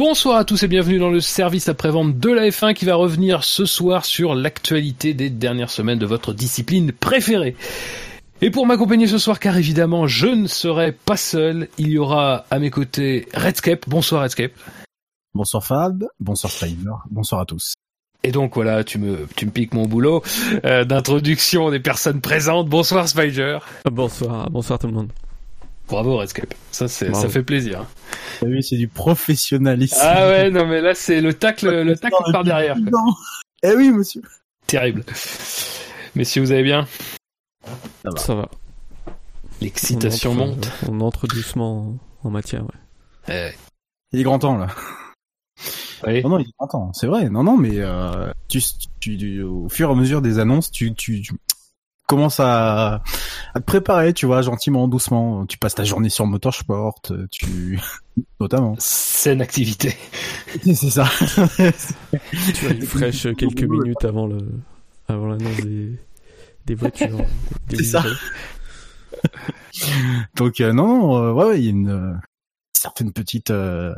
Bonsoir à tous et bienvenue dans le service après-vente de la F1 qui va revenir ce soir sur l'actualité des dernières semaines de votre discipline préférée. Et pour m'accompagner ce soir, car évidemment je ne serai pas seul, il y aura à mes côtés Redscape. Bonsoir Redscape. Bonsoir Fab, bonsoir Spider, bonsoir à tous. Et donc voilà, tu me, tu me piques mon boulot euh, d'introduction des personnes présentes. Bonsoir Spider. Bonsoir, bonsoir tout le monde. Bravo Redscape, ça c'est, ça fait plaisir. Oui, c'est du professionnalisme. Ah ouais, non mais là c'est le tacle, le tacle par derrière. Quoi. Eh oui, monsieur. Terrible. Messieurs, vous allez bien? Ça va. Ça va. L'excitation on entre, monte. On entre doucement en matière, ouais. Euh, Il est grand temps là. oui. Non, non, il est grand temps. C'est vrai. Non, non, mais euh, tu, tu, tu- au fur et à mesure des annonces, tu, tu, tu commences à, à te préparer, tu vois, gentiment, doucement. Tu passes ta journée sur motorsport, tu, notamment. Saine activité. C'est ça. Tu vas être fraîche quelques minutes avant le, avant l'annonce des, des voitures. des C'est ça. Donc euh, non, non, euh, ouais, ouais, il y a une euh, certaine petite euh,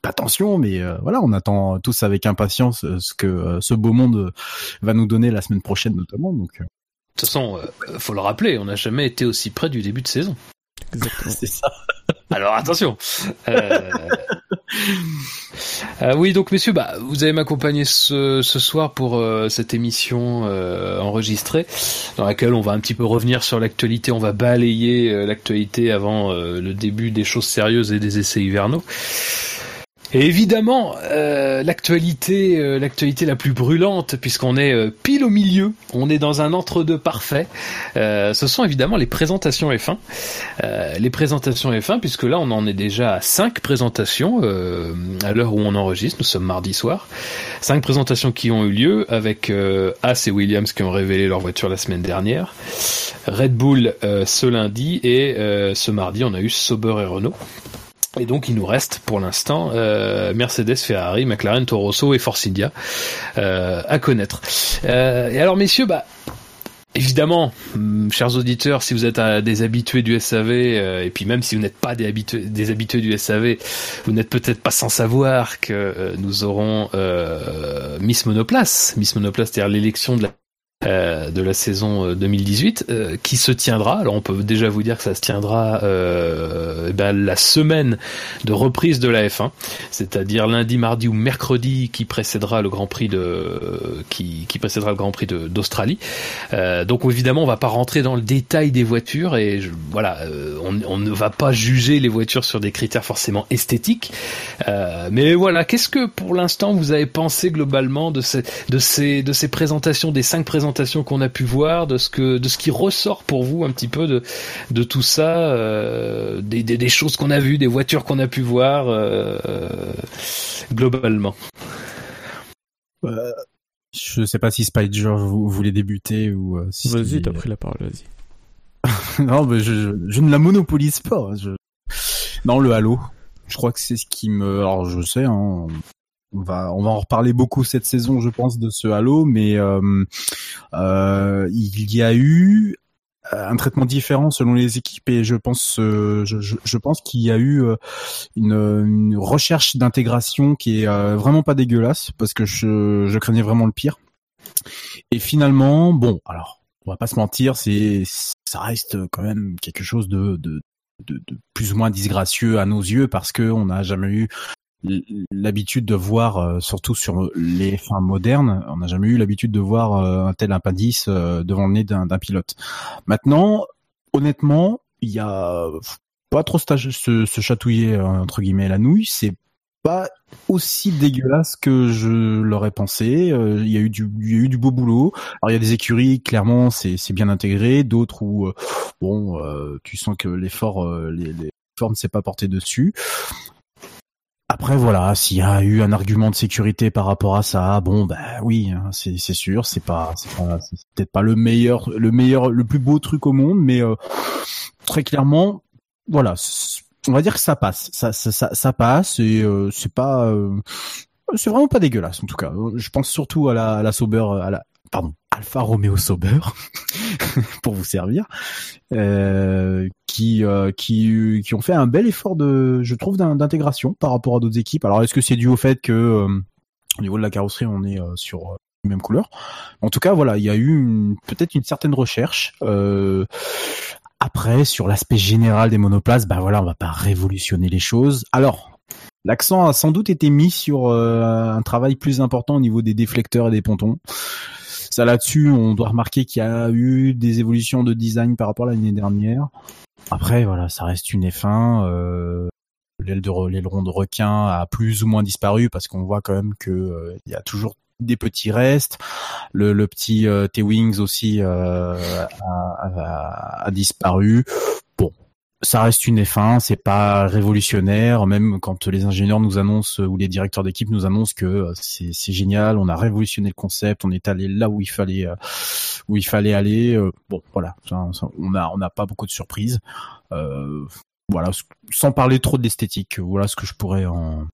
pas tension, mais euh, voilà, on attend tous avec impatience euh, ce que euh, ce beau monde euh, va nous donner la semaine prochaine notamment. Donc euh, toute façon, euh, faut le rappeler, on n'a jamais été aussi près du début de saison. Exactement. c'est ça. Alors attention. Euh... euh, oui, donc messieurs, bah, vous allez m'accompagner ce, ce soir pour euh, cette émission euh, enregistrée, dans laquelle on va un petit peu revenir sur l'actualité. On va balayer euh, l'actualité avant euh, le début des choses sérieuses et des essais hivernaux. Et évidemment, euh, l'actualité, euh, l'actualité la plus brûlante, puisqu'on est euh, pile au milieu, on est dans un entre-deux parfait. ce sont évidemment les présentations F1. Euh, les présentations F1, puisque là on en est déjà à 5 présentations à l'heure où on enregistre, nous sommes mardi soir. 5 présentations qui ont eu lieu avec Haas et Williams qui ont révélé leur voiture la semaine dernière, Red Bull ce lundi et ce mardi on a eu Sauber et Renault. Et donc il nous reste pour l'instant euh, Mercedes, Ferrari, McLaren, Toro Rosso et Force India euh, à connaître. Euh, et alors messieurs, bah Évidemment, hum, chers auditeurs, si vous êtes euh, des habitués du SAV, euh, et puis même si vous n'êtes pas des habitués, des habitués du SAV, vous n'êtes peut-être pas sans savoir que euh, nous aurons euh, Miss Monoplace, Miss Monoplace, c'est-à-dire l'élection de la euh, de la saison euh, 2018 euh, qui se tiendra. Alors on peut déjà vous dire que ça se tiendra euh, eh ben, la semaine de reprise de la F1, c'est-à-dire lundi, mardi ou mercredi qui précédera le Grand Prix de qui, qui précédera le Grand Prix d'Australie. Euh, donc évidemment, on va pas rentrer dans le détail des voitures et je- voilà, euh, on, on ne va pas juger les voitures sur des critères forcément esthétiques. Euh, mais voilà, qu'est-ce que pour l'instant vous avez pensé globalement de ces de ces de ces présentations, des cinq présentations qu'on a pu voir, de ce que de ce qui ressort pour vous un petit peu de de tout ça, euh, des, des des choses qu'on a vues, des voitures qu'on a pu voir euh, globalement. Euh, je sais pas si Spider vous voulez débuter ou euh, si. Vas-y, t'as pris la parole, vas-y. non, mais je, je, je ne la monopolise pas. Je... Non, le Halo. Je crois que c'est ce qui me. Alors, je sais, hein, on va, on va en reparler beaucoup cette saison, je pense, de ce Halo, mais euh, euh, il y a eu euh, un traitement différent selon les équipes et je pense, je, pense qu'il y a eu une, recherche d'intégration qui est vraiment pas dégueulasse parce que je, je craignais vraiment le pire. Et finalement, bon, alors, on va pas se mentir, c'est, ça reste quand même quelque chose de, de, de, de plus ou moins disgracieux à nos yeux parce que on n'a jamais eu l'habitude de voir, euh, surtout sur les fins modernes, on n'a jamais eu l'habitude de voir euh, un tel appendice euh, devant le nez d'un pilote. Maintenant, honnêtement, il y a pas trop se, se, chatouiller entre guillemets la nouille, c'est pas aussi dégueulasse que je l'aurais pensé. Il y a eu du, il y a eu du beau boulot. Alors il y a des écuries, clairement, c'est bien intégré. D'autres où bon, tu sens que l'effort, les, les l'effort ne s'est pas porté dessus. Après voilà, s'il y a eu un argument de sécurité par rapport à ça, bon bah oui, hein, c'est c'est sûr, c'est pas c'est peut-être pas le meilleur le meilleur le plus beau truc au monde, mais euh, très clairement, voilà, on va dire que ça passe, ça ça ça, ça passe et euh, c'est pas euh, c'est vraiment pas dégueulasse en tout cas. Je pense surtout à la à la à la pardon Alfa Romeo Sauber pour vous servir, euh, qui euh, qui qui ont fait un bel effort de, je trouve, d'intégration par rapport à d'autres équipes. Alors est-ce que c'est dû au fait que euh, au niveau de la carrosserie on est sur les mêmes couleurs? En tout cas, voilà, il y a eu peut-être une certaine recherche. après, sur l'aspect général des monoplaces, bah voilà, on va pas révolutionner les choses. Alors, L'accent a sans doute été mis sur un travail plus important au niveau des déflecteurs et des pontons. Ça là-dessus, on doit remarquer qu'il y a eu des évolutions de design par rapport à l'année dernière. Après, voilà, ça reste une F1. Euh, l'aileron de requin a plus ou moins disparu parce qu'on voit quand même que euh, il y a toujours des petits restes. Le, petit euh, T-Wings aussi a, a, disparu ça reste une F1, c'est pas révolutionnaire, même quand les ingénieurs nous annoncent ou les directeurs d'équipe nous annoncent que euh, c'est génial, on a révolutionné le concept, on est allé là où il fallait euh, où il fallait aller. Euh, bon, voilà, on a on n'a pas beaucoup de surprises. voilà, sans parler trop d'esthétique, voilà ce que je pourrais en,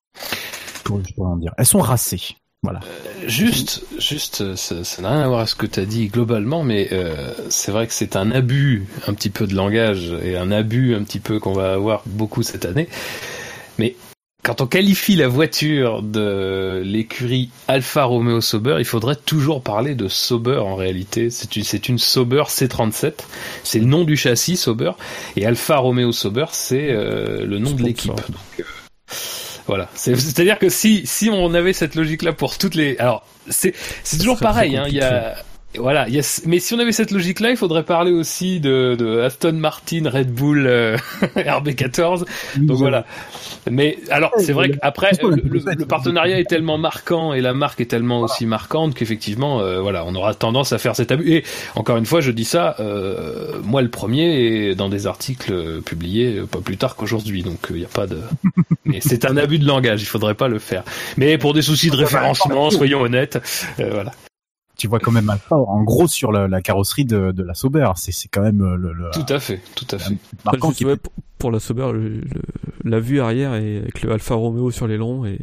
pourrais en dire. Elles sont racées. Voilà. Euh, juste, juste, ça n'a rien à voir avec ce que tu as dit globalement, mais euh, c'est vrai que c'est un abus un petit peu de langage et un abus un petit peu qu'on va avoir beaucoup cette année. Mais quand on qualifie la voiture de l'écurie Alfa Romeo Sauber, il faudrait toujours parler de Sauber en réalité. C'est une, c'est une Sauber C37, c'est le nom du châssis Sauber, et Alfa Romeo Sauber, c'est euh, le nom de l'équipe. Voilà. C'est-à-dire que si si on avait cette logique-là pour toutes les, alors c'est c'est toujours pareil. Hein, il y a voilà, mais si on avait cette logique-là, il faudrait parler aussi de, de Aston Martin, Red Bull, euh, RB14. Donc voilà. Mais alors, c'est vrai qu'après, le, partenariat est tellement marquant et la marque est tellement aussi marquante qu'effectivement, euh, voilà, on aura tendance à faire cet abus. Et encore une fois, je dis ça, euh, moi le premier, dans des articles publiés pas plus tard qu'aujourd'hui. Donc il n'y a pas de. Mais c'est un abus de langage. Il faudrait pas le faire. Mais pour des soucis de référencement, soyons honnêtes, voilà tu vois quand même Alpha en gros sur la, carrosserie de, la Sauber. C'est quand même euh, le, Tout à fait, tout à fait. pour la Sauber, la vue arrière et avec le Alfa Romeo sur les longs et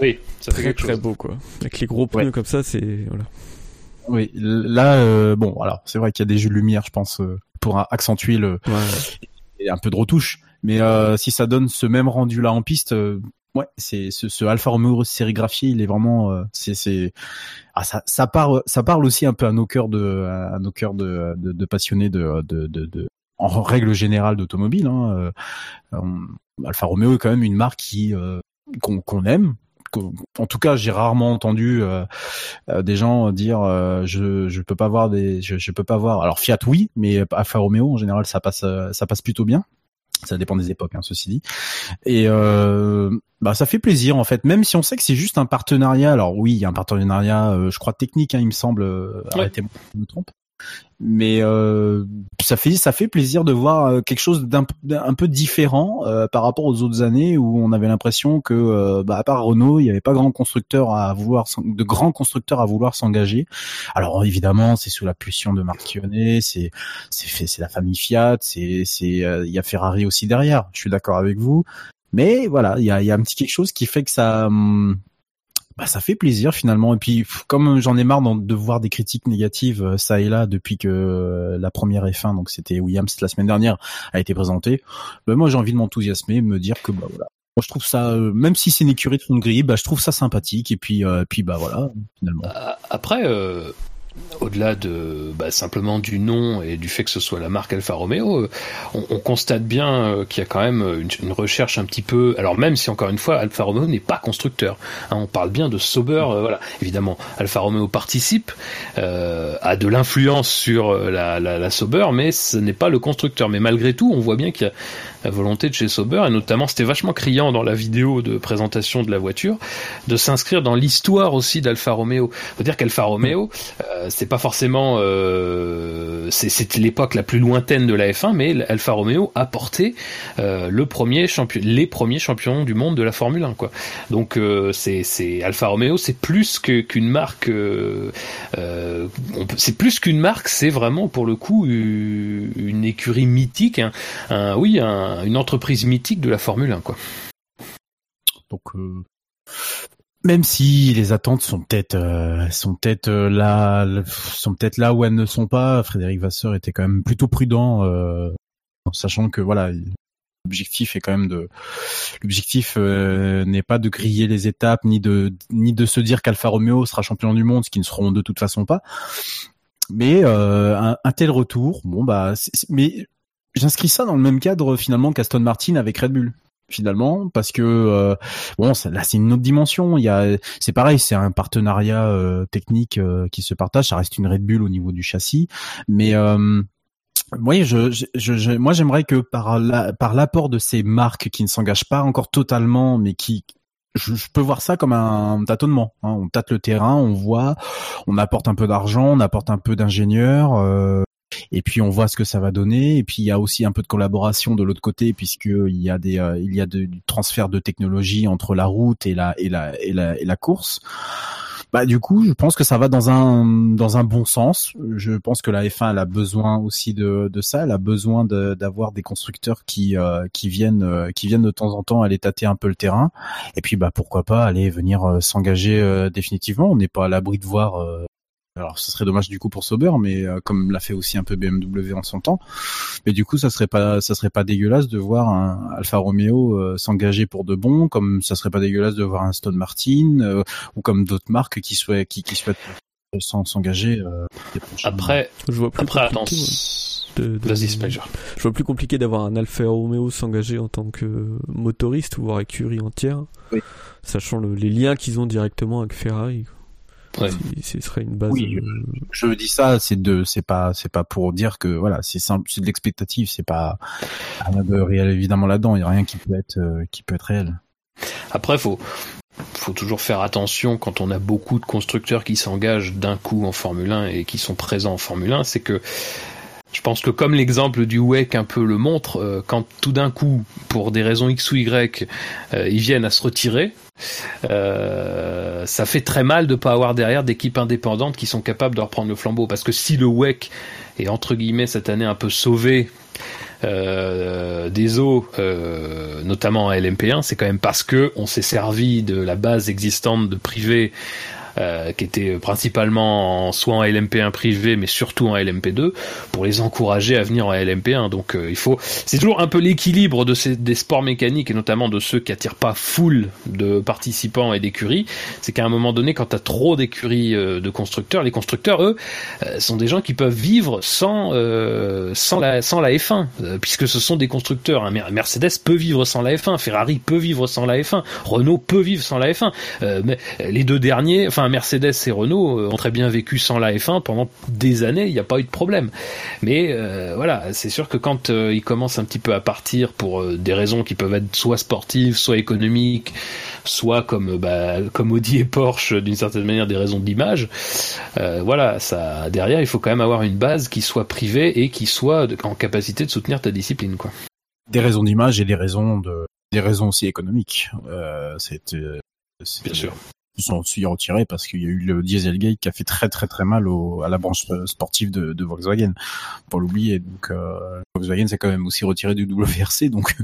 oui, ça fait très très beau quoi. Avec les gros pneus comme ça, c'est voilà. Oui, là, euh, bon, alors c'est vrai qu'il y a des jeux de lumière, je pense, euh, pour accentuer le et un peu de retouche. Mais si ça donne ce même rendu là en piste, ouais, c'est ce, ce, Alfa Romeo sérigraphié, il est vraiment, euh, c'est, c'est, ah, ça, ça parle, ça parle aussi un peu à nos cœurs de, à nos cœurs de, de, de passionnés de, de, de, de, en règle générale d'automobile. Hein, euh, Alfa Romeo est quand même une marque qui euh, qu'on, qu'on aime. En tout cas, j'ai rarement entendu euh, des gens dire je je peux pas voir des je, je peux pas voir. Alors Fiat oui, mais Alfa Romeo en général ça passe ça passe plutôt bien. Ça dépend des époques, hein, ceci dit. Et euh, bah ça fait plaisir en fait, même si on sait que c'est juste un partenariat. Alors oui, il y a un partenariat, euh, je crois technique, hein, il me semble. Euh, arrêtez-moi, je me trompe mais euh, ça fait plaisir de voir euh, quelque chose d'un un peu différent euh, par rapport aux autres années où on avait l'impression que bah, à part Renault il n'y avait pas grand constructeur à vouloir de grands constructeurs à vouloir s'engager. Alors évidemment c'est sous la pulsion de Marc c'est c'est la famille Fiat c'est il y a Ferrari aussi derrière je suis d'accord avec vous. Mais voilà il y a il y a un petit quelque chose qui fait que ça hum, bah, ça fait plaisir finalement. Et puis comme j'en ai marre de voir des critiques négatives euh, ça et là depuis que euh, la première F1, donc c'était Williams la semaine dernière, a été présentée, bah, moi j'ai envie de m'enthousiasmer, me dire que bah voilà. Moi, je trouve ça, euh, même si c'est une écurie de fond de bah, je trouve ça sympathique. Et puis, puis bah voilà, finalement. Après, au-delà de bah, simplement du nom et du fait que ce soit la marque Alfa Romeo, euh, on, constate bien euh, qu'il y a quand même une, recherche un petit peu. Alors même si encore une fois Alfa Romeo n'est pas constructeur, hein, on parle bien de Sauber. Euh, voilà, évidemment Alfa Romeo participe, a de l'influence sur la, la, Sauber, mais ce n'est pas le constructeur. Mais malgré tout, on voit bien qu'il y a la volonté de chez Sauber, et notamment c'était vachement criant dans la vidéo de présentation de la voiture, de s'inscrire dans l'histoire aussi d'Alfa Romeo. Faut dire qu'Alfa Romeo, euh, c'est pas forcément, euh, l'époque la plus lointaine de la F1, mais Alfa Romeo a porté euh, le premier les premiers champions du monde de la Formule 1, quoi. Donc euh, c'est c'est Alfa Romeo, c'est plus qu'une marque, euh, c'est plus qu'une marque, c'est vraiment pour le coup une écurie mythique, un, oui, une entreprise mythique de la Formule 1, quoi. Donc euh, même si les attentes sont peut-être euh, sont peut-être euh, là sont peut-être là où elles ne sont pas, Frédéric Vasseur était quand même plutôt prudent, en sachant que voilà l'objectif est quand même de l'objectif n'est pas de griller les étapes ni de ni de se dire qu'Alfa Romeo sera champion du monde ce qui ne seront de toute façon pas mais un, un, tel retour bon bah mais j'inscris ça dans le même cadre finalement qu'Aston Martin avec Red Bull finalement parce que euh, bon là c'est une autre dimension il y a c'est pareil c'est un partenariat euh, technique euh, qui se partage ça reste une Red Bull au niveau du châssis mais moi, je, je, moi, j'aimerais que par la, par l'apport de ces marques qui ne s'engagent pas encore totalement, mais qui, je, peux voir ça comme un tâtonnement. Hein. On tâte le terrain, on voit, on apporte un peu d'argent, on apporte un peu d'ingénieurs, et puis on voit ce que ça va donner. Et puis il y a aussi un peu de collaboration de l'autre côté puisque il y a des euh, il y a du transfert de technologie entre la route et la et la et la, et la course. Bah du coup je pense que ça va dans un dans un bon sens. Je pense que la F1 elle a besoin aussi de, de ça. Elle a besoin d'avoir des constructeurs qui euh, qui viennent euh, qui viennent de temps en temps aller tâter un peu le terrain. Et puis bah pourquoi pas aller venir s'engager définitivement. On n'est pas à l'abri de voir alors, ce serait dommage du coup pour Sauber, mais euh, comme l'a fait aussi un peu BMW en son temps. Mais du coup, ça serait pas, ça serait pas dégueulasse de voir un Alfa Romeo euh, s'engager pour de bon, comme ça serait pas dégueulasse de voir un Stone Martin euh, ou comme d'autres marques qui souhaitent, qui, qui souhaitent s'engager. après, je vois plus après, attends. De, de, je vois plus compliqué d'avoir un Alfa Romeo s'engager en tant que motoriste ou voire écurie entière, oui. sachant le, les liens qu'ils ont directement avec Ferrari. Ouais. Ce serait une base. Oui, euh, je, dis ça, c'est de, c'est pas, c'est pas pour dire que voilà, c'est simple, c'est de l'expectative, c'est pas rien de réel évidemment là-dedans. Il y a rien qui peut être, euh, qui peut être réel. Après, faut, faut toujours faire attention quand on a beaucoup de constructeurs qui s'engagent d'un coup en Formule 1 et qui sont présents en Formule 1, c'est que je pense que comme l'exemple du WEC un peu le montre, euh, quand tout d'un coup, pour des raisons X ou Y, ils viennent à se retirer, euh, ça fait très mal de pas avoir derrière d'équipes indépendantes qui sont capables de reprendre le flambeau. Parce que si le WEC est entre guillemets cette année un peu sauvé euh, des eaux, euh, notamment à LMP1, c'est quand même parce que on s'est servi de la base existante de privé euh, qui était principalement en, soit en LMP1 privé, mais surtout en LMP2, pour les encourager à venir en LMP1. Donc euh, il faut, c'est toujours un peu l'équilibre de ces des sports mécaniques et notamment de ceux qui attirent pas full de participants et d'écuries. C'est qu'à un moment donné, quand tu as trop d'écuries euh, de constructeurs, les constructeurs, eux, sont des gens qui peuvent vivre sans sans la sans la F1, puisque ce sont des constructeurs. Un Mercedes peut vivre sans la F1, Ferrari peut vivre sans la F1, Renault peut vivre sans la F1. mais les deux derniers, enfin Mercedes et Renault euh, ont très bien vécu sans la F1 pendant des années, il n'y a pas eu de problème. Mais euh, voilà, c'est sûr que quand euh, ils commencent un petit peu à partir pour des raisons qui peuvent être soit sportives, soit économiques, soit comme bah, comme Audi et Porsche d'une certaine manière des raisons d'image, voilà, ça derrière il faut quand même avoir une base qui soit privée et qui soit en capacité de soutenir ta discipline, quoi. Des raisons d'image et des raisons de des raisons aussi économiques. c'est Bien sûr sont aussi retirés parce qu'il y a eu le Dieselgate qui a fait très très très mal au, à la branche sportive de, de Volkswagen. Pour l'oublier, donc euh, Volkswagen s'est quand même aussi retiré du WRC, donc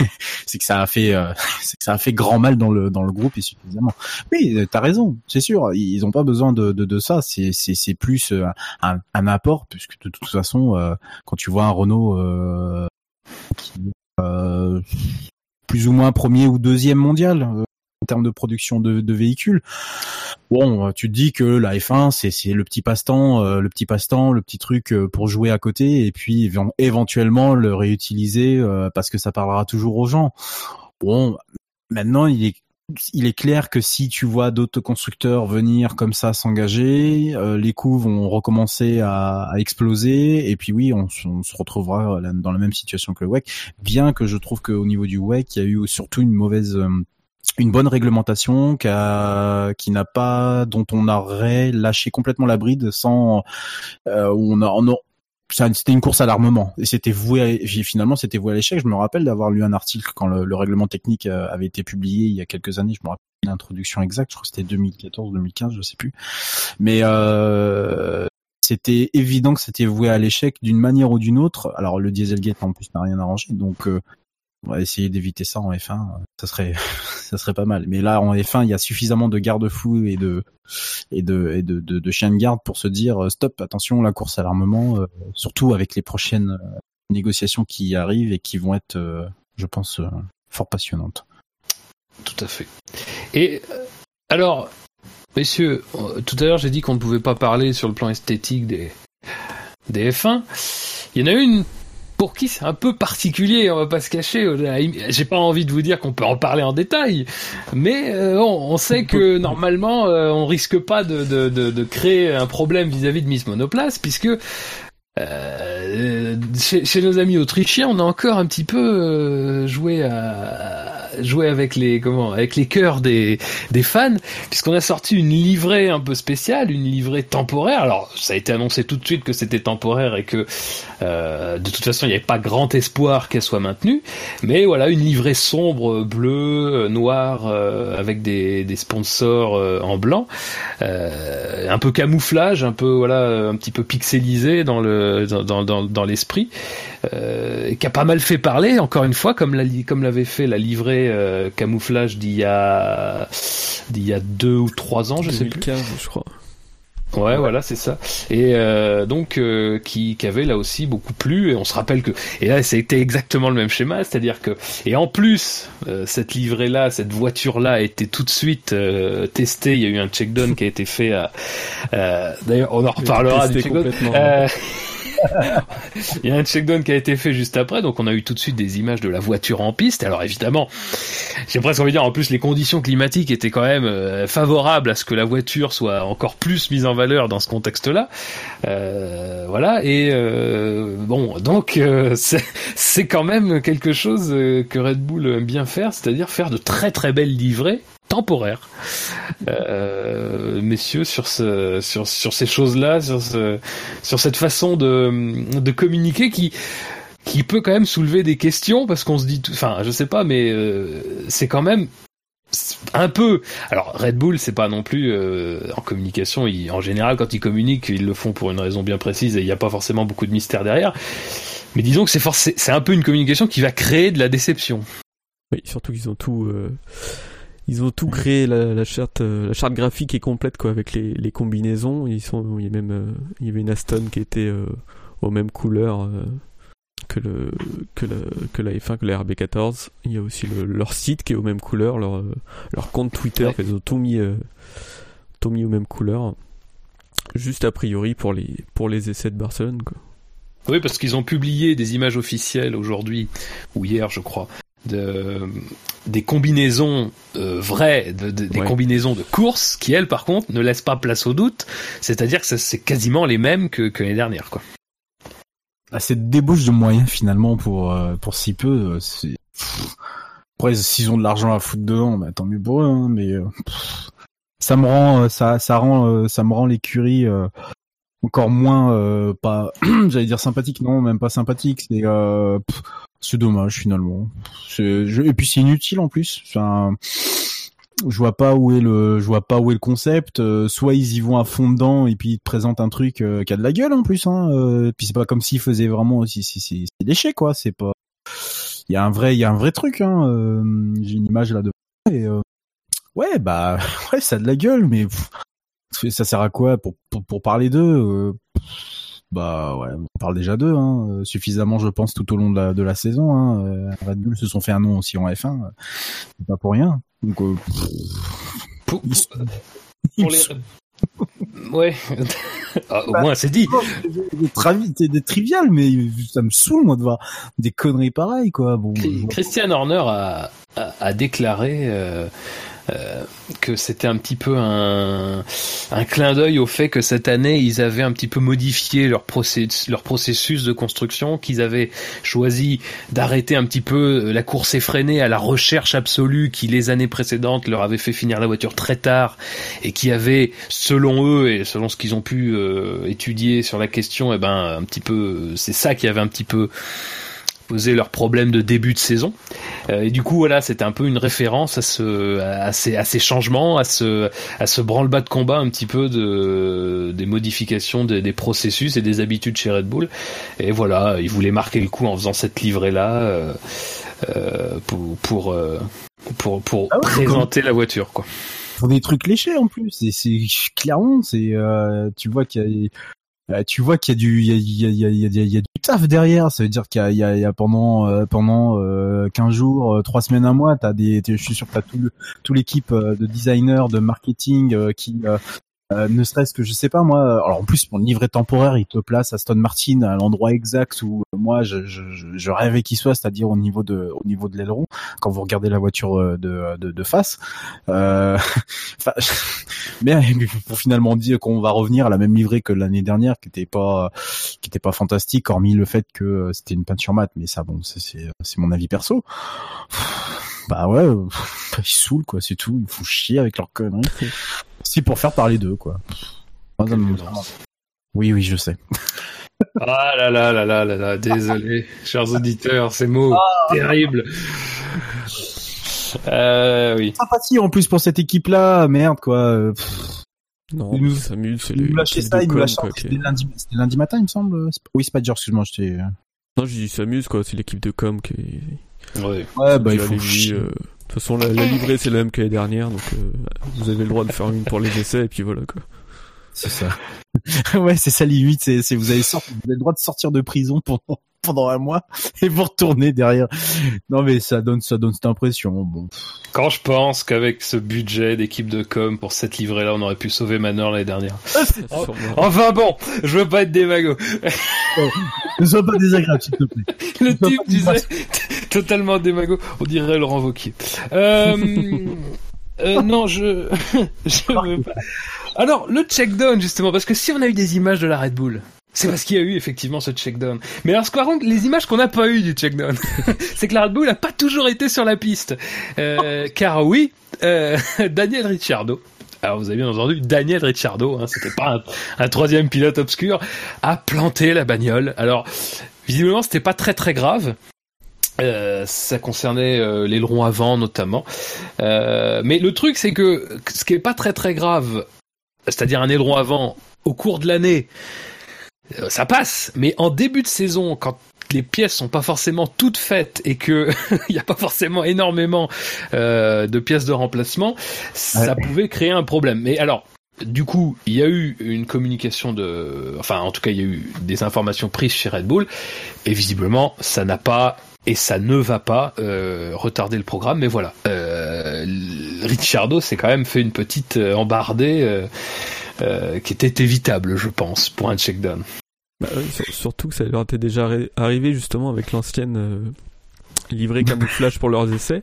c'est que ça a fait euh, que ça a fait grand mal dans le dans le groupe et suffisamment. Oui, t'as raison, c'est sûr, ils ont pas besoin de de, de ça. C'est c'est c'est plus euh, un, un apport puisque de toute façon, euh, quand tu vois un Renault qui plus ou moins premier ou deuxième mondial en termes de production de, véhicules. Bon, tu te dis que la F1 c'est le petit passe-temps, euh, le petit passe-temps, le petit truc euh, pour jouer à côté et puis éventuellement le réutiliser euh, parce que ça parlera toujours aux gens. Bon, maintenant il est clair que si tu vois d'autres constructeurs venir comme ça s'engager, euh, les coûts vont recommencer à, exploser et puis oui, on, se retrouvera dans la même situation que le WEC. Bien que je trouve qu'au niveau du WEC, il y a eu surtout une mauvaise euh, une bonne réglementation qui, qui n'a pas dont on aurait lâché complètement la bride sans euh, on a on, c'était une course à l'armement. Et c'était voué finalement c'était voué à l'échec. Je me rappelle d'avoir lu un article quand le, règlement technique euh, avait été publié il y a quelques années. Je me rappelle l'introduction exacte. Je crois que c'était 2014 2015 je sais plus. Mais euh, c'était évident que c'était voué à l'échec d'une manière ou d'une autre. Alors le dieselgate en plus n'a rien arrangé. Donc euh, on va essayer d'éviter ça en F1 ça serait ça serait pas mal. Mais là en F1 il y a suffisamment de garde-fous et de et de et de, de, chiens de garde pour se dire euh, stop attention la course à l'armement euh, surtout avec les prochaines euh, négociations qui arrivent et qui vont être je pense fort passionnantes. Tout à fait. Et alors messieurs tout à l'heure j'ai dit qu'on ne pouvait pas parler sur le plan esthétique des des F1 il y en a une pour qui c'est un peu particulier, on va pas se cacher. J'ai pas envie de vous dire qu'on peut en parler en détail, mais euh, on, sait que normalement euh, on risque pas de, de, de, de créer un problème vis-à-vis de Miss Monoplace, puisque euh, chez, chez, nos amis autrichiens, on a encore un petit peu euh, joué à jouer avec les comment avec les cœurs des des fans puisqu'on a sorti une livrée un peu spéciale, une livrée temporaire. Alors ça a été annoncé tout de suite que c'était temporaire et que euh, de toute façon il n'y avait pas grand espoir qu'elle soit maintenue. Mais voilà une livrée sombre, bleue, noire avec des, des sponsors en blanc, un peu camouflage, un peu voilà un petit peu pixelisé dans le dans, dans, dans l'esprit, euh, qui a pas mal fait parler, encore une fois, comme, la, comme l'avait fait la livrée euh, camouflage d'il y a d'il y a deux ou trois ans, je sais plus. je crois. Ouais, voilà, c'est ça. Et euh, donc euh, qui, qui avait là aussi beaucoup plu. Et on se rappelle que et là, c'était exactement le même schéma, c'est-à-dire que et en plus euh, cette livrée là, cette voiture là a été tout de suite testée. Il y a eu un check-down qui a été fait. à D'ailleurs, on en reparlera du check-down. Il y a un check-down qui a été fait juste après, donc on a eu tout de suite des images de la voiture en piste. Alors évidemment, j'ai presque envie de dire, en plus les conditions climatiques étaient quand même euh, favorables à ce que la voiture soit encore plus mise en valeur dans ce contexte-là. Euh, voilà, et euh, bon, donc euh, c'est quand même quelque chose que Red Bull aime bien faire, c'est-à-dire faire de très très belles livrées temporaire, euh, messieurs, sur ce, sur, sur ces choses-là, sur ce, sur cette façon de, de communiquer qui, qui peut quand même soulever des questions parce qu'on se dit, enfin, je sais pas, mais euh, c'est quand même un peu. Alors Red Bull, c'est pas non plus euh, en communication. en général, quand ils communiquent, ils le font pour une raison bien précise et il n'y a pas forcément beaucoup de mystère derrière. Mais disons que c'est c'est un peu une communication qui va créer de la déception. Oui, surtout qu'ils ont tout. Euh ils ont tout créé, la, la, charte, euh, la charte graphique est complète quoi, avec les, les combinaisons. Ils sont, il y a même, euh, il y avait une Aston qui était euh, aux mêmes couleurs que le que la que la F1 que la RB14 il y a aussi le, leur site qui est aux mêmes couleurs leur leur compte Twitter ils ont tout mis tout mis aux mêmes couleurs. Juste a priori pour les pour les essais de Barcelone quoi. Oui parce qu'ils ont publié des images officielles aujourd'hui ou hier je crois de, des combinaisons euh, vraies, de, des combinaisons de course qui, elles, par contre, ne laissent pas place au doute. C'est-à-dire que c'est quasiment les mêmes que, que les dernières, quoi. Ah, c'est débauche de moyens finalement pour euh, pour si peu. Euh, après, s'ils ont de l'argent à foutre dedans, bah, tant mieux pour eux. Hein, mais ça me rend ça ça rend ça me rend l'écurie encore moins pas j'allais dire sympathique non même pas sympathique c'est c'est dommage finalement. Et puis c'est inutile en plus. Enfin, je vois pas où est le, je vois pas où est le concept. Euh, soit ils y vont à fond dedans et puis ils te présentent un truc euh, qui a de la gueule en plus. Hein. Euh, puis c'est pas comme s'ils faisaient vraiment, si c'est déchet quoi. C'est pas. Il y a un vrai, il y a un vrai truc. Hein. J'ai une image là de. Et, ouais bah ouais ça a de la gueule mais ça sert à quoi pour pour, pour parler d'eux bah ouais, on parle déjà d'eux, hein, euh, suffisamment je pense tout au long de la, de la saison. Hein. Euh, Red Bull se sont fait un nom aussi en F1, euh, c'est pas pour rien. Donc, euh, pour, les... ouais, ah, au bah, moins c'est dit. C'est des trivial, mais ça me saoule moi de voir des conneries pareilles quoi. Bon, Christian Horner a, a, a déclaré euh, que c'était un petit peu un, un clin d'œil au fait que cette année ils avaient un petit peu modifié leur, processus, leur processus de construction, qu'ils avaient choisi d'arrêter un petit peu la course effrénée à la recherche absolue qui les années précédentes leur avait fait finir la voiture très tard et qui avait, selon eux et selon ce qu'ils ont pu euh, étudier sur la question, et eh ben un petit peu, c'est ça qui avait un petit peu poser leurs problèmes de début de saison. Euh, et du coup, voilà, c'était un peu une référence à ce, à ces, à ces changements, à ce, à ce branle-bas de combat un petit peu de, des modifications des, des, processus et des habitudes chez Red Bull. Et voilà, ils voulaient marquer le coup en faisant cette livrée-là euh, euh, pour, pour, euh, pour, pour ah présenter la voiture, quoi. Pour des trucs léchés en plus, c'est clairement, c'est, tu vois qu'il y a euh, tu vois qu'il y a du il y a, il y a, il y a, du taf derrière. Ça veut dire qu'il y a, il y a, pendant euh, pendant euh, 15 jours euh, 3 semaines un mois t'as des je suis sûr que t'as tout tout l'équipe de designers de marketing qui euh, ne serait-ce que je sais pas moi. Alors en plus le livret temporaire, il te place Aston Martin à l'endroit exact où euh, moi je, je, je rêvais qu'il soit, c'est-à-dire au niveau de au niveau de l'aileron. Quand vous regardez la voiture euh, de de, de face, euh, mais pour finalement dire qu'on va revenir à la même livrée que l'année dernière, qui était pas qui était pas fantastique, hormis le fait que c'était une peinture mat. Mais ça bon, c'est c'est mon avis perso bah ouais, ils saoulent quoi, c'est tout. Ils font chier avec leurs conneries. C'est pour faire parler d'eux quoi. Oui, oui, je sais. ah là là là là là là, désolé, chers auditeurs, ces mots ah. terribles. Euh, oui. Sympathie en plus pour cette équipe-là, merde quoi. Non, ils nous s'amusent, c'est les. ça, ils nous C'était lundi, lundi, matin, il me semble. Oui, c'est pas dur, excuse-moi, je t'ai. Non, je dis s'amuse quoi, c'est l'équipe de com qui. Ouais, ouais bah il faut. Euh, de toute façon, la, livrée c'est la même que l'année dernière, donc euh, vous avez le droit de faire une pour les essais et puis voilà quoi. C'est ça. ouais, c'est ça l'I8, c'est, c'est vous avez sorti, vous avez le droit de sortir de prison pendant pendant un mois et vous retourner derrière. Non mais ça donne ça donne cette impression. Bon. Quand je pense qu'avec ce budget d'équipe de com pour cette livrée là, on aurait pu sauver Manor l'année dernière. enfin bon, je veux pas être démago. ne sois pas désagréable s'il te plaît. Le type disait totalement démago, on dirait Laurent Wauquiez. Euh, euh, non, je, je veux pas. Alors, le check-down, justement, parce que si on a eu des images de la Red Bull, c'est parce qu'il y a eu effectivement ce check-down. Mais alors, par contre, les images qu'on n'a pas eues du check-down, c'est que la Red Bull n'a pas toujours été sur la piste. Euh, car oui, euh, Daniel Ricciardo, alors vous avez bien entendu, Daniel Ricciardo, hein, c'était pas un, troisième pilote obscur, a planté la bagnole. Alors, visiblement, c'était pas très très grave. Euh, ça concernait euh, l'aileron avant notamment. Euh, mais le truc c'est que ce qui est pas très très grave, c'est-à-dire un aileron avant au cours de l'année, euh, ça passe. Mais en début de saison, quand les pièces sont pas forcément toutes faites et que il n'y a pas forcément énormément euh, de pièces de remplacement, ça pouvait créer un problème. Mais alors, du coup, il y a eu une communication de, enfin, en tout cas, il y a eu des informations prises chez Red Bull, et visiblement, ça n'a pas et ça ne va pas euh, retarder le programme. Mais voilà, euh, Ricciardo s'est quand même fait une petite euh, embardée euh, qui était évitable, je pense, pour un check-down. Bah, surtout que ça leur était déjà arrivé justement avec l'ancienne livrée camouflage pour leurs essais.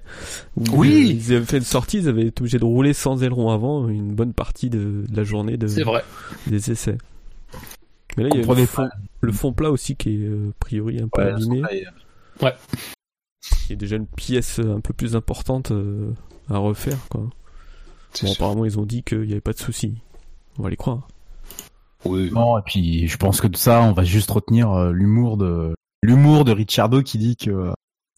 oui. ils avaient fait une sortie, ils avaient été obligés de rouler sans aileron avant une bonne partie de, la journée de, vrai. des essais. Mais là, il y a le fond, le fond, plat aussi qui est a priori un peu abîmé. Ouais. Il y a déjà une pièce un peu plus importante euh, à refaire, quoi. Bon, apparemment, ils ont dit qu'il n'y avait pas de souci. On va les croire. Oui. Non, et puis je pense que de ça, on va juste retenir euh, l'humour de l'humour de Ricciardo qui dit que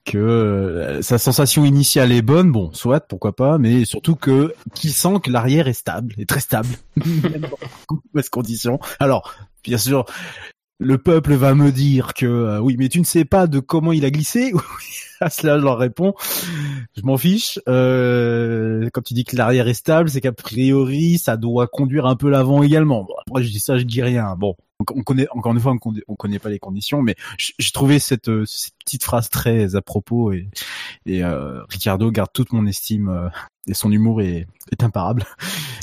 que euh, sa sensation initiale est bonne, bon, soit, pourquoi pas, mais surtout que qui sent que l'arrière est stable, est très stable, même dans de conditions. Alors, bien sûr, le peuple va me dire que euh, oui, mais tu ne sais pas de comment il a glissé. À cela, je leur réponds, je m'en fiche. Euh, quand tu dis que l'arrière est stable, c'est qu'a priori, ça doit conduire un peu l'avant également. Bon, après, je dis ça, je dis rien. Bon, on connaît encore une fois, on connaît, connaît pas les conditions, mais j'ai trouvé cette, euh, cette, petite phrase très à propos et, et euh, Ricardo garde toute mon estime euh, et son humour est, est imparable.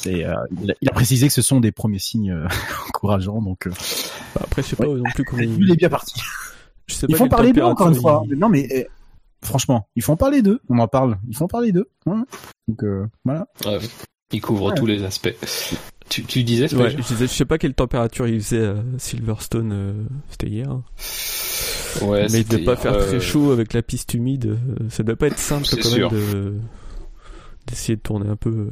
Et euh, il, a, précisé que ce sont des premiers signes encourageants, donc. Bah, après, je sais pas non plus comment il... est bien parti. Je sais il faut parler bien encore une fois. Non mais franchement, ils font parler d'eux. On en parle. Ils font parler d'eux. Donc voilà. ils couvrent tous les aspects. Tu, tu disais, ouais, je, sais pas quelle température il faisait à Silverstone, c'était hier. Hein. Ouais, mais de pas faire très chaud avec la piste humide, ça doit pas être simple quand même de d'essayer de tourner un peu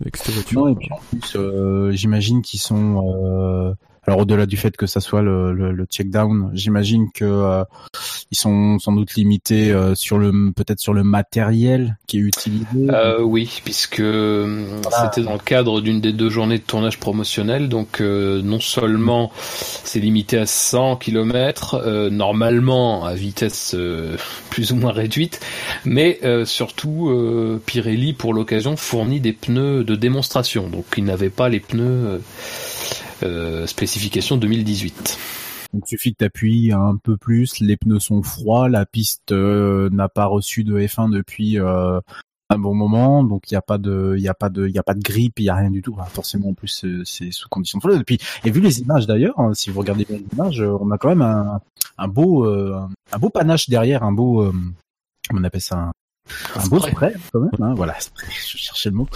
avec cette voiture. Non, et puis en plus, j'imagine qu'ils sont alors au-delà du fait que ça soit le, le, le check-down, j'imagine que euh, ils sont sans doute limités euh, sur le peut-être sur le matériel qui est utilisé. Euh, oui, puisque c'était dans le cadre d'une des deux journées de tournage promotionnel, donc non seulement c'est limité à 100 km, normalement à vitesse plus ou moins réduite, mais surtout Pirelli pour l'occasion fournit des pneus de démonstration, donc ils n'avaient pas les pneus euh, spécification 2018. il suffit que tu appuies un peu plus, les pneus sont froids, la piste euh, n'a pas reçu de F1 depuis euh, un bon moment, donc il n'y a pas de, y a pas de, y a pas de grippe, il y a rien du tout. forcément, en plus, c'est sous conditions de. Et puis, et vu les images d'ailleurs, hein, si vous regardez bien les images, on a quand même un, un beau, un beau panache derrière, un beau, on appelle ça un beau spray quand même, hein, voilà, je cherchais le mot.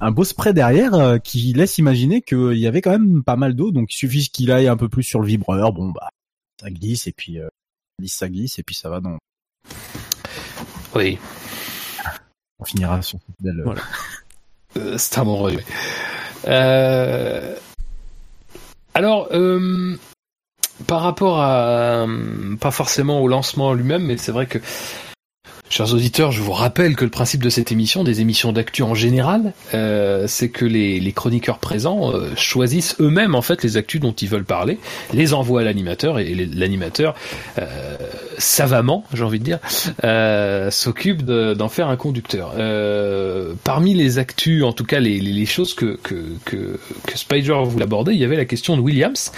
Un beau spray derrière euh, qui laisse imaginer qu'il y avait quand même pas mal d'eau, donc il suffit qu'il aille un peu plus sur le vibreur, bon bah ça glisse et puis euh, ça glisse et puis ça va dans. Oui. On finira sur cette belle. Voilà. Euh, c'est un bon. Euh... Alors, euh, par rapport à, pas forcément au lancement lui-même, mais c'est vrai que Chers auditeurs, je vous rappelle que le principe de cette émission, des émissions d'actu en général, euh, c'est que les, chroniqueurs présents euh, choisissent eux-mêmes en fait les actus dont ils veulent parler, les envoient à l'animateur et l'animateur euh, savamment, j'ai envie de dire, euh, s'occupe d'en faire un conducteur. Euh, parmi les actus, en tout cas les choses que que, que, que Spider voulait aborder, il y avait la question de Williams.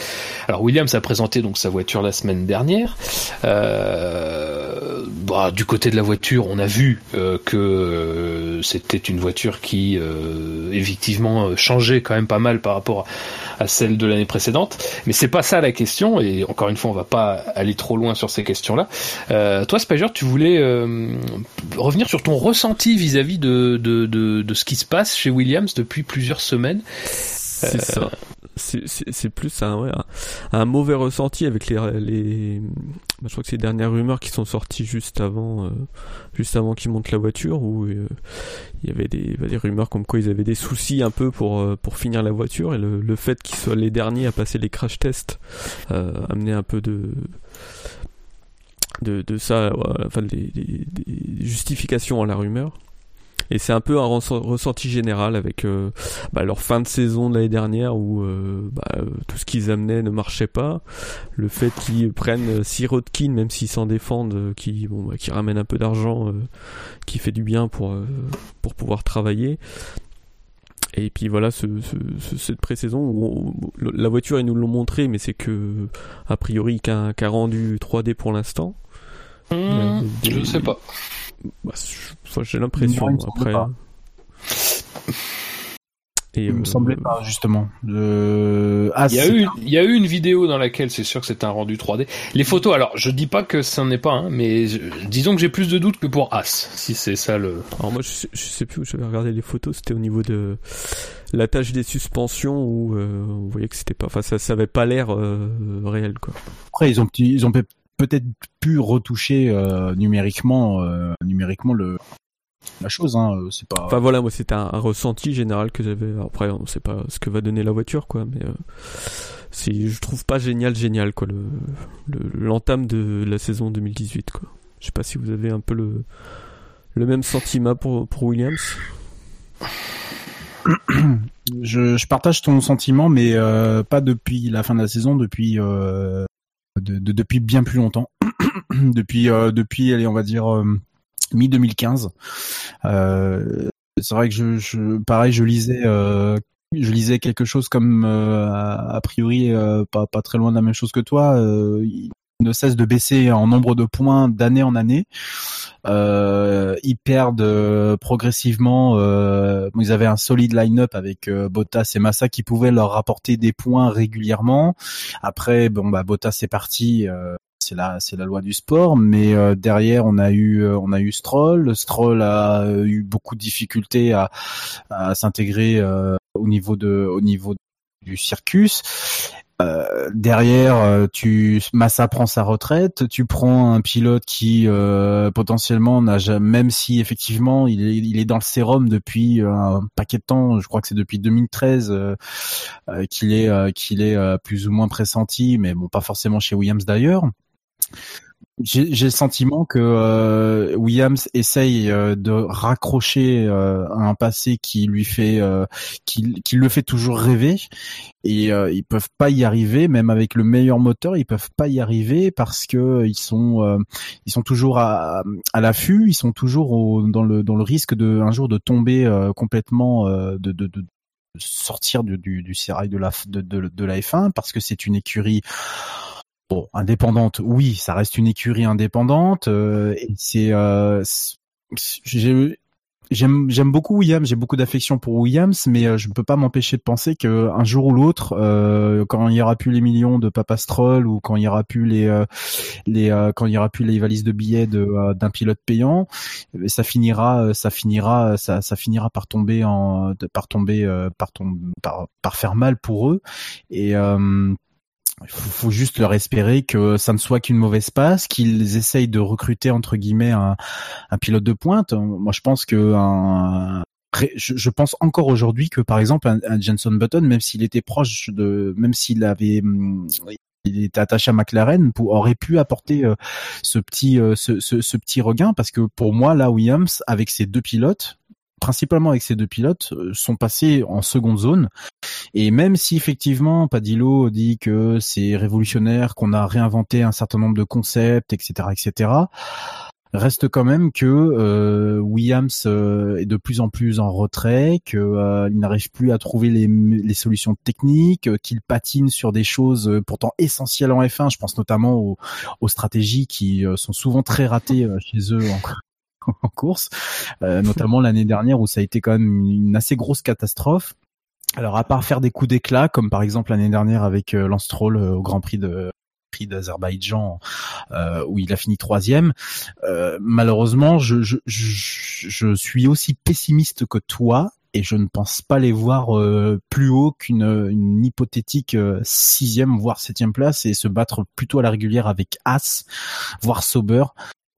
Alors Williams a présenté donc sa voiture la semaine dernière. Bah, du côté de la voiture on a vu euh, que euh, c'était une voiture qui euh, effectivement changeait quand même pas mal par rapport à, celle de l'année précédente. Mais c'est pas ça la question. Et encore une fois, on va pas aller trop loin sur ces questions-là. toi, Spider, tu voulais revenir sur ton ressenti vis-à-vis de, de, ce qui se passe chez Williams depuis plusieurs semaines. C'est ça c'est plus un, mauvais ressenti avec les, bah, je crois que c'est les dernières rumeurs qui sont sorties juste avant, euh, juste avant qu'ils montent la voiture où euh, il y avait des, rumeurs comme quoi ils avaient des soucis un peu pour euh, pour finir la voiture et le, fait qu'ils soient les derniers à passer les crash tests amenait un peu de de, ça, enfin des justifications à la rumeur. Et c'est un peu un ressenti général avec euh, bah, leur fin de saison de l'année dernière où euh, bah, euh, tout ce qu'ils amenaient ne marchait pas. Le fait qu'ils prennent Sirotkin, même s'ils s'en défendent, qui, bon, bah, qui ramène un peu d'argent, qui fait du bien pour, pour pouvoir travailler. Et puis voilà, ce, ce, cette pré-saison où la voiture ils nous l'ont montré, mais c'est que a priori qu'un rendu 3D pour l'instant. Mmh, je ne sais pas. Bah, j'ai l'impression après. Et il me semblait euh, pas justement. De... Ah, il y a eu, il y a eu une vidéo dans laquelle c'est sûr que c'est un rendu 3D. Les photos, alors je dis pas que ça n'est pas, hein, mais disons que j'ai plus de doutes que pour As, si c'est ça le. Alors moi je sais, sais plus où j'avais regardé les photos, c'était au niveau de la tâche des suspensions où euh, on voyait que c'était pas, enfin ça, ça avait pas l'air euh, réel quoi. Après ils ont ils ont peut-être pu retoucher euh, numériquement, euh, numériquement le la chose. Hein, euh, c'est pas. Enfin voilà, moi c'était un, ressenti général que j'avais. Après, on sait pas ce que va donner la voiture, quoi. Mais c'est, je trouve pas génial, génial, quoi. Le, l'entame de la saison 2018, quoi. Je sais pas si vous avez un peu le le même sentiment pour pour Williams. Je, je, partage ton sentiment, mais pas depuis la fin de la saison, depuis de, depuis bien plus longtemps, depuis euh, depuis allez on va dire euh, mi 2015. Euh, c'est vrai que je, je, pareil je lisais je lisais quelque chose comme a, priori pas pas très loin de la même chose que toi. Ne cesse de baisser en nombre de points d'année en année. Euh, ils perdent euh, progressivement. Euh, ils avaient un solide line-up avec Bottas et Massa qui pouvaient leur rapporter des points régulièrement. Après, bon bah Bottas est parti. c'est la c'est la loi du sport, mais derrière on a eu on a eu Stroll. Stroll a eu beaucoup de difficultés à, à s'intégrer au niveau de au niveau du circus euh, derrière, euh, tu Massa prend sa retraite, tu prends un pilote qui euh, potentiellement n'a jamais, même si effectivement il est, il est dans le sérum depuis un paquet de temps, je crois que c'est depuis 2013 qu'il est qu'il est plus ou moins pressenti, mais bon pas forcément chez Williams d'ailleurs j'ai le sentiment que euh, Williams essaye euh, de raccrocher euh, un passé qui lui fait, qui, qui, le fait toujours rêver, et ils peuvent pas y arriver, même avec le meilleur moteur, ils peuvent pas y arriver parce que ils sont, ils sont toujours à, à l'affût, ils sont toujours dans le dans le risque de un jour de tomber complètement, de, de, de sortir du, du, du de la de, de la F1 parce que c'est une écurie indépendante, oui, ça reste une écurie indépendante. Euh, c'est, euh, j'aime j'aime beaucoup Williams, j'ai beaucoup d'affection pour Williams, mais euh, je ne peux pas m'empêcher de penser que un jour ou l'autre, quand il y aura plus les millions de Papa Stroll ou quand il y aura plus les les quand il y aura plus les valises de billets d'un pilote payant, ça finira ça finira ça, finira par tomber en par tomber par, tom, par par faire mal pour eux et il faut, juste leur espérer que ça ne soit qu'une mauvaise passe, qu'ils essayent de recruter entre guillemets un, pilote de pointe. Moi, je pense que un, je, pense encore aujourd'hui que par exemple un, Jenson Button, même s'il était proche de, même s'il avait il était attaché à McLaren aurait pu apporter euh, ce petit euh, ce, ce, petit regain parce que pour moi là Williams avec ses deux pilotes principalement avec ces deux pilotes, euh, sont passés en seconde zone. Et même si effectivement Padillo dit que c'est révolutionnaire, qu'on a réinventé un certain nombre de concepts, etc., etc., reste quand même que euh, Williams euh, est de plus en plus en retrait, qu'il n'arrive plus à trouver les, solutions techniques, qu'il patine sur des choses pourtant essentielles en F1. Je pense notamment aux, aux stratégies qui sont souvent très ratées chez eux en course, euh, notamment l'année dernière où ça a été quand même une assez grosse catastrophe. Alors à part faire des coups d'éclat, comme par exemple l'année dernière avec euh, Lance Stroll euh, au Grand Prix de prix d'Azerbaïdjan où il a fini troisième. malheureusement, je, je, je, suis aussi pessimiste que toi et je ne pense pas les voir plus haut qu'une une hypothétique sixième voire septième place et se battre plutôt à la régulière avec As, voire Sauber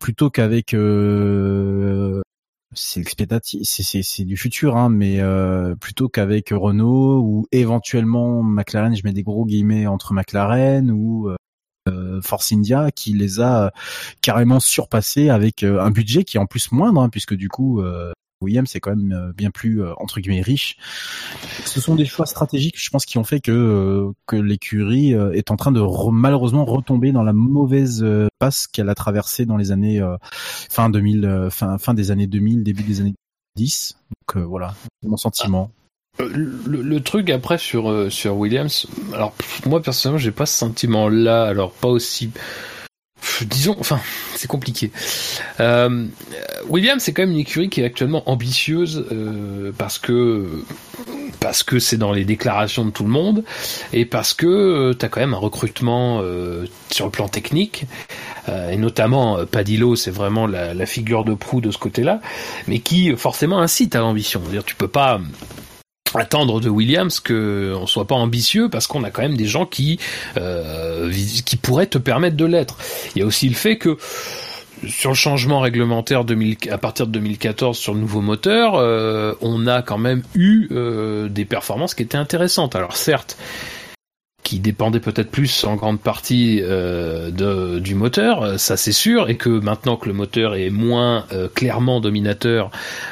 plutôt qu'avec euh, c'est c'est du futur, hein, mais euh, plutôt qu'avec Renault ou éventuellement McLaren, je mets des gros guillemets entre McLaren ou euh, Force India qui les a carrément surpassés avec un budget qui est en plus moindre, hein, puisque du coup Williams c'est quand même euh, bien plus euh, entre guillemets riche. Ce sont des choix stratégiques, je pense, qui ont fait que euh, que l'écurie est en train de malheureusement retomber dans la mauvaise passe qu'elle a traversée dans les années fin 2000, fin fin des années 2000, début des années 10. Donc voilà, mon sentiment. Le, truc après sur sur Williams, alors moi personnellement j'ai pas ce sentiment là, alors pas aussi disons, enfin, c'est compliqué. Euh, Williams, c'est quand même une écurie qui est actuellement ambitieuse euh, parce que c'est dans les déclarations de tout le monde et parce que euh, tu quand même un recrutement euh, sur le plan technique euh, et notamment Padillo, c'est vraiment la, la, figure de proue de ce côté-là, mais qui forcément incite à l'ambition. dire tu peux pas attendre de Williams que on soit pas ambitieux parce qu'on a quand même des gens qui euh, qui pourraient te permettre de l'être. Il y a aussi le fait que sur le changement réglementaire 2000, à partir de 2014 sur le nouveau moteur, euh, on a quand même eu euh, des performances qui étaient intéressantes. Alors certes, qui dépendait peut-être plus en grande partie euh, de, du moteur, ça c'est sûr, et que maintenant que le moteur est moins euh, clairement dominateur,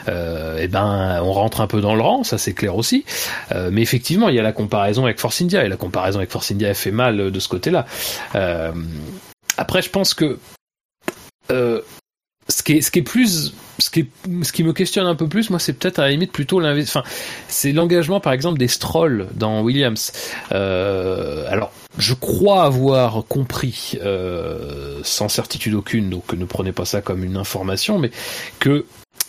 euh, eh ben on rentre un peu dans le rang, ça c'est clair aussi. Euh, mais effectivement, il y a la comparaison avec Force India, et la comparaison avec Force India fait mal de ce côté-là. après, je pense que ce qui est, ce qui est plus, ce qui est, ce qui me questionne un peu plus, moi, c'est peut-être à la limite plutôt. Enfin, c'est l'engagement, par exemple, des Strolls dans Williams. Euh, alors, je crois avoir compris, euh, sans certitude aucune, donc ne prenez pas ça comme une information, mais que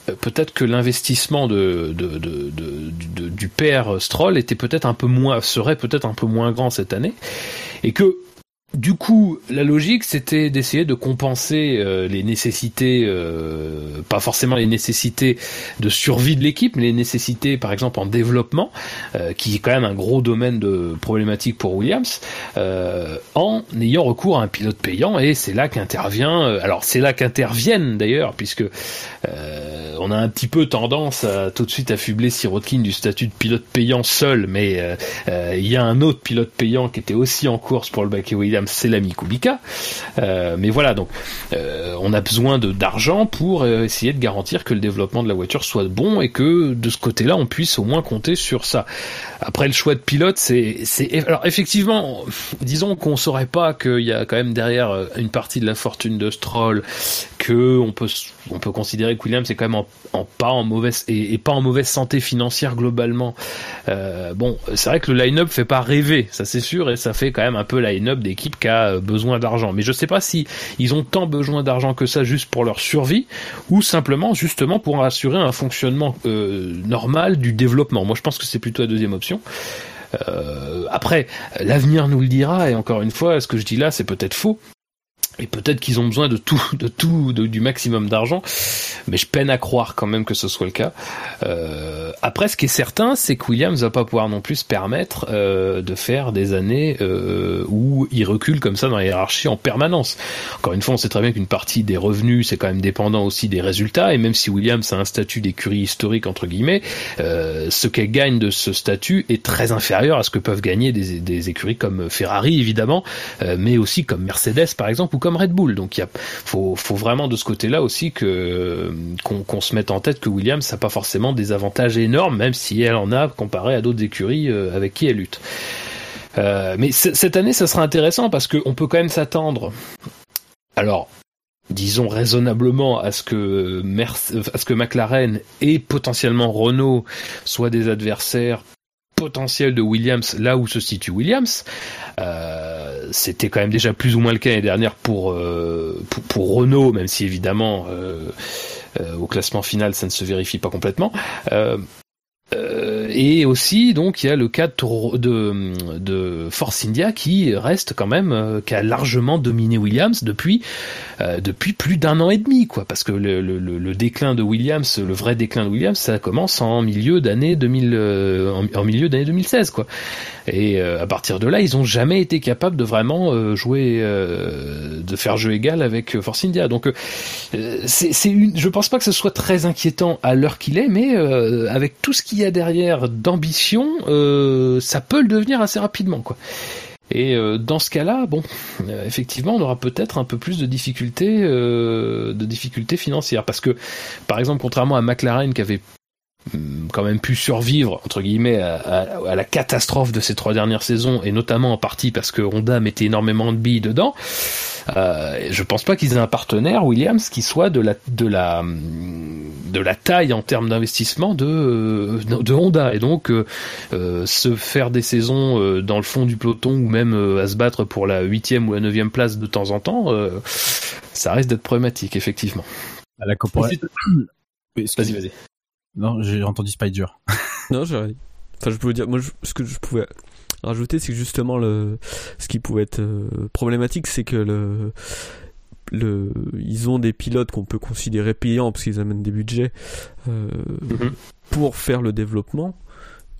euh, peut-être que l'investissement de, de, de, de, du père Stroll était peut-être un peu moins serait peut-être un peu moins grand cette année et que du coup, la logique, c'était d'essayer de compenser euh, les nécessités, euh, pas forcément les nécessités de survie de l'équipe, mais les nécessités, par exemple, en développement, euh, qui est quand même un gros domaine de problématique pour Williams, en ayant recours à un pilote payant. Et c'est là qu'intervient, alors c'est là qu'interviennent d'ailleurs, puisque on a un petit peu tendance à tout de suite affubler Sirotkin du statut de pilote payant seul, mais il y a un autre pilote payant qui était aussi en course pour le baquet Williams c'est l'ami Kubica. Euh, mais voilà, donc euh, on a besoin de d'argent pour euh, essayer de garantir que le développement de la voiture soit bon et que de ce côté-là, on puisse au moins compter sur ça. Après, le choix de pilote, c'est c'est alors effectivement, disons qu'on saurait pas qu'il y a quand même derrière une partie de la fortune de Stroll, que on peut on peut considérer que Williams est quand même en, pas en mauvaise et, pas en mauvaise santé financière globalement. bon, c'est vrai que le line-up fait pas rêver, ça c'est sûr, et ça fait quand même un peu line-up d'équipe qui a euh, besoin d'argent. Mais je sais pas si ils ont tant besoin d'argent que ça juste pour leur survie ou simplement justement pour assurer un fonctionnement euh, normal du développement. Moi, je pense que c'est plutôt la deuxième option. Euh, après, l'avenir nous le dira, et encore une fois, ce que je dis là, c'est peut-être faux. Et peut-être qu'ils ont besoin de tout, de tout, du maximum d'argent, mais je peine à croire quand même que ce soit le cas. Euh, après, ce qui est certain, c'est que Williams va pas pouvoir non plus se permettre euh, de faire des années euh, où il recule comme ça dans la hiérarchie en permanence. Encore une fois, on sait très bien qu'une partie des revenus, c'est quand même dépendant aussi des résultats, et même si Williams a un statut d'écurie historique entre guillemets, euh, ce qu'elle gagne de ce statut est très inférieur à ce que peuvent gagner des, écuries comme Ferrari évidemment, euh, mais aussi comme Mercedes par exemple comme Red Bull. Donc il faut, faut vraiment de ce côté-là aussi que qu'on se mette en tête que Williams n'a pas forcément des avantages énormes, même si elle en a comparé à d'autres écuries euh, avec qui elle lutte. Euh, mais cette année, ça sera intéressant parce qu'on peut quand même s'attendre. Alors, disons raisonnablement à ce que à ce que McLaren et potentiellement Renault soient des adversaires potentiels de Williams là où se situe Williams. Euh, c'était quand même déjà plus ou moins le cas l'année dernière pour, euh, pour, Renault, même si évidemment euh, au classement final ça ne se vérifie pas complètement. Euh, et aussi, donc, il y a le cas de, Force India qui reste quand même, euh, qui a largement dominé Williams depuis, euh, depuis plus d'un an et demi, quoi. Parce que le, déclin de Williams, le vrai déclin de Williams, ça commence en milieu d'année 2000, en, milieu d'année 2016, quoi. Et à partir de là, ils ont jamais été capables de vraiment jouer, de faire jeu égal avec Force India. Donc, c'est une, je pense pas que ce soit très inquiétant à l'heure qu'il est, mais avec tout ce qu'il y a derrière d'ambition, euh, ça peut le devenir assez rapidement, quoi. Et euh, dans ce cas-là, bon, euh, effectivement, on aura peut-être un peu plus de difficultés, de difficultés financières, parce que, par exemple, contrairement à McLaren qui avait hum, quand même pu survivre entre guillemets à, la catastrophe de ces trois dernières saisons et notamment en partie parce que Honda mettait énormément de billes dedans. Euh, je pense pas qu'ils aient un partenaire Williams qui soit de la de la de la taille en termes d'investissement de de Honda et donc euh, euh, se faire des saisons euh, dans le fond du peloton ou même à se battre pour la huitième ou la neuvième place de temps en temps, ça risque d'être problématique effectivement. À la Vas-y, vas-y. Non, j'ai entendu Spider. non, j'ai Enfin, je pouvais dire, moi, ce que je pouvais rajouter, c'est que justement le, ce qui pouvait être euh, problématique, c'est que le, le, ils ont des pilotes qu'on peut considérer payants parce qu'ils amènent des budgets euh, mhm. pour faire le développement.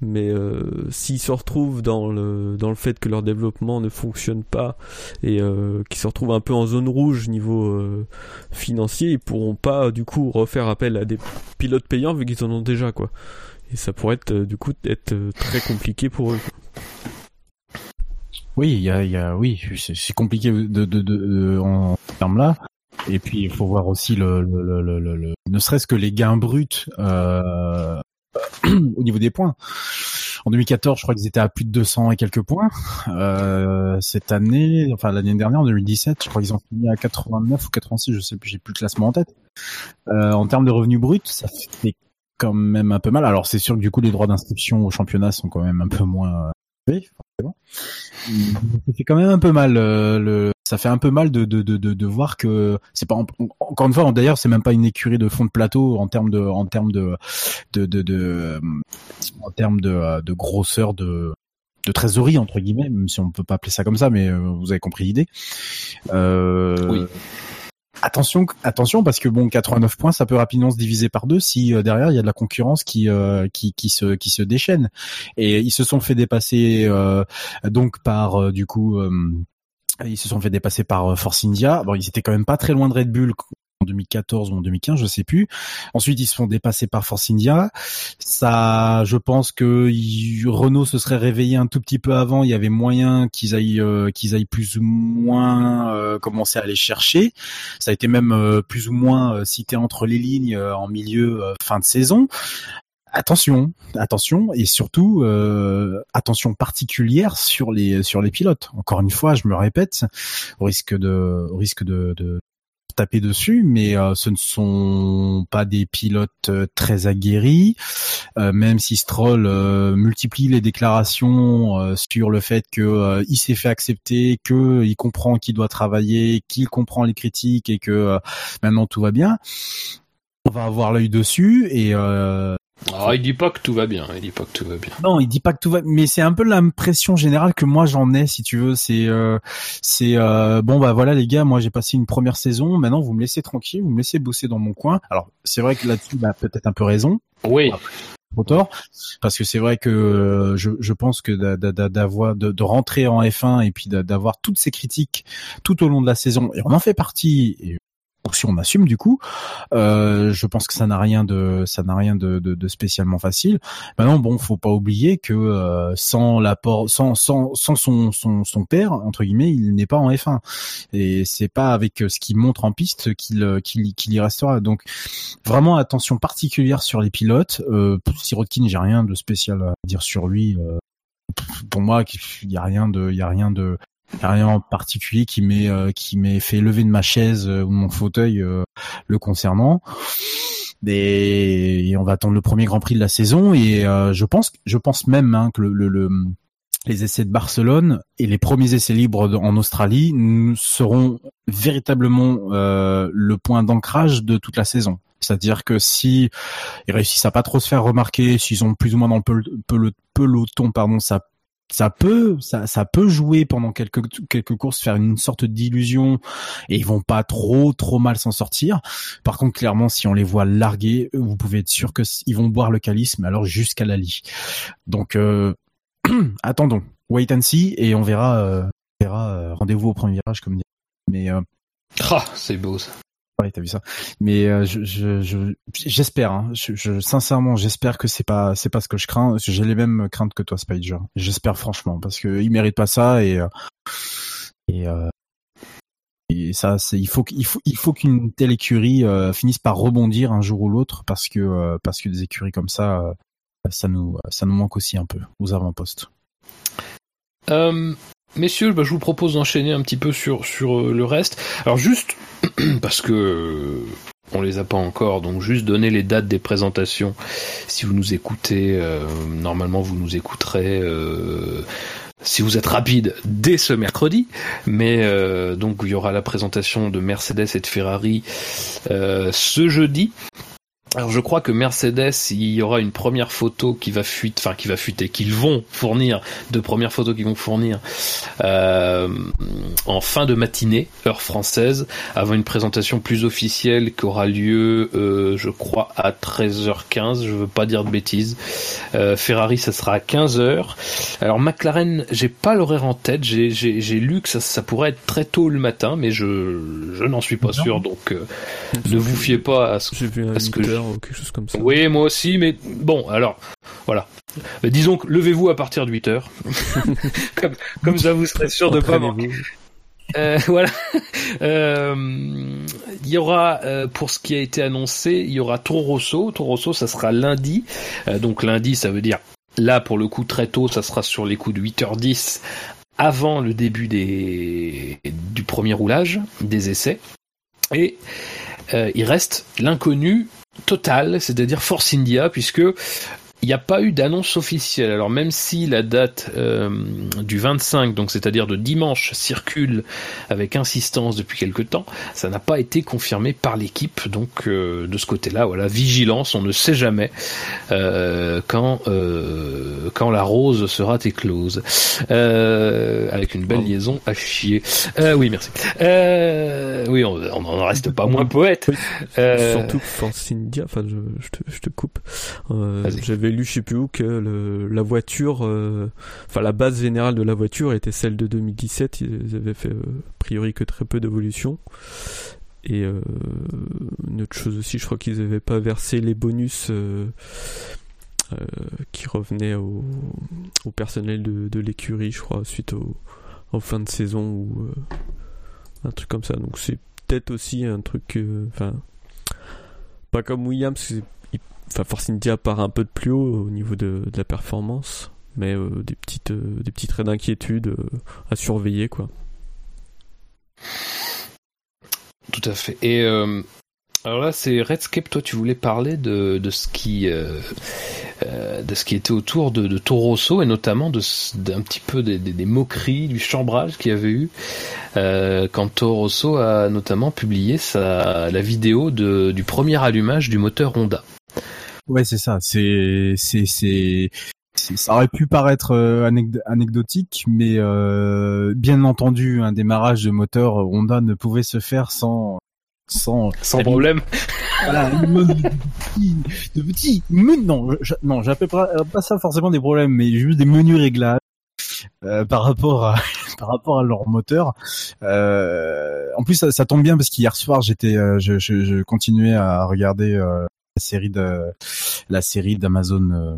Mais euh, s'ils se retrouvent dans le dans le fait que leur développement ne fonctionne pas et euh, qu'ils se retrouvent un peu en zone rouge niveau euh, financier, ils pourront pas du coup refaire appel à des pilotes payants vu qu'ils en ont déjà quoi. Et ça pourrait être du coup être très compliqué pour eux. Oui, il y a, oui, c'est compliqué de, de, de, en termes là. Et puis il faut voir aussi le, le, le, le, ne serait-ce que les gains bruts euh, au niveau des points. En 2014, je crois qu'ils étaient à plus de 200 et quelques points. Euh, cette année, enfin l'année dernière, en 2017, je crois qu'ils ont fini à 89 ou 86, je sais plus, j'ai plus le classement en tête. Euh, en termes de revenus bruts, ça fait quand même un peu mal. Alors c'est sûr que du coup les droits d'inscription au championnat sont quand même un peu moins oui, forcément. Ça fait quand même un peu mal. Euh, le, ça fait un peu mal de de de de, voir que c'est pas encore une fois. D'ailleurs, c'est même pas une écurie de fond de plateau en termes de en termes de de de, de en termes de, de grosseur de de trésorerie entre guillemets, même si on peut pas appeler ça comme ça, mais euh, vous avez compris l'idée. Euh, oui attention, attention, parce que bon, 89 points, ça peut rapidement se diviser par deux si euh, derrière il y a de la concurrence qui euh, qui, qui se qui se déchaîne. Et ils se sont fait dépasser euh, donc par du coup. ils se sont fait dépasser par Force India. Bon, ils étaient quand même pas très loin de Red Bull en 2014 ou en 2015, je sais plus. Ensuite, ils se font dépasser par Force India. Ça, je pense que Renault se serait réveillé un tout petit peu avant. Il y avait moyen qu'ils aillent, euh, qu'ils aillent plus ou moins euh, commencer à aller chercher. Ça a été même euh, plus ou moins cité entre les lignes en milieu fin de saison attention, attention et surtout attention particulière sur les sur les pilotes. Encore une fois, je me répète, au risque de risque de, taper dessus, mais euh, ce ne sont pas des pilotes euh, très aguerris. Euh, même si Stroll multiplie les déclarations sur le fait que il s'est fait accepter, que il comprend qu'il doit travailler, qu'il comprend les critiques et que maintenant tout va bien, on va avoir l'œil dessus et ah, il dit pas que tout va bien. Il dit pas que tout va bien. Non, il dit pas que tout va. Mais c'est un peu l'impression générale que moi j'en ai, si tu veux. C'est, euh, c'est euh, bon bah voilà les gars, moi j'ai passé une première saison. Maintenant vous me laissez tranquille, vous me laissez bosser dans mon coin. Alors c'est vrai que là-dessus, bah, peut-être un peu raison. Oui. Trop tort, parce que c'est vrai que euh, je, je pense que d'avoir de, de, rentrer en F1 et puis d'avoir toutes ces critiques tout au long de la saison et on en fait partie et si on assume du coup, euh, je pense que ça n'a rien de ça n'a rien de, de, de, spécialement facile. Maintenant, bon, faut pas oublier que euh, sans l'apport, sans sans sans son, son son père entre guillemets, il n'est pas en F1 et c'est pas avec ce qu'il montre en piste qu'il qu'il qu'il y restera. Donc vraiment attention particulière sur les pilotes. Euh, Sirotkin, j'ai rien de spécial à dire sur lui. Euh, pour moi, il y a rien de il y a rien de rien en particulier qui m'ait euh, qui m'ait fait lever de ma chaise euh, ou mon fauteuil euh, le concernant. Et, on va attendre le premier Grand Prix de la saison et je pense je pense même hein, que le, le, les essais de Barcelone et les premiers essais libres en Australie seront véritablement le point d'ancrage de toute la saison. C'est-à-dire que si ils réussissent à pas trop se faire remarquer, s'ils ont plus ou moins dans le peloton, pardon, ça ça peut ça, peut jouer pendant quelques courses faire une sorte d'illusion et ils vont pas trop trop mal s'en sortir. Par contre clairement si on les voit larguer, vous pouvez être sûr que ils vont boire le calice mais alors jusqu'à la lie. Donc euh, attendons, wait and see et on verra euh, on verra euh, rendez-vous au premier virage comme dit. Mais ah, c'est beau ça. Ouais, t'as vu ça. Mais euh, je, je, j'espère. Hein. Sincèrement, j'espère que c'est pas, c'est pas ce que je crains. J'ai les mêmes craintes que toi, Spider. J'espère franchement parce que il mérite pas ça et euh, euh, et ça, il faut qu'il faut, il faut qu'une telle écurie finisse par rebondir un jour ou l'autre parce que parce que des écuries comme ça, ça nous, ça nous manque aussi un peu aux avant-postes. Messieurs, bah, je vous propose d'enchaîner un petit peu sur, sur le reste. Alors juste parce que on les a pas encore, donc juste donner les dates des présentations. Si vous nous écoutez, euh, normalement vous nous écouterez. Euh, si vous êtes rapide dès ce mercredi, mais euh, donc il y aura la présentation de Mercedes et de Ferrari ce jeudi alors je crois que Mercedes, il y aura une première photo qui va fuiter, enfin qui va fuiter, qu'ils vont fournir, deux premières photos qu'ils vont fournir euh, en fin de matinée, heure française, avant une présentation plus officielle qui aura lieu, euh, je crois, à 13h15, je veux pas dire de bêtises. Euh, Ferrari, ça sera à 15h. Alors McLaren, j'ai pas l'horaire en tête, j'ai lu que ça, ça, pourrait être très tôt le matin, mais je, je n'en suis pas sûr, donc euh, ne vous fiez pas à ce, à ce que je quelque chose comme ça. Oui, moi aussi, mais bon, alors, voilà. Euh, disons que levez-vous à partir de 8 heures. comme, ça, vous serez sûr de pas manquer. Euh, voilà. Euh, il y aura, pour ce qui a été annoncé, il y aura Toro Rosso. Toro Rosso, ça sera lundi. donc lundi, ça veut dire là pour le coup très tôt, ça sera sur les coups de 8h10 avant le début des, du premier roulage, des essais. Et euh, il reste l'inconnu total, c'est-à-dire Force India, puisque il n'y a pas eu d'annonce officielle. Alors même si la date euh, du 25, donc c'est-à-dire de dimanche, circule avec insistance depuis quelque temps, ça n'a pas été confirmé par l'équipe. Donc euh, de ce côté-là, voilà, vigilance, on ne sait jamais euh, quand quand la rose sera éclose, avec une belle oh. liaison à chier. oui, merci. oui, on n'en reste pas moins poète. Surtout Force India. Enfin, je, je, te, je te coupe. J'avais lu, je sais plus où, que le, la voiture, euh, enfin la base générale de la voiture était celle de 2017. Ils avaient fait euh, a priori que très peu d'évolution. Et euh, une autre chose aussi, je crois qu'ils n'avaient pas versé les bonus qui revenaient au, au personnel de, l'écurie, je crois, suite au, en fin de saison ou un truc comme ça. Donc c'est peut-être aussi un truc, enfin, pas comme Williams, enfin Force India part un peu de plus haut au niveau de, la performance, mais euh, des petites euh, des petits traits d'inquiétude euh, à surveiller quoi. Tout à fait. Et alors là, c'est Redscape. Toi, tu voulais parler de, de ce qui de ce qui était autour de, de Torosso et notamment de d'un petit peu des, des, moqueries, du chambrage qu'il y avait eu quand Torosso a notamment publié sa la vidéo de, du premier allumage du moteur Honda. Ouais, c'est ça. C'est c'est c'est ça aurait pu paraître euh, anecdotique, mais euh, bien entendu, un démarrage de moteur Honda ne pouvait se faire sans sans sans problème. Voilà, de petits, non, non, j'appelle pas, pas ça forcément des problèmes, mais juste des menus réglages euh, par rapport à par rapport à leur moteur. Euh, en plus, ça, ça, tombe bien parce qu'hier soir, j'étais, euh, je, je, je, continuais à regarder série de la série d'Amazon euh,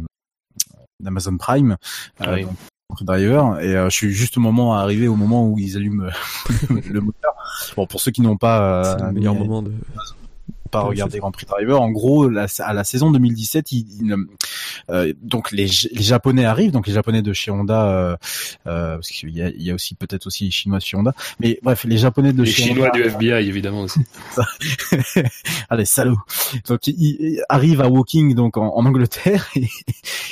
d'Amazon Prime. Euh, ah Driver et euh, je suis juste au moment arrivé au moment où ils allument le moteur. Bon pour ceux qui n'ont pas le meilleur moment de pas regarder Grand Prix Driver. En gros, à la saison 2017, il, euh, donc les, les, Japonais arrivent, donc les Japonais de chez Honda, euh, euh, parce qu'il y a, il y a aussi peut-être aussi les Chinois de chez Honda, mais bref, les Japonais de les chez Chinois du FBI évidemment aussi. Allez salauds. Donc ils, arrivent à Woking donc en, en Angleterre et,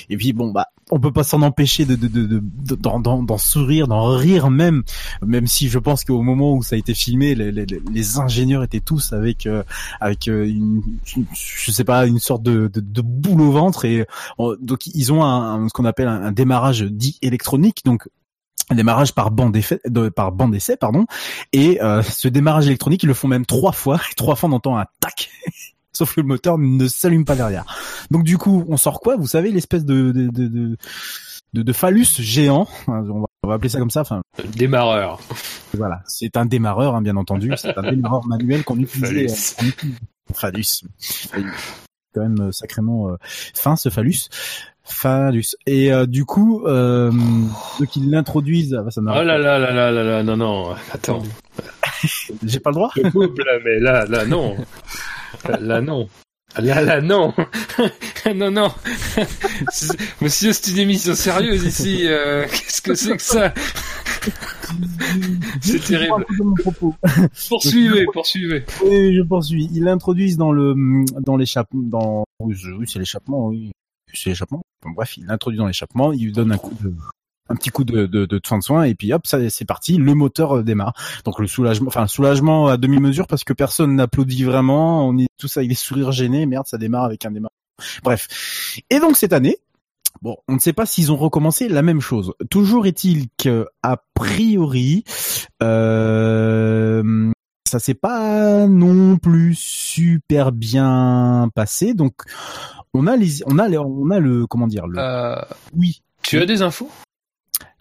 et puis bon bah on peut pas s'en empêcher de d'en de, de, sourire, d'en rire même, même si je pense qu'au moment où ça a été filmé, les, les, les ingénieurs étaient tous avec euh, avec euh, une, je sais pas une sorte de, de, boule au ventre et euh, donc ils ont un, ce qu'on appelle un, démarrage dit électronique donc un démarrage par bande d'essai, par bande d'essai, pardon. Et ce démarrage électronique, ils le font même trois fois. Trois fois, on entend un tac sauf que le moteur ne s'allume pas derrière. Donc du coup, on sort quoi? Vous savez, l'espèce de de, de, de, de, phallus géant, on va, appeler ça comme ça. Enfin, démarreur. Voilà, c'est un démarreur, hein, bien entendu. C'est un démarreur manuel qu'on utilisait. phallus. phallus. Quand même euh, sacrément euh, fin ce phallus. Phallus. Et euh, du coup, euh, donc ils l'introduisent. Ah, ça oh là là là là là là, non non, attends. J'ai pas le droit? Je coupe là, mais là là non. Là, non. Là, là, non. non, non. Monsieur, c'est une émission sérieuse ici. Euh, qu'est-ce que c'est que ça? C'est terrible. Poursuivez, poursuivez. Oui, je poursuis. Ils l'introduisent dans le, dans l'échappement, dans, oui, c'est l'échappement, oui. C'est l'échappement. bref, il l'introduit dans l'échappement, il lui donne un coup de, un petit coup de, de, de fin de soin et puis hop ça c'est parti le moteur euh, démarre donc le soulagement enfin soulagement à demi mesure parce que personne n'applaudit vraiment on est tout ça il est sourire gêné merde ça démarre avec un démarre bref et donc cette année Bon, on ne sait pas s'ils ont recommencé la même chose. Toujours est-il que a priori, euh, ça s'est pas non plus super bien passé. Donc, on a les, on a, on a le, comment dire, le. Euh, oui. Tu as des infos?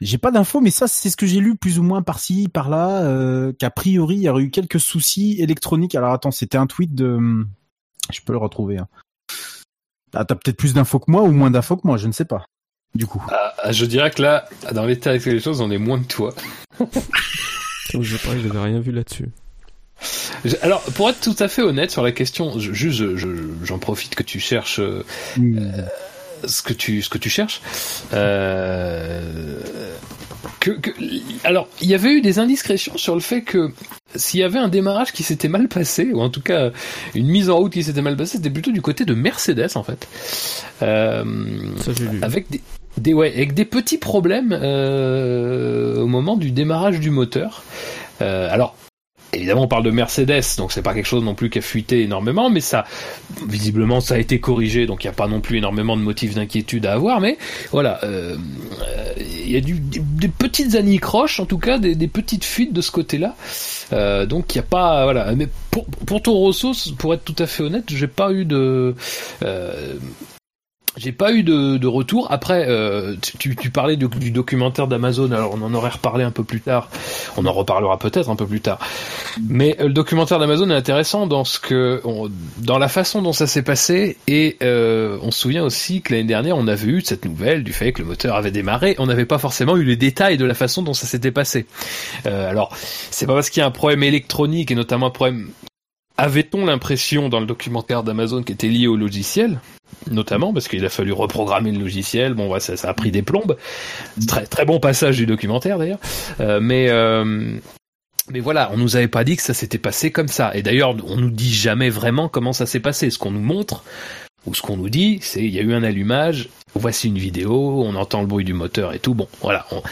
J'ai pas d'infos, mais ça c'est ce que j'ai lu plus ou moins par-ci, par-là, euh, qu'a priori il y aurait eu quelques soucis électroniques. Alors attends, c'était un tweet de, je peux le retrouver. Hein. Ah, t'as peut-être plus d'infos que moi ou moins d'infos que moi, je ne sais pas. Du coup. Ah, ah je dirais que là, dans l'état actuel des choses, on est moins que toi. je pas, j'avais rien vu là-dessus. Alors, pour être tout à fait honnête sur la question, juste, j'en profite que tu cherches. Euh, ce que tu ce que tu cherches. Euh, que, que, alors, il y avait eu des indiscrétions sur le fait que s'il y avait un démarrage qui s'était mal passé, ou en tout cas une mise en route qui s'était mal passée, c'était plutôt du côté de Mercedes en fait, euh, Ça, j'ai lu. avec des, des ouais, avec des petits problèmes euh, au moment du démarrage du moteur. Euh, alors Évidemment, on parle de Mercedes, donc c'est pas quelque chose non plus qui a fuité énormément, mais ça, visiblement, ça a été corrigé, donc il n'y a pas non plus énormément de motifs d'inquiétude à avoir, mais voilà, euh, euh, il y a du, des, petites anicroches, en tout cas, des, petites fuites de ce côté-là, euh, donc il n'y a pas, voilà, mais pour, pour Toro pour être tout à fait honnête, j'ai pas eu de, euh, j'ai pas eu de, de retour. Après, euh, tu, tu parlais du, du documentaire d'Amazon. Alors, on en aurait reparlé un peu plus tard. On en reparlera peut-être un peu plus tard. Mais euh, le documentaire d'Amazon est intéressant dans ce que, on- dans la façon dont ça s'est passé. Et euh, on se souvient aussi que l'année dernière, on avait eu cette nouvelle du fait que le moteur avait démarré. On n'avait pas forcément eu les détails de la façon dont ça s'était passé. Euh, alors, c'est pas parce qu'il y a un problème électronique et notamment un problème avait-on l'impression dans le documentaire d'Amazon qui était lié au logiciel, notamment parce qu'il a fallu reprogrammer le logiciel. Bon, ouais, ça, a pris des plombes. Très très bon passage du documentaire d'ailleurs. Euh, mais euh, mais voilà, on nous avait pas dit que ça s'était passé comme ça. Et d'ailleurs, on nous dit jamais vraiment comment ça s'est passé. Ce qu'on nous montre ou ce qu'on nous dit, c'est il y a eu un allumage. Voici une vidéo, on entend le bruit du moteur et tout. Bon, voilà. on-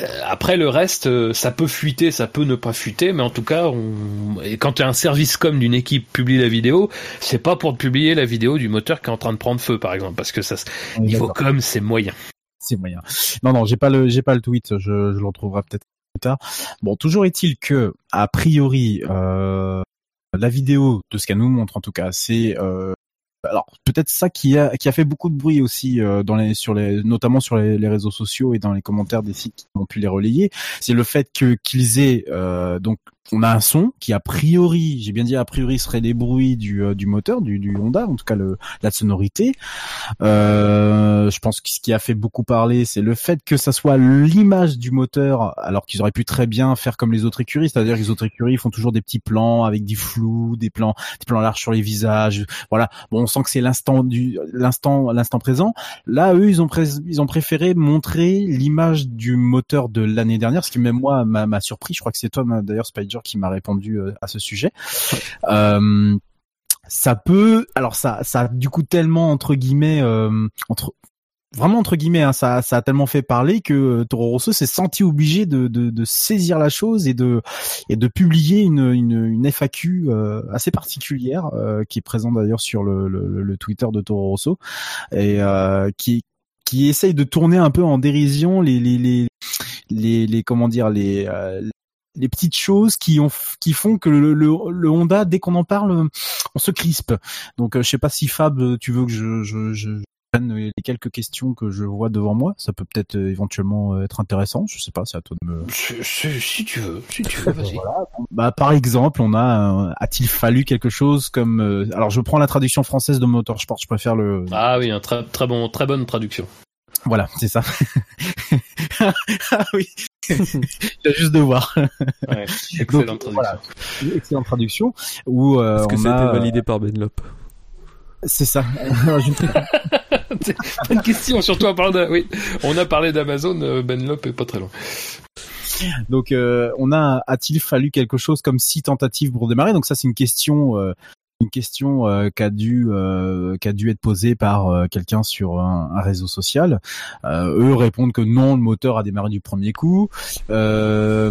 euh, après le reste, euh, ça peut fuiter, ça peut ne pas fuiter, mais en tout cas, on... et quand un service comme d'une équipe publie la vidéo, c'est pas pour publier la vidéo du moteur qui est en train de prendre feu, par exemple, parce que ça, est niveau com, c'est moyen. C'est moyen. Non, non, j'ai pas le, j'ai pas le tweet. Je, je le retrouverai peut-être plus tard. Bon, toujours est-il que, a priori, euh, la vidéo de ce qu'elle nous montre, en tout cas, c'est, euh, alors peut-être ça qui a, qui a fait beaucoup de bruit aussi euh, dans les, sur les, notamment sur les, réseaux sociaux et dans les commentaires des sites qui ont pu les relayer. C'est le fait que qu'ils aient, euh, donc, on a un son qui a priori, j'ai bien dit a priori, serait les bruits du, euh, du moteur, du, du Honda, en tout cas le, la sonorité. Euh, je pense que ce qui a fait beaucoup parler, c'est le fait que ça soit l'image du moteur, alors qu'ils auraient pu très bien faire comme les autres écuries, c'est-à-dire que les autres écuries font toujours des petits plans avec des flous, des plans, des plans larges sur les visages. Voilà. Bon, on sent que c'est l'instant du, l'instant, l'instant présent. Là, eux, ils ont, ils ont préféré montrer l'image du moteur de l'année dernière, ce qui même moi m'a surpris. Je crois que c'est toi, d'ailleurs, Qui m'a répondu euh, à ce sujet. Euh, ça peut, alors ça, ça a du coup tellement entre guillemets, euh, entre vraiment entre guillemets, hein, ça, ça a tellement fait parler que Toro Rosso s'est senti obligé de, de, de saisir la chose et de et de publier une, une, une FAQ euh, assez particulière euh, qui est présente d'ailleurs sur le, le, le Twitter de Toro Rosso et qui qui essaye de tourner un peu en dérision les les les les, les comment dire les euh, les petites choses qui ont qui font que le, le, le Honda dès qu'on en parle on se crispe donc euh, je sais pas si Fab tu veux que je je, je prenne les quelques questions que je vois devant moi ça peut peut-être euh, éventuellement euh, être intéressant je sais pas c'est à toi de me Si, si- si tu veux, si tu veux, vas-y. voilà. Bah, par exemple, on a a-t-il fallu quelque chose comme euh, alors je prends la traduction française de Motorsport, je préfère le Ah oui, un très très bon, très bonne traduction. voilà, c'est ça. ah oui. J'ai juste de voir. Ouais, excellente traduction. voilà. Excellente traduction où euh, Est-ce que on ça a a été validé par Benlop c'est ça. Bonne question, surtout en parlant de... Oui, on a parlé d'Amazon, euh, Ben Lop est pas très loin. Donc euh, on a a-t-il fallu quelque chose comme six tentatives pour démarrer? Donc ça c'est une question euh, une question euh, qui dû euh, dû être posée par euh, quelqu'un sur un, un réseau social. Euh, eux répondent que non, le moteur a démarré du premier coup. Euh,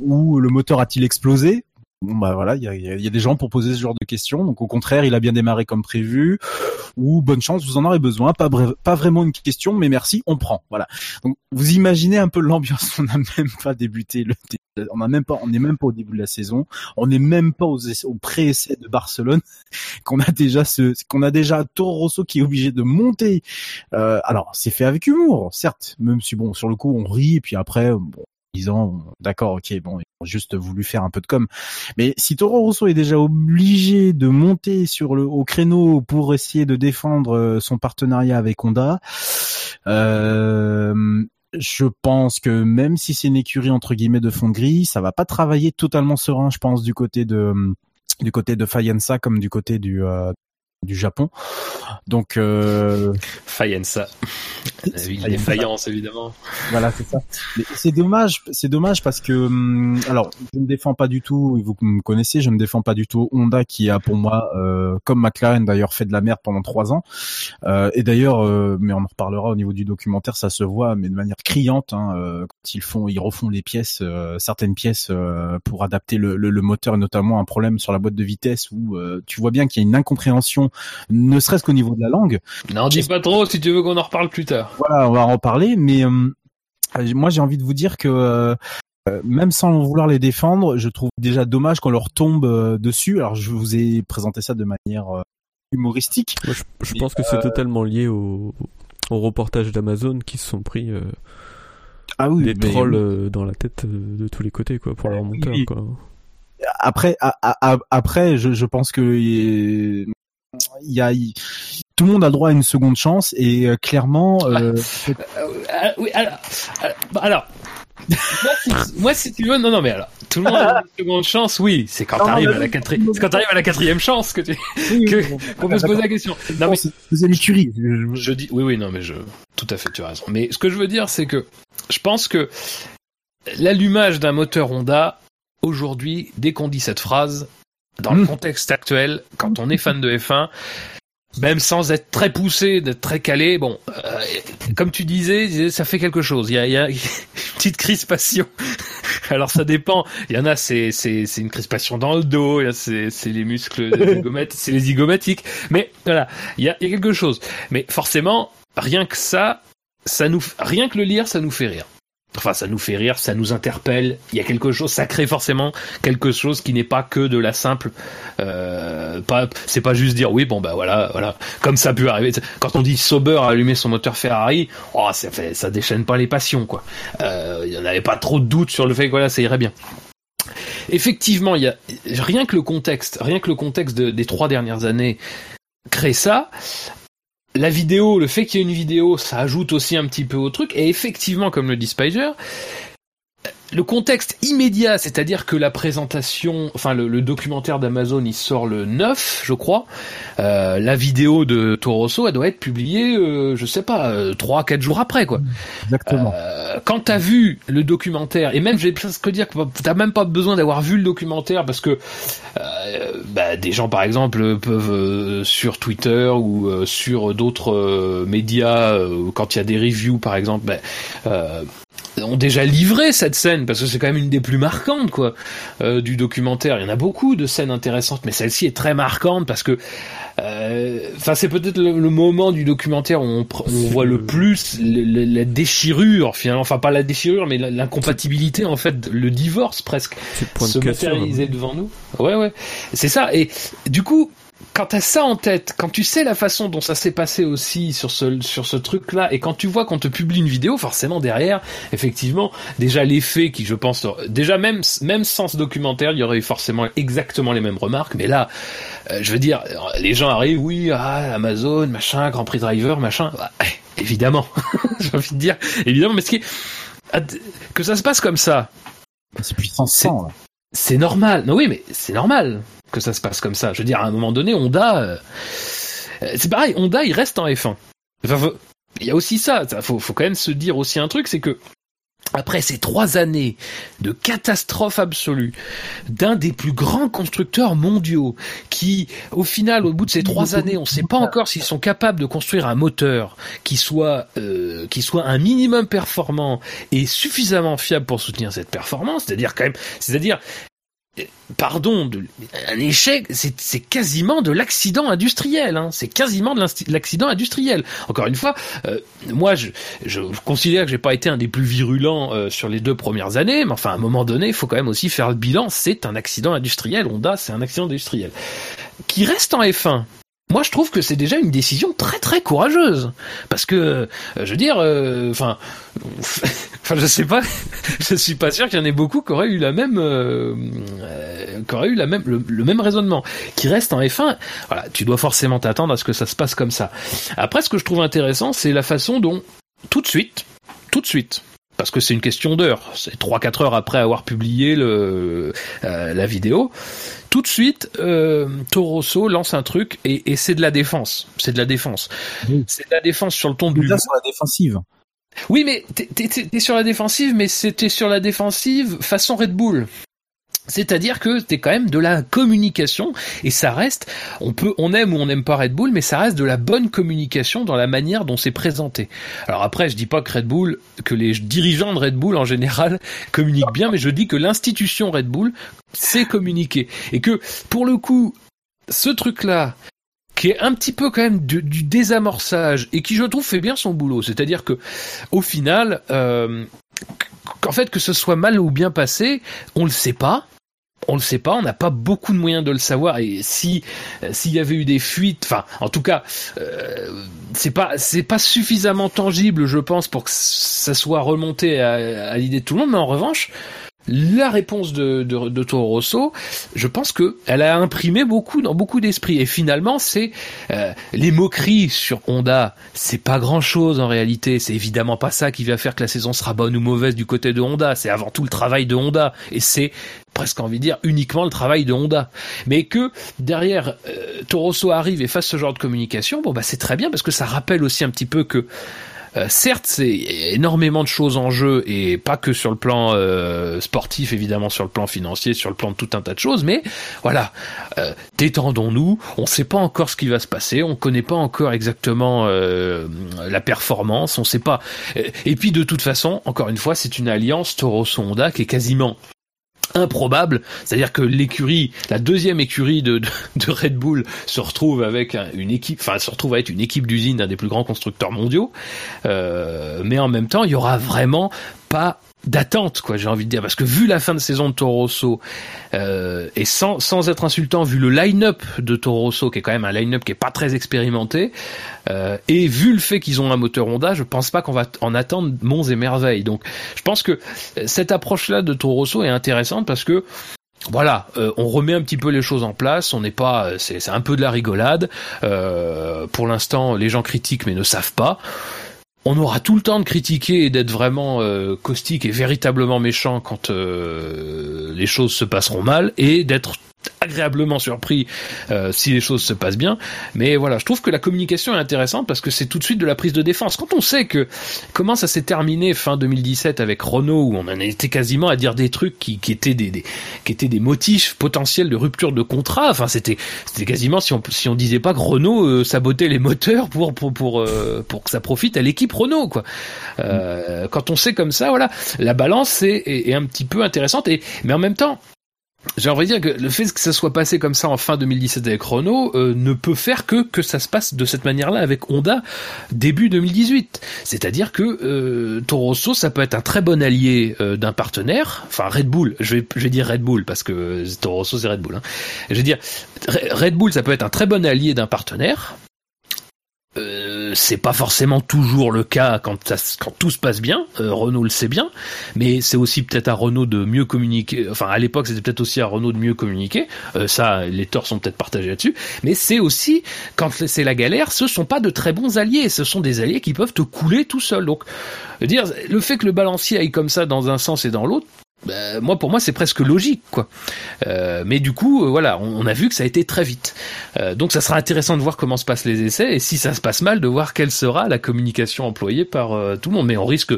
ou le moteur a-t-il explosé? Bon bah voilà, il y a, y a- des gens pour poser ce genre de questions. Donc au contraire, il a bien démarré comme prévu. Ou bonne chance, vous en aurez besoin. Pas pas vraiment une question, mais merci, on prend. Voilà. Donc vous imaginez un peu l'ambiance. On n'a même pas débuté le, on même pas, on n'est même pas au début de la saison. On n'est même pas aux au pré-essai de Barcelone. Qu'on a déjà ce, qu'on a déjà Toro Rosso qui est obligé de monter. Euh, alors c'est fait avec humour, certes. Même si bon, sur le coup on rit et puis après, bon, disant d'accord, ok, bon, ils ont juste voulu faire un peu de com. Mais si Toro Rosso est déjà obligé de monter sur le au créneau pour essayer de défendre euh, son partenariat avec Honda, euh, je pense que même si c'est une écurie entre guillemets de fond gris, ça va pas travailler totalement serein, je pense, du côté de du côté de Fayensa comme du côté du euh, du Japon. Donc euh... Fayensa, faïences évidemment. Voilà, c'est ça. C'est dommage, c'est dommage parce que hum, alors je ne défends pas du tout. Vous me connaissez, je ne défends pas du tout Honda qui a pour moi, euh, comme McLaren d'ailleurs, fait de la merde pendant trois ans. Euh, et d'ailleurs, euh, mais on en reparlera au niveau du documentaire, ça se voit, mais de manière criante hein, quand ils font, ils refont les pièces, certaines pièces pour adapter le, le, le, moteur, et notamment un problème sur la boîte de vitesse où tu vois bien qu'il y a une incompréhension, ne serait-ce qu'au niveau de la langue. Non, dis pas trop si tu veux qu'on en reparle plus tard. Voilà, on va en parler, mais euh, moi j'ai envie de vous dire que euh, même sans vouloir les défendre, je trouve déjà dommage qu'on leur tombe euh, dessus. Alors je vous ai présenté ça de manière humoristique. je, pense que c'est totalement lié au, au reportage d'Amazon qui se sont pris ah oui, des trolls dans la tête de tous les côtés quoi pour leur monteur quoi. Après, après, je, je pense que il y a, tout le monde a droit à une seconde chance et euh, clairement. Euh, euh, oui, alors, bah, alors moi, si, tu veux, non, non, mais alors, tout le monde a une seconde chance, oui, c'est quand t'arrives à la quatrième, c'est quand t'arrives à la quatrième chance que tu, qu'on peut se poser la question. Non, mais c'est l'écurie. Je dis, oui, oui, non, mais je, tout à fait, tu as raison. Mais ce que je veux dire, c'est que je pense que l'allumage d'un moteur Honda, aujourd'hui, dès qu'on dit cette phrase, dans le hmm. contexte actuel, quand on est fan de F1, même sans être très poussé, d'être très calé, bon, euh, comme tu disais, ça fait quelque chose. Il y a, une petite crispation. Alors ça dépend. Il y en a, c'est c'est c'est une crispation dans le dos. C'est c'est les muscles, c'est les zygomatiques. Mais voilà, il y a, il y a quelque chose. Mais forcément, rien que ça, ça nous, rien que le lire, ça nous fait rire. Enfin, ça nous fait rire, ça nous interpelle. Il y a quelque chose, ça crée forcément quelque chose qui n'est pas que de la simple. Euh, pas, c'est pas juste dire oui, bon bah voilà, voilà. Comme ça peut arriver. Quand on dit Sauber a allumé son moteur Ferrari, oh, ça fait, ça déchaîne pas les passions quoi. Euh, il y en avait pas trop de doute sur le fait que voilà, ça irait bien. Effectivement, il y a rien que le contexte, rien que le contexte des trois dernières années crée ça la vidéo, le fait qu'il y ait une vidéo, ça ajoute aussi un petit peu au truc. Et effectivement, comme le dit Spider, le contexte immédiat, c'est-à-dire que la présentation, enfin le, documentaire d'Amazon, il sort le 9, je crois. Euh, la vidéo de Torosso, elle doit être publiée, euh, je sais pas, euh, trois, 4 jours après, quoi. Exactement. Euh, quand t'as vu le documentaire, et même j'ai presque dire que t'as même pas besoin d'avoir vu le documentaire parce que bah, des gens, par exemple, peuvent sur Twitter ou sur d'autres médias, quand il y a des reviews, par exemple, bah, ont déjà livré cette scène parce que c'est quand même une des plus marquantes quoi euh, du documentaire. Il y en a beaucoup de scènes intéressantes, mais celle-ci est très marquante parce que euh, enfin c'est peut-être le, moment du documentaire où on, voit le plus la déchirure finalement, enfin pas la déchirure mais l'incompatibilité en fait, le divorce presque se matérialiser devant nous. Ouais ouais, c'est ça. Et du coup quand t'as ça en tête, quand tu sais la façon dont ça s'est passé aussi sur ce sur ce truc-là, et quand tu vois qu'on te publie une vidéo, forcément derrière, effectivement, déjà l'effet qui, je pense, déjà même même sans ce documentaire, il y aurait eu forcément exactement les mêmes remarques, mais là, euh, je veux dire, les gens arrivent, oui, ah, Amazon, machin, Grand Prix Driver, machin, bah, évidemment, j'ai envie de dire, évidemment, mais ce qui est, que ça se passe comme ça, c'est c'est normal. Non, oui, mais c'est normal que ça se passe comme ça. Je veux dire, à un moment donné, Honda, euh, c'est pareil, Honda, il reste en F1. Enfin, il y a aussi ça. Faut quand même se dire aussi un truc, c'est que après ces trois années de catastrophe absolue d'un des plus grands constructeurs mondiaux qui, au final, au bout de ces trois années, on ne sait pas encore s'ils sont capables de construire un moteur qui soit euh, qui soit un minimum performant et suffisamment fiable pour soutenir cette performance, c'est-à-dire quand même, c'est-à-dire pardon, un échec, c'est quasiment de l'accident industriel. Hein. C'est quasiment de l'accident industriel. Encore une fois, euh, moi, je, je, considère que j'ai pas été un des plus virulents euh, sur les deux premières années, mais enfin, à un moment donné, il faut quand même aussi faire le bilan. C'est un accident industriel. Honda, c'est un accident industriel qui reste en F1 moi je trouve que c'est déjà une décision très très courageuse. Parce que euh, je veux dire euh, enfin enfin je sais pas je suis pas sûr qu'il y en ait beaucoup qui auraient eu la même euh, qui auraient eu la même le, même raisonnement. Qui reste en F1 voilà tu dois forcément t'attendre à ce que ça se passe comme ça. Après ce que je trouve intéressant c'est la façon dont tout de suite tout de suite parce que c'est une question d'heure. C'est trois quatre heures après avoir publié le euh, la vidéo. Tout de suite, euh, Torosso lance un truc et, et c'est de la défense. C'est de la défense. C'est de la défense sur le ton de sur la défensive. Oui, mais t'es sur la défensive, mais c'était sur la défensive façon Red Bull. C'est-à-dire que c'est quand même de la communication et ça reste, on peut, on aime ou on n'aime pas Red Bull, mais ça reste de la bonne communication dans la manière dont c'est présenté. Alors après, je dis pas que Red Bull, que les dirigeants de Red Bull en général communiquent bien, mais je dis que l'institution Red Bull sait communiquer et que pour le coup, ce truc-là, qui est un petit peu quand même du, désamorçage et qui je trouve fait bien son boulot. C'est-à-dire que au final, euh, qu'en fait que ce soit mal ou bien passé, on le sait pas on le sait pas, on n'a pas beaucoup de moyens de le savoir. Et si euh, s'il y avait eu des fuites, enfin en tout cas euh, c'est pas c'est pas suffisamment tangible je pense pour que ça soit remonté à, à l'idée de tout le monde, mais en revanche la réponse de, de, de Rosso, je pense que elle a imprimé beaucoup dans beaucoup d'esprits. Et finalement, c'est euh, les moqueries sur Honda, c'est pas grand chose en réalité. C'est évidemment pas ça qui va faire que la saison sera bonne ou mauvaise du côté de Honda. C'est avant tout le travail de Honda. Et c'est presque envie de dire uniquement le travail de Honda. Mais que derrière euh, Toro Rosso arrive et fasse ce genre de communication, bon bah c'est très bien parce que ça rappelle aussi un petit peu que euh, certes, c'est énormément de choses en jeu et pas que sur le plan euh, sportif, évidemment, sur le plan financier, sur le plan de tout un tas de choses. Mais voilà, euh, détendons-nous. On ne sait pas encore ce qui va se passer. On connaît pas encore exactement la performance. On sait pas. Et puis de toute façon, encore une fois, c'est une alliance Toro-Honda qui est quasiment improbable, c'est-à-dire que l'écurie, la deuxième écurie de, Red Bull se retrouve avec une équipe, enfin se retrouve avec une équipe d'usine d'un des plus grands constructeurs mondiaux, euh, mais en même temps il y aura vraiment pas d'attente quoi j'ai envie de dire parce que vu la fin de saison de Toro Rosso euh, et sans, sans être insultant vu le line-up de Toro Rosso qui est quand même un line-up qui est pas très expérimenté euh, et vu le fait qu'ils ont un moteur Honda je pense pas qu'on va en attendre monts et merveilles donc je pense que cette approche là de Toro Rosso est intéressante parce que voilà, euh, on remet un petit peu les choses en place. On n'est pas, c'est un peu de la rigolade. Euh, pour l'instant, les gens critiquent mais ne savent pas on aura tout le temps de critiquer et d'être vraiment euh, caustique et véritablement méchant quand euh, les choses se passeront mal et d'être agréablement surpris euh, si les choses se passent bien. Mais voilà, je trouve que la communication est intéressante parce que c'est tout de suite de la prise de défense. Quand on sait que comment ça s'est terminé fin 2017 avec Renault, où on en était quasiment à dire des trucs qui, qui étaient des, qui étaient des motifs potentiels de rupture de contrat. Enfin, c'était c'était quasiment si on si on disait pas que Renault euh, sabotait les moteurs pour pour pour euh, pour que ça profite à l'équipe Renault quoi. Euh, quand on sait comme ça, voilà, la balance est, est, est un petit peu intéressante et mais en même temps j'ai envie de dire que le fait que ça soit passé comme ça en fin 2017 avec Renault euh, ne peut faire que que ça se passe de cette manière-là avec Honda début 2018. C'est-à-dire que euh, Toro Rosso, ça peut être un très bon allié euh, d'un partenaire. Enfin Red Bull, je vais, je vais dire Red Bull parce que Toro Rosso c'est Red Bull. Hein. Je vais dire Red Bull, ça peut être un très bon allié d'un partenaire. C'est pas forcément toujours le cas quand, quand tout se passe bien. Euh, Renault le sait bien, mais c'est aussi peut-être à Renault de mieux communiquer. Enfin, à l'époque, c'était peut-être aussi à Renault de mieux communiquer. Euh, ça, les torts sont peut-être partagés là-dessus. Mais c'est aussi quand c'est la galère, ce sont pas de très bons alliés. Ce sont des alliés qui peuvent te couler tout seul. Donc, dire le fait que le balancier aille comme ça dans un sens et dans l'autre, bah, moi pour moi c'est presque logique quoi. Euh, mais du coup euh, voilà on, a vu que ça a été très vite. Euh, donc ça sera intéressant de voir comment se passent les essais et si ça se passe mal de voir quelle sera la communication employée par tout le monde. Mais on risque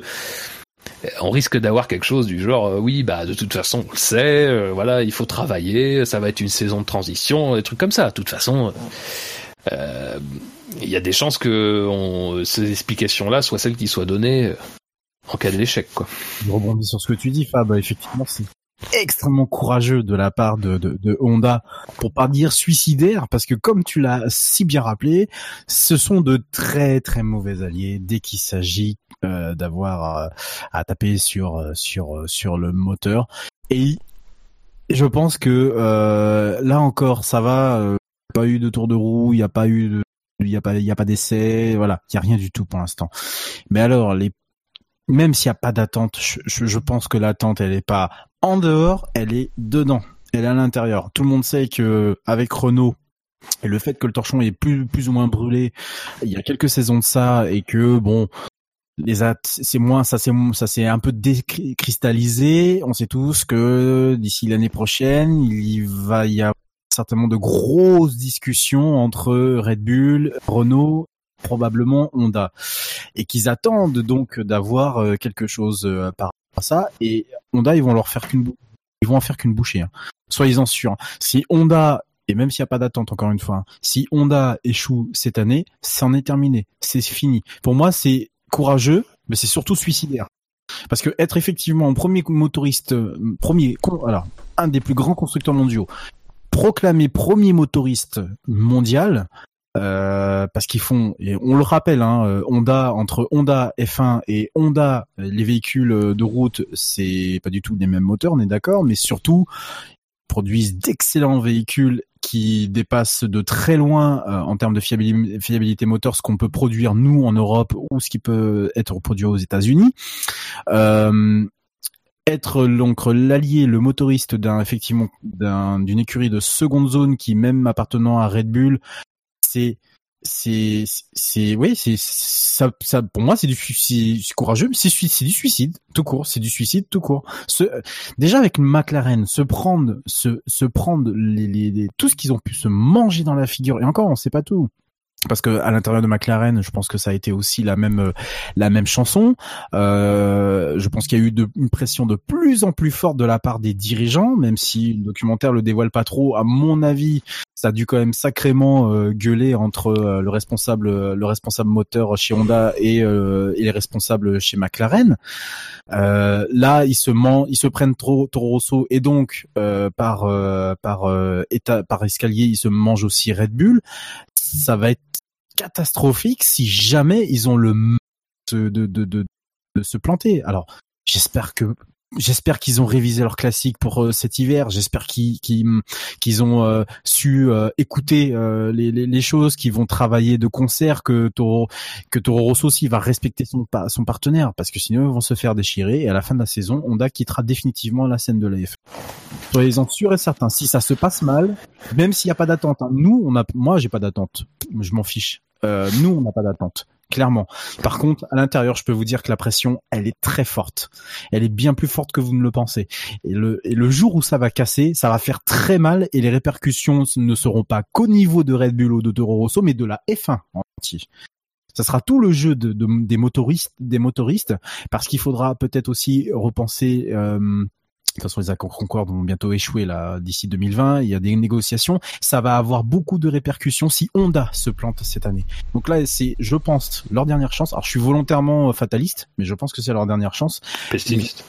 on risque d'avoir quelque chose du genre oui bah de toute façon on le sait voilà il faut travailler ça va être une saison de transition des trucs comme ça. De toute façon il y a des chances que ces explications là soient celles qui soient données en cas d'échec, quoi. Je rebondis sur ce que tu dis, Fab. Effectivement, c'est extrêmement courageux de la part de, Honda, pour pas dire suicidaire, parce que comme tu l'as si bien rappelé, ce sont de très très mauvais alliés dès qu'il s'agit euh, d'avoir euh, à taper sur sur sur le moteur. Et je pense que euh, là encore, ça va. pas eu de tour de roue, il n'y a pas eu de il y a pas y a pas d'essai voilà il y a rien du tout pour l'instant mais alors les même s'il n'y a pas d'attente, je, pense que l'attente, elle est pas en dehors, elle est dedans, elle est à l'intérieur. Tout le monde sait que avec Renault et le fait que le torchon est plus ou moins brûlé, il y a quelques saisons de ça et que bon, les c'est moins ça c'est ça c'est un peu décristallisé. On sait tous que d'ici l'année prochaine, il va y avoir certainement de grosses discussions entre Red Bull, Renault, probablement Honda, et qu'ils attendent donc d'avoir euh, quelque chose euh, par à ça. Et Honda, ils vont leur faire qu'une ils vont en faire qu'une bouchée. Hein. Soyez-en sûrs. Si Honda et même s'il n'y a pas d'attente, encore une fois, hein, si Honda échoue cette année, c'en est terminé, c'est fini. Pour moi, c'est courageux, mais c'est surtout suicidaire. Parce que être effectivement premier motoriste, euh, premier, alors un des plus grands constructeurs mondiaux, proclamé premier motoriste mondial, euh, parce qu'ils font, et on le rappelle, hein, euh, Honda entre Honda F1 et Honda, les véhicules de route, c'est pas du tout les mêmes moteurs, on est d'accord, mais surtout produisent d'excellents véhicules qui dépassent de très loin euh, en termes de fiabilité, fiabilité moteur ce qu'on peut produire nous en Europe ou ce qui peut être produit aux États-Unis. Euh, être donc l'allié, le motoriste d'un effectivement d'une écurie de seconde zone qui même appartenant à Red Bull, c'est c'est c'est oui c'est ça ça pour moi c'est du c'est courageux mais c'est c'est du suicide tout court. C'est du suicide tout court. Ce, déjà avec McLaren se prendre se se prendre les, les, tout ce qu'ils ont pu se manger dans la figure et encore on sait pas tout parce que à l'intérieur de McLaren, je pense que ça a été aussi la même la même chanson. Euh, je pense qu'il y a eu de, une pression de plus en plus forte de la part des dirigeants, même si le documentaire le dévoile pas trop. À mon avis, ça a dû quand même sacrément euh, gueuler entre euh, le responsable le responsable moteur chez Honda et, euh, et les responsables chez McLaren. là, ils se ment, ils se prennent trop Toro Rosso et donc par par état par escalier, ils se mangent aussi Red Bull ça va être catastrophique si jamais ils ont le de, de, de, se planter. Alors, j'espère que J'espère qu'ils ont révisé leur classique pour euh, cet hiver. J'espère qu'ils qu'ils ont euh, su euh, écouter les, les, choses, qu'ils vont travailler de concert, que Toro que Toro Rosso aussi va respecter son son partenaire, parce que sinon ils vont se faire déchirer. Et à la fin de la saison, Honda quittera définitivement la scène de la F. Soyez-en sûrs et certains. Si ça se passe mal, même s'il n'y a pas d'attente, hein, nous on a, moi j'ai pas d'attente, je m'en fiche. Nous on n'a pas d'attente clairement. Par contre, à l'intérieur, je peux vous dire que la pression, elle est très forte. Elle est bien plus forte que vous ne le pensez. Et le, jour où ça va casser, ça va faire très mal et les répercussions ne seront pas qu'au niveau de Red Bull ou de Toro Rosso, mais de la F1 en entier. Ça sera tout le jeu de, des motoristes, des motoristes, parce qu'il faudra peut-être aussi repenser euh, toute façon, les accords Concorde vont bientôt échouer là d'ici 2020. Il y a des négociations. Ça va avoir beaucoup de répercussions si Honda se plante cette année. Donc là, c'est, je pense, leur dernière chance. Alors, je suis volontairement fataliste, mais je pense que c'est leur dernière chance. Pessimiste.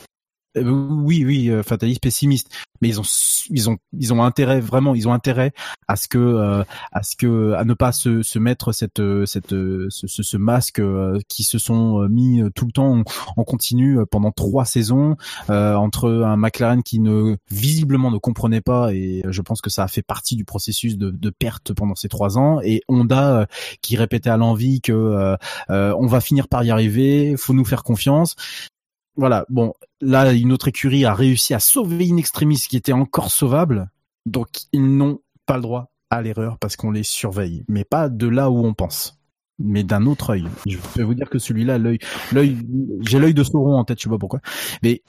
Euh, oui, oui, euh, fataliste, pessimiste. Mais ils ont, ils ont, ils ont intérêt vraiment, ils ont intérêt à ce que, euh, à ce que, à ne pas se, se mettre cette, cette, ce, ce, masque qui se sont mis tout le temps en, continu pendant trois saisons entre un McLaren qui ne visiblement ne comprenait pas et je pense que ça a fait partie du processus de, de perte pendant ces trois ans et Honda qui répétait à l'envie que on va finir par y arriver, faut nous faire confiance voilà, bon, là, une autre écurie a réussi à sauver une extrémiste qui était encore sauvable, donc ils n'ont pas le droit à l'erreur parce qu'on les surveille, mais pas de là où on pense, mais d'un autre œil. Je peux vous dire que celui-là, l'œil, l'œil, j'ai l'œil de Sauron en tête, je sais pas pourquoi, mais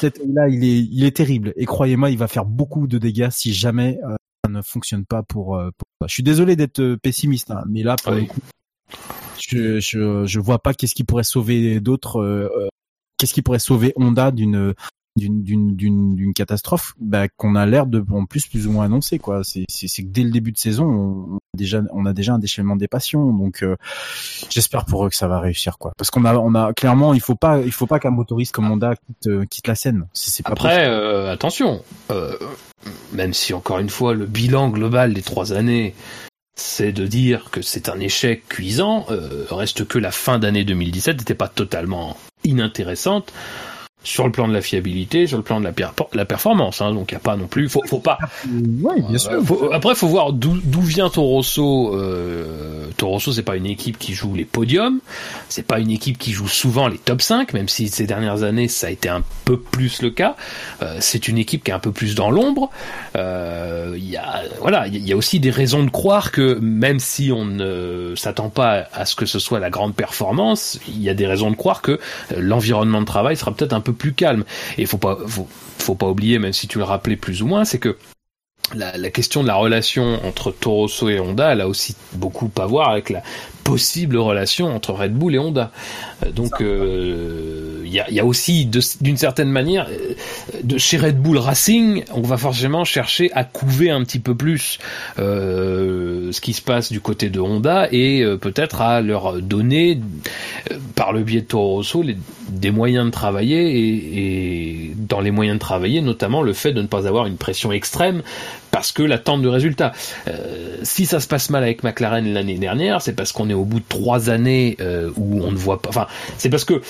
cet œil-là, il est, il est terrible, et croyez-moi, il va faire beaucoup de dégâts si jamais euh, ça ne fonctionne pas pour, euh, Je suis désolé d'être euh, pessimiste, hein, mais là, pour le coup, je, je, je vois pas qu'est-ce qui pourrait sauver d'autres qu'est-ce qui pourrait sauver Honda d'une d'une d'une d'une catastrophe? Bah, qu'on a l'air de en plus plus ou moins annoncer quoi. C'est c'est que dès le début de saison on, a déjà on a déjà un déchaînement des passions. Donc euh, j'espère pour eux que ça va réussir quoi. Parce qu'on a on a clairement il faut pas il faut pas qu'un motoriste comme Honda quitte, euh, quitte la scène. C'est pas après euh, attention même si encore une fois le bilan global des trois années c'est de dire que c'est un échec cuisant, reste que la fin d'année 2017 n'était pas totalement inintéressante. Sur le plan de la fiabilité, sur le plan de la, la performance. Hein, donc il n'y a pas non plus, faut, faut pas. Oui, bien sûr. Faut, après, faut voir d'où vient Torosso. Euh, Torosso, c'est pas une équipe qui joue les podiums, c'est pas une équipe qui joue souvent les top 5, même si ces dernières années ça a été un peu plus le cas. Euh, c'est une équipe qui est un peu plus dans l'ombre. Euh, il y a, voilà, il y a aussi des raisons de croire que même si on ne s'attend pas à ce que ce soit la grande performance, il y a des raisons de croire que l'environnement de travail sera peut-être un peu plus calme. Et faut pas, faut, pas oublier, même si tu le rappelais plus ou moins, c'est que la, la, question de la relation entre Torosso et Honda, elle a aussi beaucoup à voir avec la possible relation entre Red Bull et Honda. Euh, donc il euh, y, a, y, a, aussi d'une certaine manière euh, de chez Red Bull Racing, on va forcément chercher à couver un petit peu plus euh, ce qui se passe du côté de Honda et peut-être à leur donner par le biais de Toro Rosso des moyens de travailler et, et dans les moyens de travailler notamment le fait de ne pas avoir une pression extrême parce que l'attente de résultats. Euh, si ça se passe mal avec McLaren l'année dernière, c'est parce qu'on est au bout de trois années euh, où on ne voit pas. Enfin, c'est parce que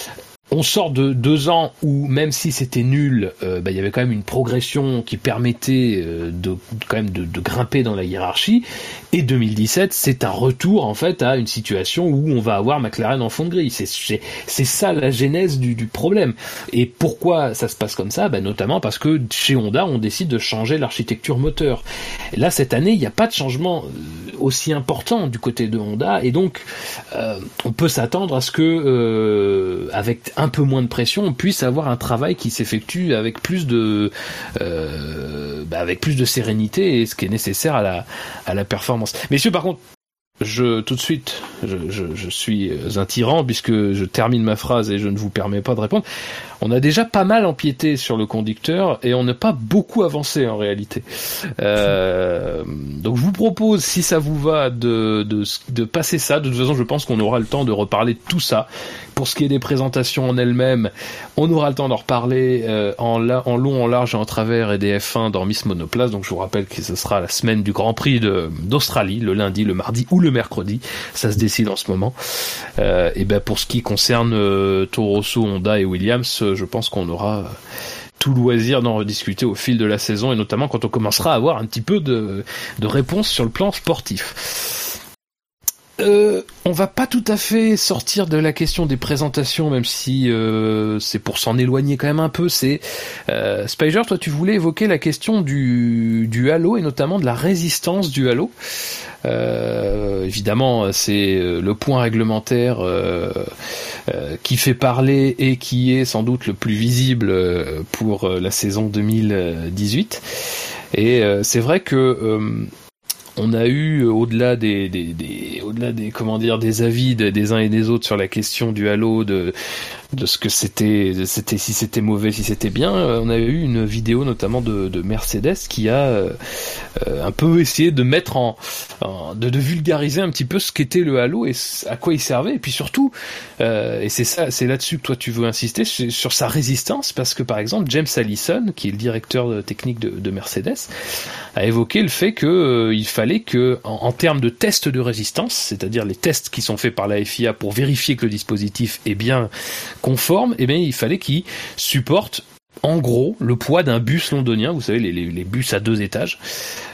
on sort de deux ans où même si c'était nul, euh, bah, il y avait quand même une progression qui permettait euh, de quand même de, grimper dans la hiérarchie. Et 2017, c'est un retour en fait à une situation où on va avoir McLaren en fond de grille. C'est ça la genèse du, problème. Et pourquoi ça se passe comme ça? Bah, Notamment parce que chez Honda, on décide de changer l'architecture moteur. Là, cette année, il n'y a pas de changement euh, aussi important du côté de Honda, et donc on peut s'attendre à ce que avec un peu moins de pression, on puisse avoir un travail qui s'effectue avec plus de euh, bah, avec plus de sérénité et ce qui est nécessaire à la à la performance. Messieurs, par contre, je tout de suite, je, je, je, suis un tyran puisque je termine ma phrase et je ne vous permets pas de répondre. On a déjà pas mal empiété sur le conducteur et on n'a pas beaucoup avancé en réalité. Euh, donc je vous propose, si ça vous va, de, de, de passer ça. De toute façon, je pense qu'on aura le temps de reparler de tout ça. Pour ce qui est des présentations en elles-mêmes, on aura le temps d'en reparler euh, en, en long, en large et en travers et des F1 dans Miss Monoplace. Donc je vous rappelle que ce sera la semaine du Grand Prix d'Australie, le lundi, le mardi ou le mercredi. Ça se décide en ce moment. Euh, et ben pour ce qui concerne euh, Toro Honda et Williams, je pense qu'on aura tout loisir d'en rediscuter au fil de la saison et notamment quand on commencera à avoir un petit peu de, de réponses sur le plan sportif. Euh, on va pas tout à fait sortir de la question des présentations, même si euh, c'est pour s'en éloigner quand même un peu. C'est euh, Spider, toi tu voulais évoquer la question du, halo et notamment de la résistance du halo. Euh, évidemment, c'est euh, le point réglementaire qui fait parler et qui est sans doute le plus visible pour la saison 2018. Et c'est vrai que on a eu euh, au-delà des, des, des au-delà des comment dire des avis des uns et des autres sur la question du halo de de ce que c'était, c'était si c'était mauvais, si c'était bien. Euh, on a eu une vidéo notamment de, de Mercedes qui a euh, un peu essayé de mettre en, de, vulgariser un petit peu ce qu'était le Halo et à quoi il servait. Et puis surtout, euh, et c'est ça, c'est là-dessus que toi tu veux insister sur sa résistance, parce que par exemple James Allison, qui est le directeur technique de, de Mercedes, a évoqué le fait que il fallait que, en termes de tests de résistance, c'est-à-dire les tests qui sont faits par la FIA pour vérifier que le dispositif est bien conforme, eh bien, il fallait qu'il supporte en gros le poids d'un bus londonien, vous savez les, bus à deux étages.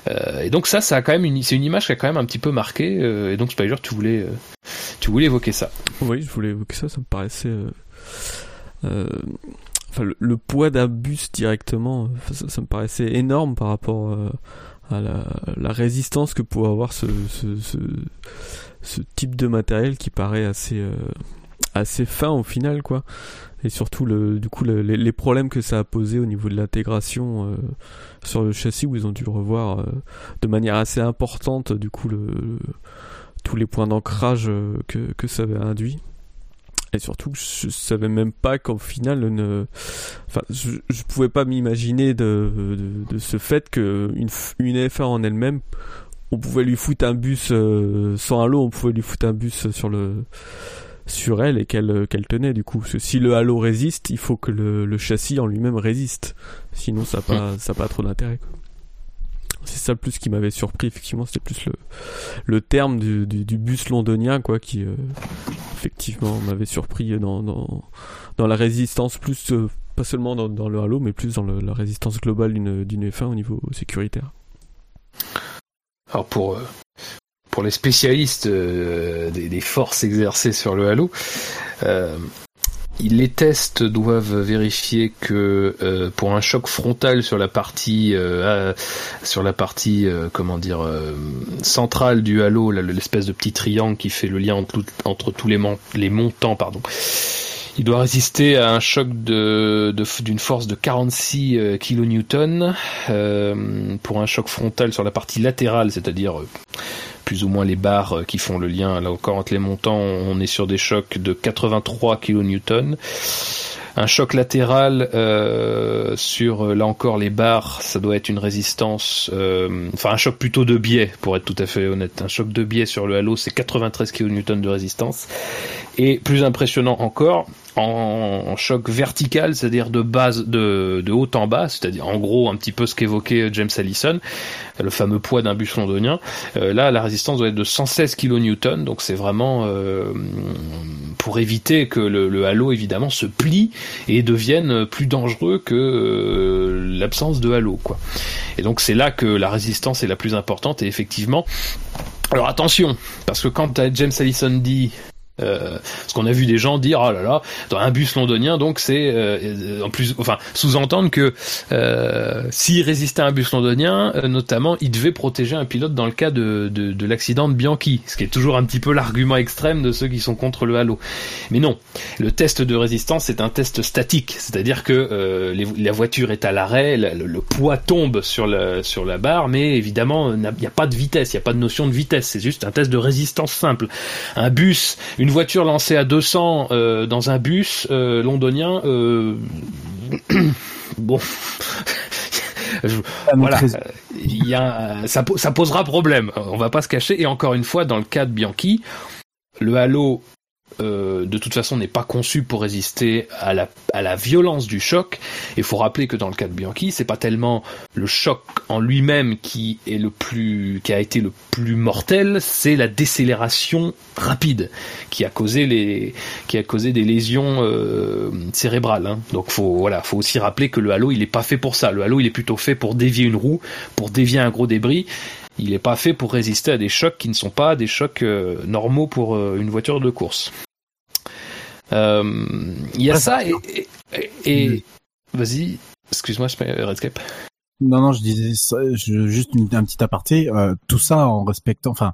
Euh, et donc ça, ça a quand même une, c'est une image qui a quand même un petit peu marqué. Euh, et donc Spider, tu voulais, euh, tu voulais évoquer ça. Oui, je voulais évoquer ça. Ça me paraissait, enfin le, poids d'un bus directement, ça, me paraissait énorme par rapport à la, résistance que pouvait avoir ce, ce, type de matériel qui paraît assez assez fin au final quoi. Et surtout le du coup les, problèmes que ça a posé au niveau de l'intégration euh, sur le châssis où ils ont dû revoir euh, de manière assez importante du coup le, tous les points d'ancrage euh, que, que ça avait induit. Et surtout je savais même pas qu'au final ne enfin je, je pouvais pas m'imaginer de, de, de, ce fait que une, une F1 en elle-même on pouvait lui foutre un bus sans halo on pouvait lui foutre un bus sur le sur elle et qu'elle qu'elle tenait du coup. Parce que si le halo résiste, il faut que le, le châssis en lui-même résiste. Sinon, ça n'a pas, ça pas trop d'intérêt. C'est ça le plus qui m'avait surpris, effectivement, c'était plus le, le terme du, du, du, bus londonien, quoi, qui euh, effectivement m'avait surpris dans, dans, dans la résistance plus euh, pas seulement dans, le Halo, mais plus dans la résistance globale d'une F1 au niveau sécuritaire. Alors pour pour les spécialistes des, forces exercées sur le Halo, les tests doivent vérifier que euh, pour un choc frontal sur la partie euh, sur la partie euh, comment dire centrale du halo, l'espèce de petit triangle qui fait le lien entre, tous les, les montants, pardon. Il doit résister à un choc d'une force de 46 kN pour un choc frontal sur la partie latérale, c'est-à-dire plus ou moins les barres euh, qui font le lien. Là encore entre les montants, on est sur des chocs de 83 kN. Un choc latéral euh, sur euh, là encore les barres, ça doit être une résistance, enfin un choc plutôt de biais pour être tout à fait honnête. Un choc de biais sur le halo, c'est 93 kN de résistance. Et plus impressionnant encore, en, choc vertical, c'est-à-dire de base, de, de haut en bas, c'est-à-dire en gros un petit peu ce qu'évoquait James Allison, le fameux poids d'un bus londonien. Euh, là, la résistance doit être de 116 kN, donc c'est vraiment euh, pour éviter que le, halo évidemment se plie et devienne plus dangereux que euh, l'absence de halo, quoi. Et donc c'est là que la résistance est la plus importante et effectivement. Alors attention, parce que quand James Allison dit euh, parce qu'on a vu des gens dire oh là là dans un bus londonien donc c'est euh, en plus enfin sous-entendre que euh, s'il résistait à un bus londonien euh, notamment il devait protéger un pilote dans le cas de, de, de l'accident de Bianchi ce qui est toujours un petit peu l'argument extrême de ceux qui sont contre le halo. Mais non le test de résistance c'est un test statique. C'est-à-dire que euh, la voiture est à l'arrêt le, poids tombe sur la sur la barre mais évidemment il n'y a pas de vitesse il n'y a pas de notion de vitesse. C'est juste un test de résistance simple. Un bus une une voiture lancée à 200 euh, dans un bus euh, londonien, euh, bon, voilà, il y a, ça, ça posera problème. On va pas se cacher. Et encore une fois, dans le cas de Bianchi, le Halo euh, de toute façon n'est pas conçu pour résister à la, à la violence du choc. Il faut rappeler que dans le cas de Bianchi, c'est pas tellement le choc en lui-même qui est le plus, qui a été le plus mortel, c'est la décélération rapide qui a causé les, qui a causé des lésions euh, cérébrales. Hein. Donc faut, voilà, faut aussi rappeler que le halo, il est pas fait pour ça. Le halo, il est plutôt fait pour dévier une roue, pour dévier un gros débris il n'est pas fait pour résister à des chocs qui ne sont pas des chocs euh, normaux pour une voiture de course. Euh, il y a ça et, et, vas-y, excuse-moi, Redscape. Non, non, je disais juste un petit aparté. Euh, tout ça en respectant, enfin,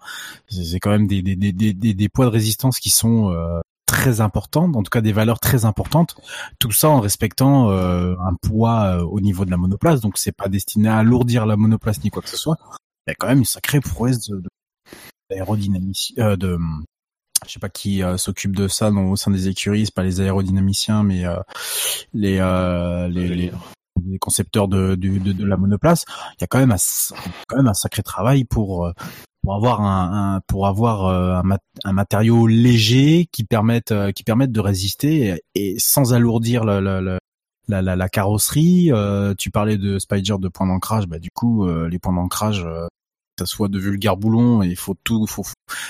c'est quand même des, des, des, des, des poids de résistance qui sont euh, très importantes, en tout cas des valeurs très importantes. Tout ça en respectant un poids au niveau de la monoplace, donc c'est pas destiné à alourdir la monoplace ni quoi que ce soit. Il y a quand même une sacrée prouesse de, de, de je sais pas qui euh, s'occupe de ça dans, au sein des écuries, c'est pas les aérodynamiciens, mais euh, les, euh, les, les, les, concepteurs de, de, de, la monoplace. Il y a quand même un, quand même un sacré travail pour pour avoir un, un pour avoir un, un, matériau léger qui permette qui permette de résister et, sans alourdir la, la, la, la, la carrosserie. tu parlais de Spider de points d'ancrage, bah du coup les points d'ancrage ça soit de vulgaires boulons et il faut tout faut,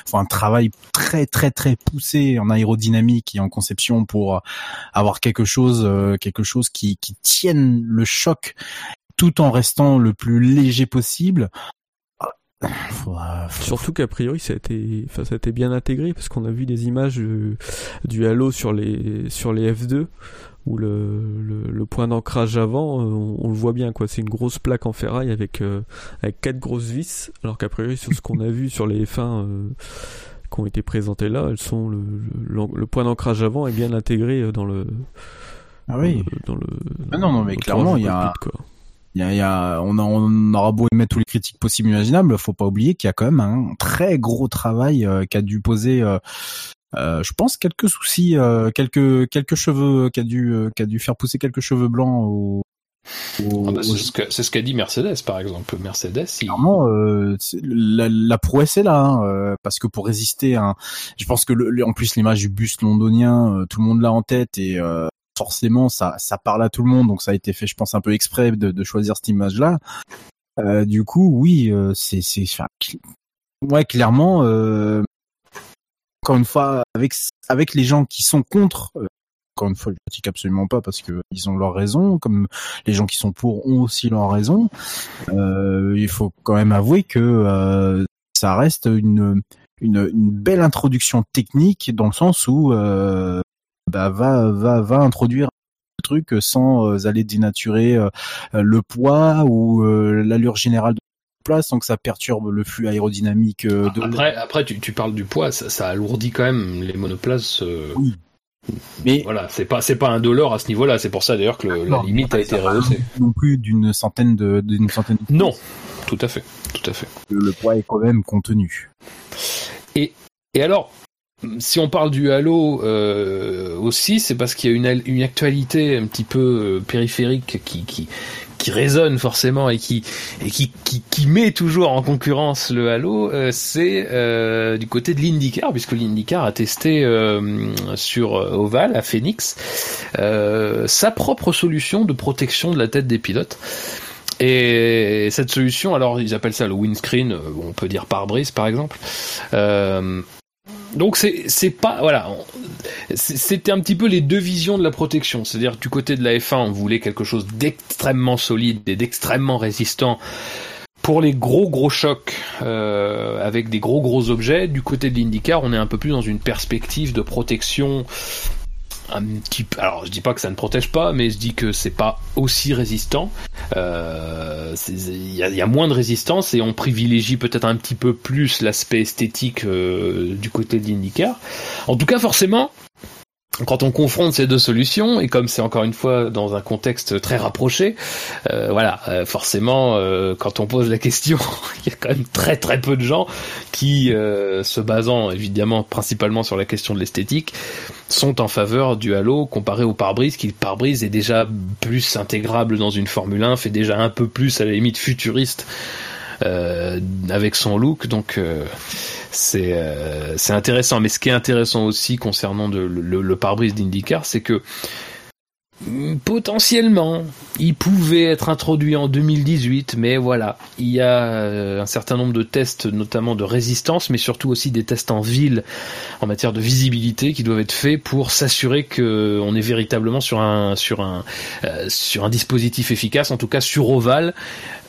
faut un travail très très très poussé en aérodynamique et en conception pour avoir quelque chose euh, quelque chose qui qui tienne le choc tout en restant le plus léger possible. Surtout qu'a priori ça a été, enfin ça a été bien intégré parce qu'on a vu des images du Halo sur les sur les F2 où le, le, point d'ancrage avant, euh, on, le voit bien quoi. C'est une grosse plaque en ferraille avec euh, avec quatre grosses vis, alors qu'a priori sur ce qu'on a vu sur les F1 euh, qui ont été présentées là, elles sont le, le, point d'ancrage avant est bien intégré dans le. Ah oui. Dans le. ah non non mais clairement il y a. Il y a, y a, on, a, on aura beau émettre tous les critiques possibles imaginables, faut pas oublier qu'il y a quand même un très gros travail qu'a dû poser euh, je pense quelques soucis, euh, quelques quelques cheveux qui a dû euh, qui a dû faire pousser quelques cheveux blancs au, ah bah, c'est ce qu'a dit Mercedes par exemple. Mercedes, clairement, la, la, prouesse est là, hein, parce que pour résister, à je pense que le, en plus l'image du bus londonien, tout le monde l'a en tête et forcément ça ça parle à tout le monde, donc ça a été fait, je pense un peu exprès de, de choisir cette image-là. du coup, oui, c'est c'est ouais clairement encore une fois, avec avec les gens qui sont contre, euh, encore une fois, je critique absolument pas parce que ils ont leur raison, comme les gens qui sont pour ont aussi leur raison. Euh, il faut quand même avouer que euh, ça reste une, une, une belle introduction technique dans le sens où euh, bah, va va va introduire truc sans aller dénaturer le poids ou l'allure générale place sans que ça perturbe le flux aérodynamique de après après tu, tu parles du poids ça, ça alourdit quand même les monoplaces oui mais voilà, c'est pas c'est pas un dollar à ce niveau-là. C'est pour ça d'ailleurs que la limite a été rehaussée. Non plus d'une centaine de d'une centaine. non, tout à fait, tout à fait. Le, poids est quand même contenu. Et et alors, si on parle du Halo euh, aussi, c'est parce qu'il y a une, une actualité un petit peu euh, périphérique qui, qui, qui résonne forcément et qui et qui, qui, qui met toujours en concurrence le Halo, euh, c'est euh, du côté de l'IndyCar puisque l'IndyCar a testé euh, sur Oval à Phoenix sa propre solution de protection de la tête des pilotes. Et cette solution, alors ils appellent ça le windscreen, on peut dire pare-brise par exemple. Euh, donc c'est pas voilà c'était un petit peu les deux visions de la protection. C'est-à-dire du côté de la F1 on voulait quelque chose d'extrêmement solide et d'extrêmement résistant pour les gros gros chocs euh, avec des gros gros objets. Du côté de l'IndyCar on est un peu plus dans une perspective de protection un petit alors je dis pas que ça ne protège pas mais je dis que c'est pas aussi résistant. Euh, il y, a, y, a, moins de résistance et on privilégie peut-être un petit peu plus l'aspect esthétique euh, du côté de l'IndyCar. En tout cas forcément quand on confronte ces deux solutions, et comme c'est encore une fois dans un contexte très rapproché, euh, voilà, euh, forcément, euh, quand on pose la question, il y a quand même très très peu de gens qui, se basant évidemment principalement sur la question de l'esthétique, sont en faveur du Halo comparé au pare-brise, qui le pare-brise est déjà plus intégrable dans une Formule 1, fait déjà un peu plus à la limite futuriste avec son look, donc c'est euh, c'est intéressant. Mais ce qui est intéressant aussi concernant le, pare-brise d'IndyCar, c'est que mm, potentiellement, il pouvait être introduit en 2018, mais voilà, il y a euh, un certain nombre de tests, notamment de résistance, mais surtout aussi des tests en ville en matière de visibilité qui doivent être faits pour s'assurer que on est véritablement sur un sur un euh, sur un dispositif efficace, en tout cas sur ovale,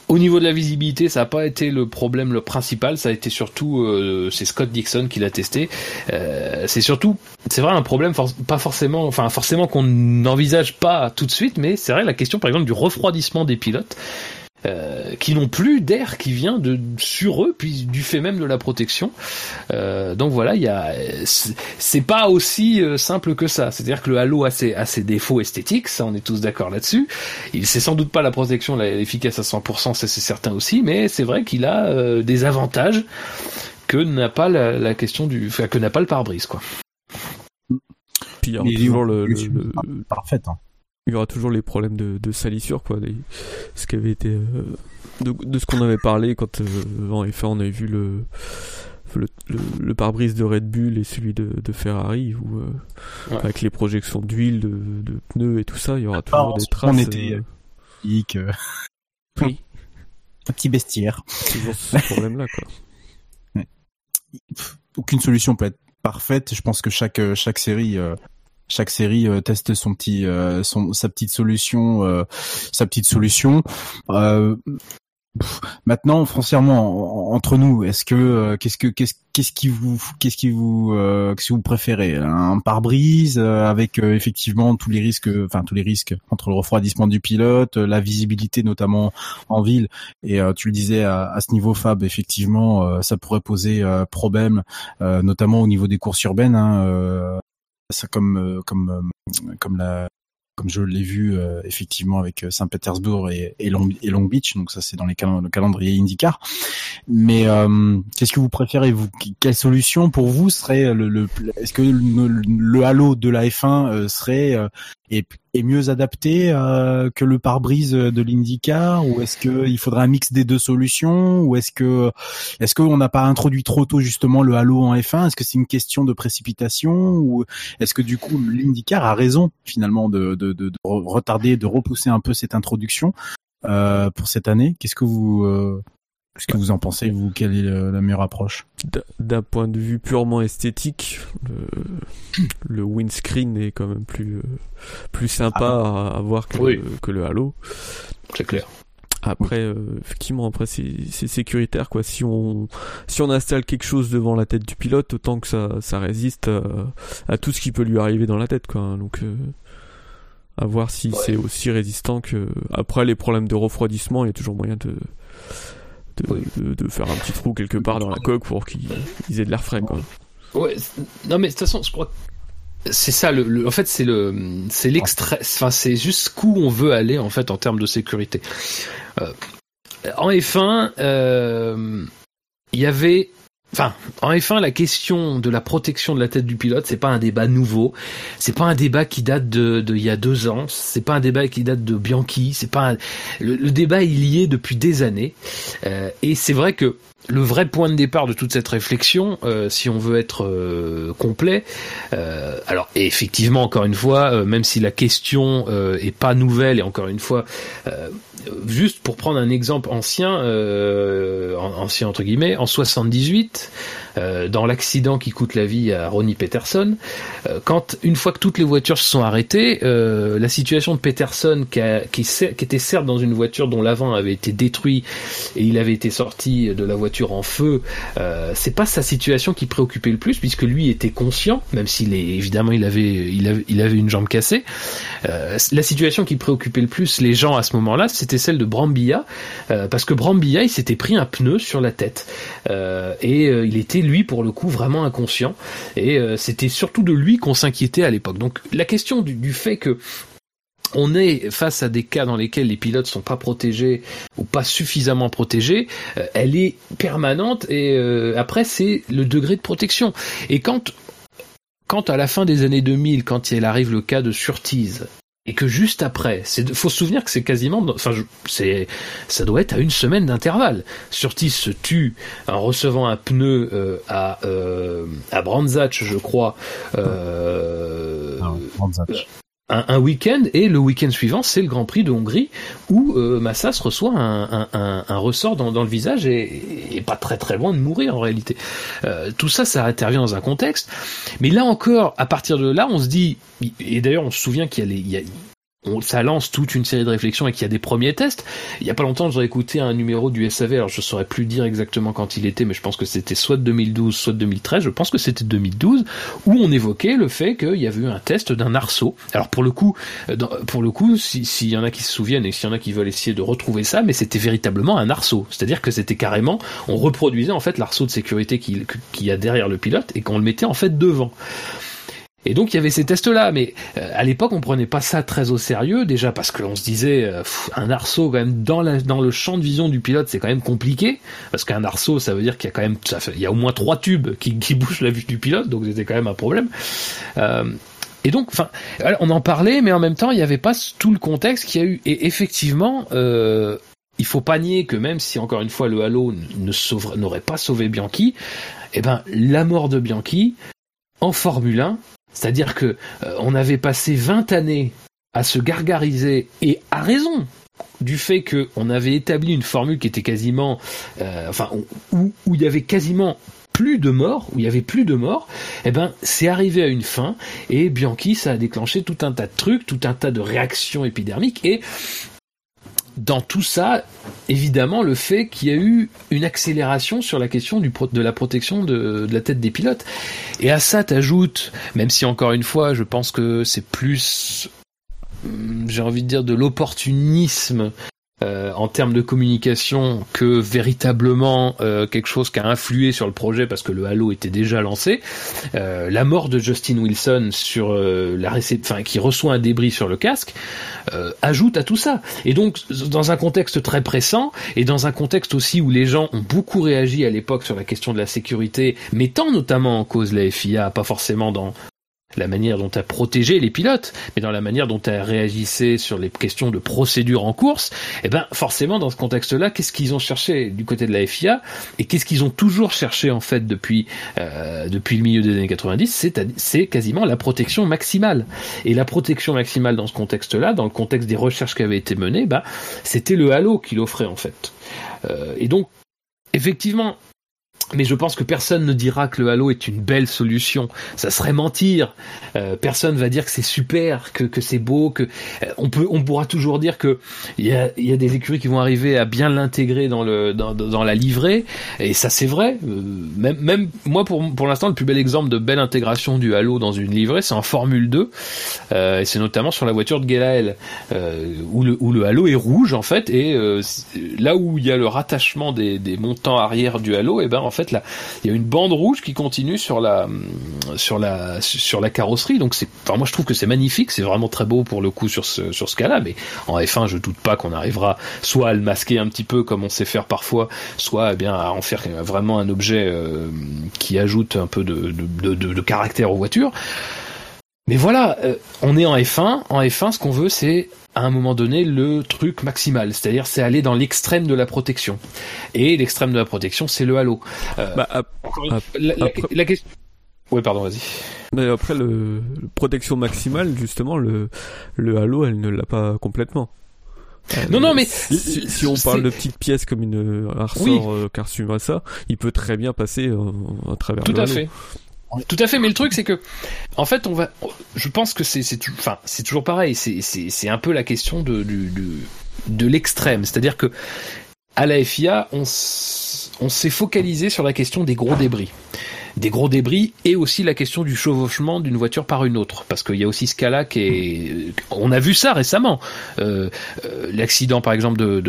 au niveau de la visibilité, ça n'a pas été le problème le principal, ça a été surtout, euh, c'est Scott Dixon qui l'a testé. Euh, c'est surtout, c'est vrai un problème, pas forcément, enfin forcément qu'on n'envisage pas tout de suite, mais c'est vrai la question par exemple du refroidissement des pilotes. Euh, qui n'ont plus d'air qui vient de sur eux, puis du fait même de la protection. Euh, donc voilà, il y a, c'est pas aussi euh, simple que ça. C'est-à-dire que le Halo a ses, a ses défauts esthétiques, ça on est tous d'accord là-dessus. Il c'est sans doute pas la protection efficace à 100%, ça c'est certain aussi, mais c'est vrai qu'il a euh, des avantages que n'a pas la, la, question du, enfin, que n'a pas le pare-brise quoi. Puis il y a toujours le, le, le... Parfait. Hein il y aura toujours les problèmes de, de salissure, quoi. ce qui avait été. Euh, de, ce qu'on avait parlé quand euh, en F1 on avait vu le. Le, le, pare-brise de Red Bull et celui de, de Ferrari où euh, avec les projections d'huile de, de, pneus et tout ça il y aura toujours des traces on était oui un petit bestiaire toujours ce problème là quoi aucune solution peut être parfaite je pense que chaque chaque série chaque série euh, teste son petit euh, son sa petite solution euh, sa petite solution. Maintenant foncièrement entre nous est-ce que qu'est-ce que qu'est-ce qu'est-ce qui vous qu'est-ce qui vous qu'est-ce que vous préférez? Un pare-brise avec effectivement tous les risques enfin tous les risques entre le refroidissement du pilote la visibilité notamment en ville. Et tu le disais à, à, ce niveau Fab effectivement ça pourrait poser problème notamment au niveau des courses urbaines hein, ça comme euh, comme euh, comme la comme je l'ai vu euh, effectivement avec Saint-Pétersbourg et, et, Long, Beach, donc ça c'est dans les le calendrier IndyCar. Mais qu'est-ce que vous préférez vous? Quelle solution pour vous serait le, le Est-ce que le, le, halo de la F1 serait est, est mieux adapté euh, que le pare-brise de l'IndyCar ou est-ce que il faudrait un mix des deux solutions ou est-ce que est-ce qu'on n'a pas introduit trop tôt justement le halo en F1 Est-ce que c'est une question de précipitation ou est-ce que du coup l'IndyCar a raison finalement de, de, de, de, retarder, de repousser un peu cette introduction euh, pour cette année? Qu'est-ce que vous euh, Qu'est-ce que vous en pensez, vous Quelle est la meilleure approche? D'un point de vue purement esthétique, le, windscreen est quand même plus, plus sympa ah. à, voir que, le, que le Halo. C'est clair. Après, euh, effectivement, après c'est sécuritaire quoi. Si on si on installe quelque chose devant la tête du pilote, autant que ça ça résiste à, tout ce qui peut lui arriver dans la tête quoi. Donc euh, à voir si c'est aussi résistant que après les problèmes de refroidissement, il y a toujours moyen de de, de, faire un petit trou quelque part dans la coque pour qu'ils aient de l'air frais quoi. Ouais, non mais de toute façon, je crois c'est ça le, en fait c'est le c'est l'extrait enfin c'est jusqu'où on veut aller en fait en termes de sécurité euh, en F1 euh, il y avait Enfin, en F1, la question de la protection de la tête du pilote, c'est pas un débat nouveau. C'est pas un débat qui date de, il y a deux ans. C'est pas un débat qui date de Bianchi. C'est pas le, débat il y est depuis des années. Euh, et c'est vrai que le vrai point de départ de toute cette réflexion, euh, si on veut être euh, complet, euh, alors effectivement, encore une fois, même si la question est pas nouvelle et encore une fois, juste pour prendre un exemple ancien, ancien entre guillemets, en 78, euh, dans l'accident qui coûte la vie à Ronnie Peterson, euh, quand une fois que toutes les voitures se sont arrêtées, euh, la situation de Peterson qui, qui, qui, était certes dans une voiture dont l'avant avait été détruit et il avait été sorti de la voiture en feu, c'est pas sa situation qui préoccupait le plus puisque lui était conscient, même s'il est évidemment il avait il avait, une jambe cassée. la situation qui préoccupait le plus les gens à ce moment-là, c'était celle de Brambilla parce que Brambilla il s'était pris un pneu sur la tête et il était lui, pour le coup, vraiment inconscient. Et euh, c'était surtout de lui qu'on s'inquiétait à l'époque. Donc la question du, fait que on est face à des cas dans lesquels les pilotes sont pas protégés ou pas suffisamment protégés, euh, elle est permanente et euh, après c'est le degré de protection. Et quand quand à la fin des années 2000, quand il arrive le cas de Surtees, et que juste après, c'est faut se souvenir que c'est quasiment, enfin, c'est, ça doit être à une semaine d'intervalle. Surtis se tue en recevant un pneu euh, à euh, à je crois. Euh, ah, un, un week-end et le week-end suivant c'est le Grand Prix de Hongrie où euh, Massas reçoit un, un, ressort dans, le visage et, et, pas très très loin de mourir en réalité. Euh, tout ça, ça intervient dans un contexte, mais là encore, à partir de là, on se dit, et d'ailleurs on se souvient qu'il y a, les, y a ça lance toute une série de réflexions et qu'il y a des premiers tests. Il y a pas longtemps, j'ai écouté un numéro du SAV, alors je saurais plus dire exactement quand il était, mais je pense que c'était soit 2012, soit 2013, je pense que c'était 2012, où on évoquait le fait qu'il y avait eu un test d'un arceau. Alors pour le coup, euh, pour le coup, s'il y en a qui se souviennent et s'il y en a qui veulent essayer de retrouver ça, mais c'était véritablement un arceau. C'est-à-dire que c'était carrément, on reproduisait en fait l'arceau de sécurité qu'il y a derrière le pilote et qu'on le mettait en fait devant. Et donc il y avait ces tests-là, mais euh, à l'époque on prenait pas ça très au sérieux, déjà parce qu'on se disait euh, un arceau quand même dans, la, dans le champ de vision du pilote c'est quand même compliqué, parce qu'un arceau ça veut dire qu'il y a quand même ça fait, il y a au moins trois tubes qui, qui bougent la vue du pilote, donc c'était quand même un problème. Euh, et donc, enfin, on en parlait, mais en même temps, il n'y avait pas tout le contexte qu'il y a eu. Et effectivement, euh, il faut pas nier que même si encore une fois le Halo ne n'aurait pas sauvé Bianchi, eh ben la mort de Bianchi en Formule 1, c'est-à-dire que euh, on avait passé 20 années à se gargariser et à raison du fait qu'on avait établi une formule qui était quasiment, euh, enfin, où, il y avait quasiment plus de morts, où il y avait plus de morts, eh ben c'est arrivé à une fin et Bianchi ça a déclenché tout un tas de trucs, tout un tas de réactions épidermiques et dans tout ça, évidemment, le fait qu'il y a eu une accélération sur la question du de la protection de, la tête des pilotes. Et à ça, t'ajoutes, même si encore une fois, je pense que c'est plus, hum, j'ai envie de dire, de l'opportunisme euh, en termes de communication que véritablement euh, quelque chose qui a influé sur le projet parce que le Halo était déjà lancé. Euh, la mort de Justin Wilson sur la enfin qui reçoit un débris sur le casque ajoute à tout ça. Et donc dans un contexte très pressant et dans un contexte aussi où les gens ont beaucoup réagi à l'époque sur la question de la sécurité, mettant notamment en cause la FIA, pas forcément dans la manière dont elle protégé les pilotes, mais dans la manière dont elle réagissait sur les questions de procédure en course, eh ben forcément dans ce contexte-là, qu'est-ce qu'ils ont cherché du côté de la FIA et qu'est-ce qu'ils ont toujours cherché en fait depuis euh, depuis le milieu des années 90, c'est c'est quasiment la protection maximale. Et la protection maximale dans ce contexte-là, dans le contexte des recherches qui avaient été menées, bah c'était le halo qu'il offrait en fait. Euh, et donc effectivement, mais je pense que personne ne dira que le Halo est une belle solution. Ça serait mentir. Euh, personne va dire que c'est super, que, que c'est beau, que euh, on peut, on pourra toujours dire que il y a, y a des écuries qui vont arriver à bien l'intégrer dans le dans, dans, la livrée. Et ça c'est vrai. Euh, même, même moi pour pour l'instant le plus bel exemple de belle intégration du Halo dans une livrée, c'est en Formule 2. et c'est notamment sur la voiture de Gelael où le où le Halo est rouge en fait et là où il y a le rattachement des, des montants arrière du Halo, et eh ben en fait là, il y a une bande rouge qui continue sur la sur la sur la carrosserie. Donc c'est, enfin moi je trouve que c'est magnifique, c'est vraiment très beau pour le coup sur ce sur ce cas-là. Mais en F1, je doute pas qu'on arrivera soit à le masquer un petit peu comme on sait faire parfois, soit eh bien à en faire vraiment un objet euh, qui ajoute un peu de, de, de, caractère aux voitures. Mais voilà, euh, on est en F1. En F1, ce qu'on veut, c'est à un moment donné le truc maximal, c'est-à-dire c'est aller dans l'extrême de la protection. Et l'extrême de la protection, c'est le halo. Euh, bah, la, question. Oui, pardon, vas-y. Mais après le, protection maximale, justement, le le halo, elle ne l'a pas complètement. non, non, mais si, on parle de petites pièces comme une un ressort oui. euh, ça, il peut très bien passer euh, à travers Tout le à fait. Tout à fait, mais le truc c'est que, en fait, on va, je pense que c'est, c'est, enfin, c'est toujours pareil. C'est, c'est, c'est un peu la question de, de, de, l'extrême, c'est-à-dire que à la FIA, on s'est focalisé sur la question des gros débris des gros débris et aussi la question du chevauchement d'une voiture par une autre. Parce qu'il y a aussi ce cas-là qui est on a vu ça récemment. Euh, euh l'accident par exemple de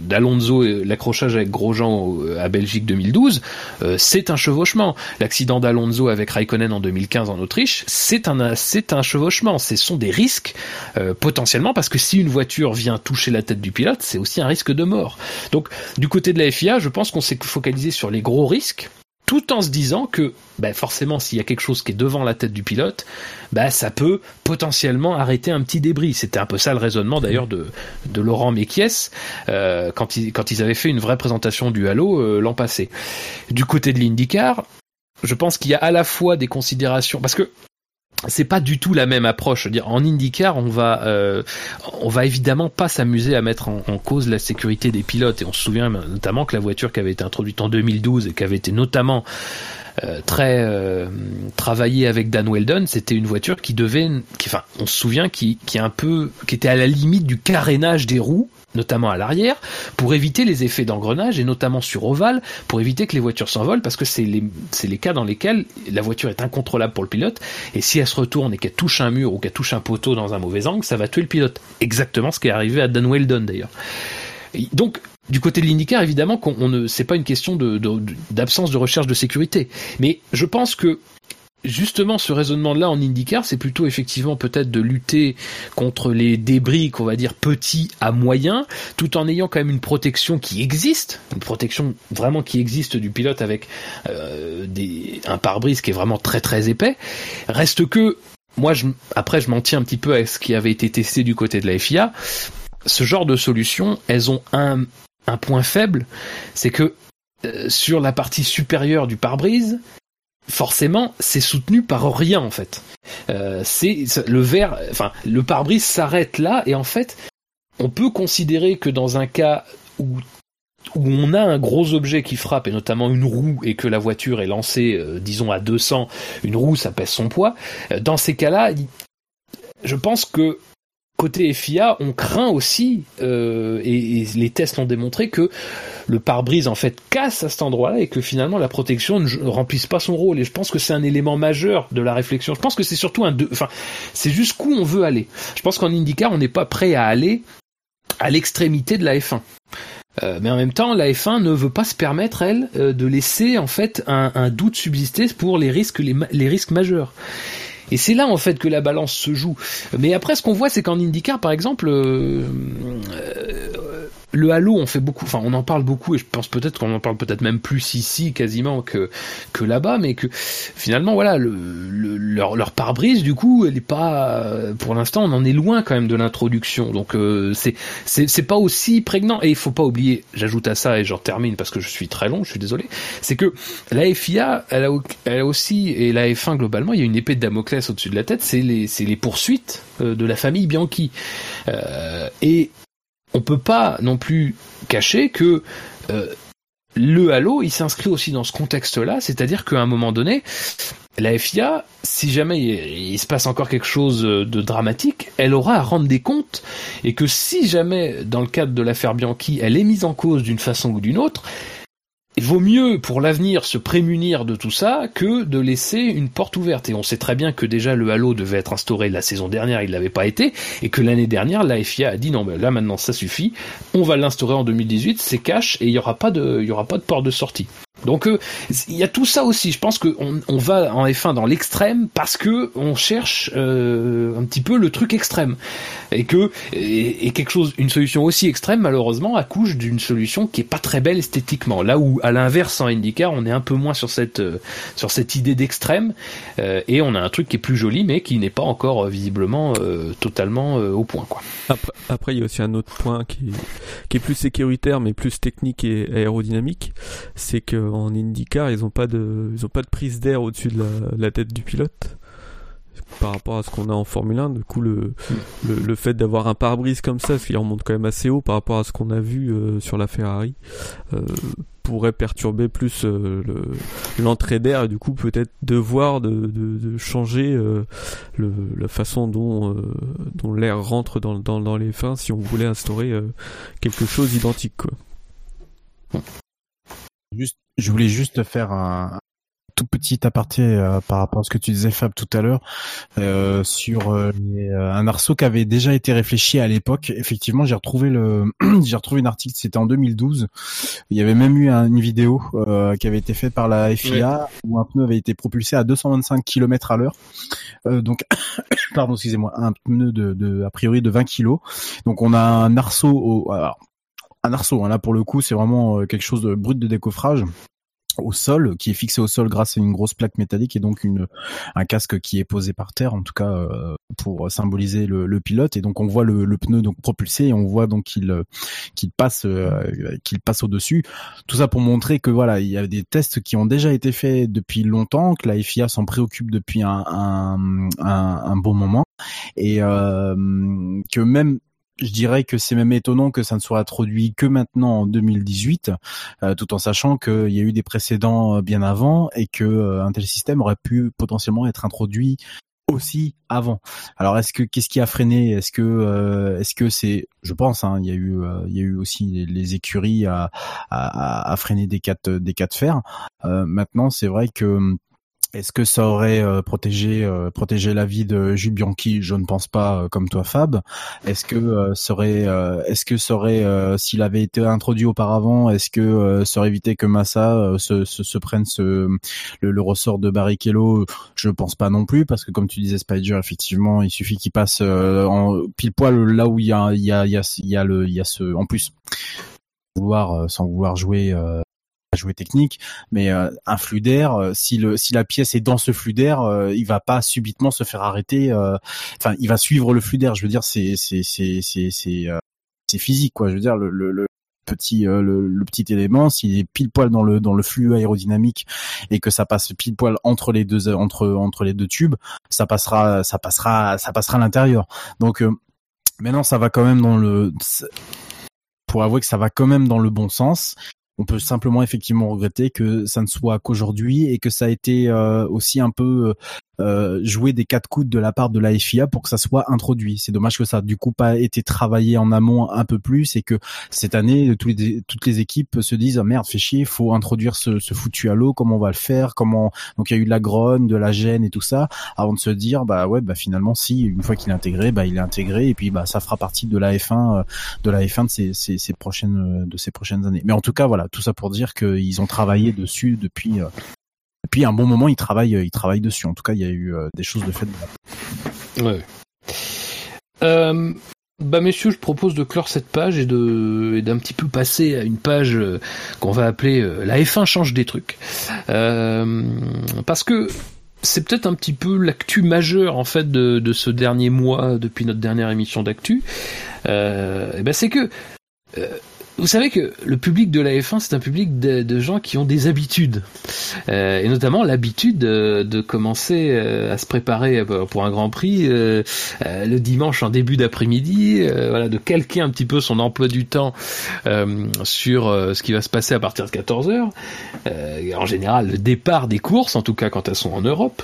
d'Alonso de, l'accrochage avec Grosjean à Belgique 2012 euh, c'est un chevauchement. L'accident d'Alonso avec Raikkonen en 2015 en Autriche c'est un c'est un chevauchement. Ce sont des risques euh, potentiellement parce que si une voiture vient toucher la tête du pilote c'est aussi un risque de mort. Donc du côté de la FIA je pense qu'on s'est focalisé sur les gros risques tout en se disant que ben forcément s'il y a quelque chose qui est devant la tête du pilote, ben ça peut potentiellement arrêter un petit débris. C'était un peu ça le raisonnement d'ailleurs de, Laurent Mekies euh, quand, ils, quand ils avaient fait une vraie présentation du Halo euh, l'an passé. Du côté de l'IndyCar, je pense qu'il y a à la fois des considérations parce que c'est pas du tout la même approche. dire, en IndyCar, on va, euh, on va évidemment pas s'amuser à mettre en, cause la sécurité des pilotes. Et on se souvient notamment que la voiture qui avait été introduite en 2012 et qui avait été notamment euh, très euh, travaillée avec Dan Weldon, c'était une voiture qui devait, enfin, on se souvient qui était à la limite du carénage des roues notamment à l'arrière, pour éviter les effets d'engrenage et notamment sur ovale, pour éviter que les voitures s'envolent, parce que c'est les, les cas dans lesquels la voiture est incontrôlable pour le pilote, et si elle se retourne et qu'elle touche un mur ou qu'elle touche un poteau dans un mauvais angle, ça va tuer le pilote. Exactement ce qui est arrivé à Dan Weldon d'ailleurs. donc, du côté de l'IndyCar, évidemment, qu'on ne, c'est pas une question d'absence de recherche de sécurité, mais je pense que justement, ce raisonnement-là en IndyCar, c'est plutôt effectivement peut-être de lutter contre les débris qu'on va dire petits à moyens, tout en ayant quand même une protection qui existe, une protection vraiment qui existe du pilote avec euh, des, un pare-brise qui est vraiment très très épais. Reste que moi, je, après, je m'en tiens un petit peu à ce qui avait été testé du côté de la FIA. Ce genre de solutions, elles ont un, point faible, c'est que euh, sur la partie supérieure du pare-brise, forcément, c'est soutenu par rien en fait. Euh, c'est le verre, enfin le pare-brise s'arrête là et en fait, on peut considérer que dans un cas où où on a un gros objet qui frappe et notamment une roue et que la voiture est lancée, euh, disons à 200, une roue ça pèse son poids. Euh, dans ces cas-là, je pense que côté FIA, on craint aussi, euh, et, les tests l'ont démontré, que le pare-brise en fait casse à cet endroit-là et que finalement la protection ne remplisse pas son rôle. Et je pense que c'est un élément majeur de la réflexion. Je pense que c'est surtout un, enfin, c'est jusqu'où on veut aller. Je pense qu'en IndyCar, on n'est pas prêt à aller à l'extrémité de la F1. Euh, mais en même temps, la F1 ne veut pas se permettre, elle, euh, de laisser en fait un, un, doute subsister pour les risques, les, les risques majeurs. Et c'est là en fait que la balance se joue. Mais après, ce qu'on voit, c'est qu'en IndyCar, par exemple, euh, euh, le Halo, on fait beaucoup, enfin, on en parle beaucoup, et je pense peut-être qu'on en parle peut-être même plus ici quasiment que que là-bas, mais que finalement, voilà, le, leur, leur pare-brise, du coup, elle est pas, pour l'instant, on en est loin quand même de l'introduction, donc euh, c'est c'est c'est pas aussi prégnant. Et il faut pas oublier, j'ajoute à ça et j'en termine parce que je suis très long, je suis désolé, c'est que la FIA, elle a, elle a aussi et la F1 globalement, il y a une épée de Damoclès au-dessus de la tête, c'est les c'est les poursuites euh, de la famille Bianchi. Euh, et on peut pas non plus cacher que euh, le Halo, il s'inscrit aussi dans ce contexte-là, c'est-à-dire qu'à un moment donné, la FIA, si jamais il, se passe encore quelque chose de dramatique, elle aura à rendre des comptes, et que si jamais, dans le cadre de l'affaire Bianchi, elle est mise en cause d'une façon ou d'une autre, il vaut mieux pour l'avenir se prémunir de tout ça que de laisser une porte ouverte. Et on sait très bien que déjà le Halo devait être instauré la saison dernière, il l'avait pas été, et que l'année dernière, la FIA a dit non, mais là maintenant ça suffit, on va l'instaurer en 2018, c'est cash, et il y aura pas de, y aura pas de porte de sortie. Donc euh, il y a tout ça aussi. Je pense qu'on on va en F1 dans l'extrême parce que on cherche euh, un petit peu le truc extrême et que et, quelque chose, une solution aussi extrême malheureusement accouche d'une solution qui est pas très belle esthétiquement. Là où à l'inverse en IndyCar on est un peu moins sur cette euh, sur cette idée d'extrême et on a un truc qui est plus joli mais qui n'est pas encore visiblement totalement au point quoi. Après, après il y a aussi un autre point qui qui est plus sécuritaire mais plus technique et aérodynamique, c'est que en IndyCar, ils ont pas de, ils ont pas de prise d'air au-dessus de la, tête du pilote par rapport à ce qu'on a en Formule 1. Du coup, le, le, fait d'avoir un pare-brise comme ça, ce qui remonte quand même assez haut par rapport à ce qu'on a vu euh, sur la Ferrari, euh, pourrait perturber plus euh, l'entrée d'air et du coup peut-être devoir de, de, changer la façon dont, dont l'air rentre dans, dans, les fins si on voulait instaurer quelque chose d'identique. Quoi. Juste je voulais juste faire un tout petit aparté euh, par rapport à ce que tu disais Fab tout à l'heure euh, sur euh, un arceau qui avait déjà été réfléchi à l'époque. Effectivement, j'ai retrouvé le j'ai retrouvé un article, c'était en 2012. Il y avait même eu une vidéo qui avait été faite par la FIA où un pneu avait été propulsé à 225 km à l'heure. donc pardon, excusez-moi, un pneu de, de, a priori de 20 kg. Donc on a un arceau au alors, un arceau. Hein. Là, pour le coup, c'est vraiment euh, quelque chose de brut de décoffrage au sol, qui est fixé au sol grâce à une grosse plaque métallique et donc une un casque qui est posé par terre, en tout cas euh, pour symboliser le, pilote. Et donc on voit le, pneu donc propulsé et on voit donc qu'il qu'il passe euh, qu'il passe au dessus. Tout ça pour montrer que voilà, il y a des tests qui ont déjà été faits depuis longtemps, que la FIA s'en préoccupe depuis un un, un, bon moment et que même je dirais que c'est même étonnant que ça ne soit introduit que maintenant en 2018, euh, tout en sachant qu'il y a eu des précédents euh, bien avant et que euh, un tel système aurait pu potentiellement être introduit aussi avant. Alors est-ce que qu'est-ce qui a freiné? Est-ce que est-ce que c'est je pense hein, il y a eu il y a eu aussi les, écuries à, à, à, freiner des cas des cas de fer. maintenant c'est vrai que est-ce que ça aurait euh, protégé euh, protégé la vie de Jules Bianchi? Je ne pense pas, euh, comme toi, Fab. Est-ce que serait est-ce que serait s'il avait été introduit auparavant, est-ce que ça aurait évité que Massa se, se, se, prenne ce le, ressort de Barrichello? Je pense pas non plus, parce que comme tu disais, Spider, effectivement, il suffit qu'il passe en pile poil là où il y a il y a il y a, il y a le il y a ce en plus vouloir sans vouloir jouer jouer technique, mais euh, un flux d'air, euh, si le si la pièce est dans ce flux d'air, euh, il va pas subitement se faire arrêter. Enfin, il va suivre le flux d'air. Je veux dire, c'est c'est c'est c'est c'est physique quoi. Je veux dire le, le, petit le, petit élément s'il est pile poil dans le dans le flux aérodynamique et que ça passe pile poil entre les deux entre entre les deux tubes ça passera ça passera ça passera à l'intérieur donc maintenant ça va quand même dans le pour avouer que ça va quand même dans le bon sens on peut simplement effectivement regretter que ça ne soit qu'aujourd'hui et que ça a été euh, aussi un peu euh, jouer des quatre coups de la part de la FIA pour que ça soit introduit. C'est dommage que ça du coup pas été travaillé en amont un peu plus et que cette année toutes les équipes se disent ah merde fait chier, faut introduire ce, foutu à l'eau, comment on va le faire, comment donc il y a eu de la grogne, de la gêne et tout ça avant de se dire bah ouais bah finalement si une fois qu'il est intégré bah il est intégré et puis bah ça fera partie de la F1 euh, de la F1 de ces prochaines de ces prochaines années. Mais en tout cas voilà tout ça pour dire qu'ils ont travaillé dessus depuis euh, depuis un bon moment, ils travaillent, ils travaillent dessus. En tout cas, il y a eu euh, des choses de fait. Ouais. Euh, bah messieurs, je propose de clore cette page et d'un petit peu passer à une page euh, qu'on va appeler la F1 change des trucs. parce que c'est peut-être un petit peu l'actu majeure en fait de, de, ce dernier mois depuis notre dernière émission d'actu. ben c'est que vous savez que le public de la F1, c'est un public de, gens qui ont des habitudes, euh, et notamment l'habitude de, commencer euh, à se préparer euh, pour un Grand Prix le dimanche en début d'après-midi, voilà, de calquer un petit peu son emploi du temps sur ce qui va se passer à partir de 14 heures. en général, le départ des courses, en tout cas quand elles sont en Europe.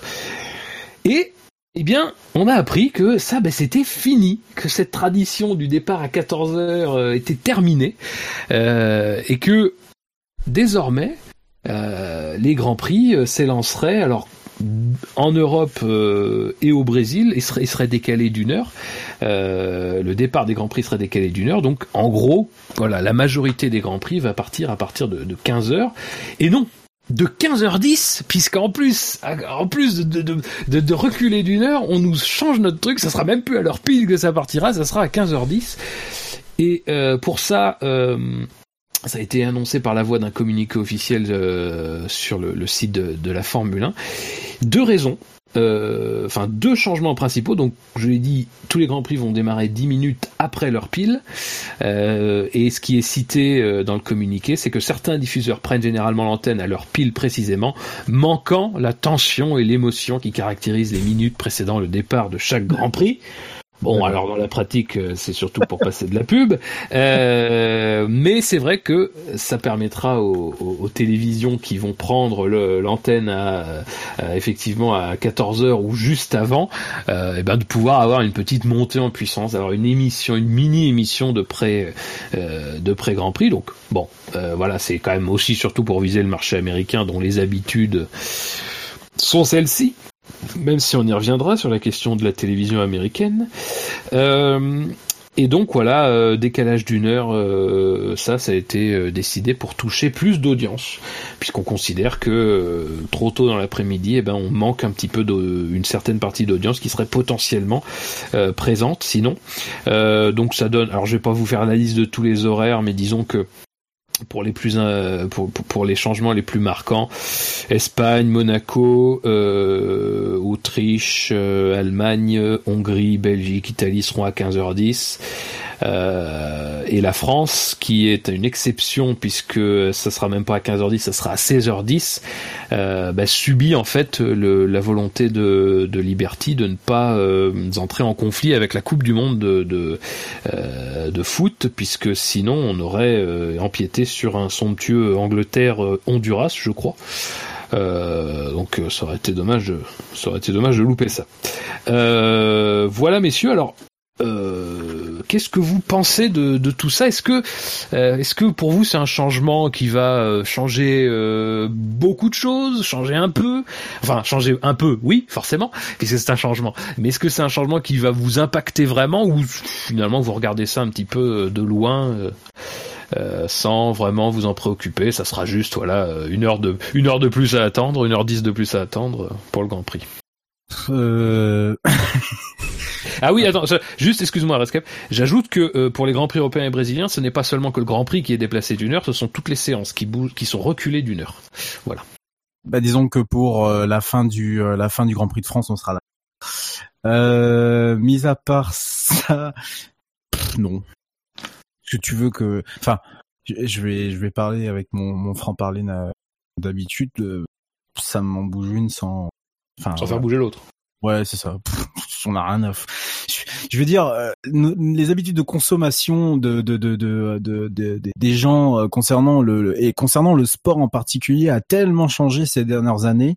Et eh bien, on a appris que ça, ben, c'était fini, que cette tradition du départ à 14 heures euh, était terminée, euh, et que désormais, euh, les grands prix s'élanceraient. Alors, en Europe et au Brésil, ils seraient, serait décalés d'une heure. le départ des grands prix serait décalé d'une heure. Donc, en gros, voilà, la majorité des grands prix va partir à partir de, de 15 heures. Et non, de 15h10, puisqu'en plus, en plus de, de, de, de reculer d'une heure, on nous change notre truc, ça sera même plus à l'heure pile que ça partira, ça sera à 15h10. Et euh, pour ça, euh, ça a été annoncé par la voix d'un communiqué officiel euh, sur le, le, site de, de la Formule 1. Deux raisons. Euh, enfin deux changements principaux. Donc je l'ai dit, tous les grands prix vont démarrer 10 minutes après leur pile. Euh, et ce qui est cité euh, dans le communiqué, c'est que certains diffuseurs prennent généralement l'antenne à leur pile précisément, manquant la tension et l'émotion qui caractérisent les minutes précédant le départ de chaque grand prix. Bon, alors dans la pratique, euh, c'est surtout pour passer de la pub, euh, mais c'est vrai que ça permettra aux, aux, télévisions qui vont prendre l'antenne à, effectivement à 14 heures ou juste avant, euh, et ben de pouvoir avoir une petite montée en puissance, avoir une émission, une mini émission de pré euh, de pré Grand Prix. Donc bon, euh, voilà, c'est quand même aussi surtout pour viser le marché américain dont les habitudes sont celles-ci même si on y reviendra sur la question de la télévision américaine. Euh, et donc voilà, euh, décalage d'une heure, euh, ça, ça a été décidé pour toucher plus d'audience, puisqu'on considère que trop tôt dans l'après-midi, eh ben, on manque un petit peu d'une certaine partie d'audience qui serait potentiellement présente, sinon. donc ça donne, alors je vais pas vous faire la liste de tous les horaires, mais disons que pour les plus euh, pour, les changements les plus marquants Espagne Monaco euh, Autriche euh, Allemagne Hongrie Belgique Italie seront à 15h10 euh, et la France, qui est une exception puisque ça sera même pas à 15h10, ça sera à 16h10, euh, bah, subit en fait le, la volonté de, de, Liberty de ne pas entrer en conflit avec la Coupe du Monde de, de, de foot, puisque sinon on aurait empiété sur un somptueux Angleterre-Honduras, je crois. Euh, donc ça aurait été dommage, ça aurait été dommage de louper ça. Euh, voilà messieurs. Alors euh, qu'est-ce que vous pensez de, tout ça? Est-ce que, euh, est-ce que pour vous c'est un changement qui va euh, changer beaucoup de choses, changer un peu? Enfin, changer un peu, oui, forcément, puisque c'est un changement. Mais est-ce que c'est un changement qui va vous impacter vraiment ou finalement vous regardez ça un petit peu de loin sans vraiment vous en préoccuper Ça sera juste voilà une heure de une heure de plus à attendre, une heure dix de plus à attendre pour le Grand Prix. Euh... ah oui, attends, juste excuse-moi, Rescap. J'ajoute que euh, pour les Grands Prix européens et brésiliens, ce n'est pas seulement que le Grand Prix qui est déplacé d'une heure, ce sont toutes les séances qui bougent, qui sont reculées d'une heure. Voilà. Bah disons que pour euh, la fin du euh, la fin du Grand Prix de France, on sera là. Euh, mis à part ça, non. Que tu veux que, enfin, je vais je vais parler avec mon mon franc parler d'habitude. ça m'en bouge une sans sans faire bouger l'autre. Ouais, c'est ça. on a rien à. Je veux dire, euh, les habitudes de consommation de, de, de, de, des gens euh, concernant le et concernant le sport en particulier a tellement changé ces dernières années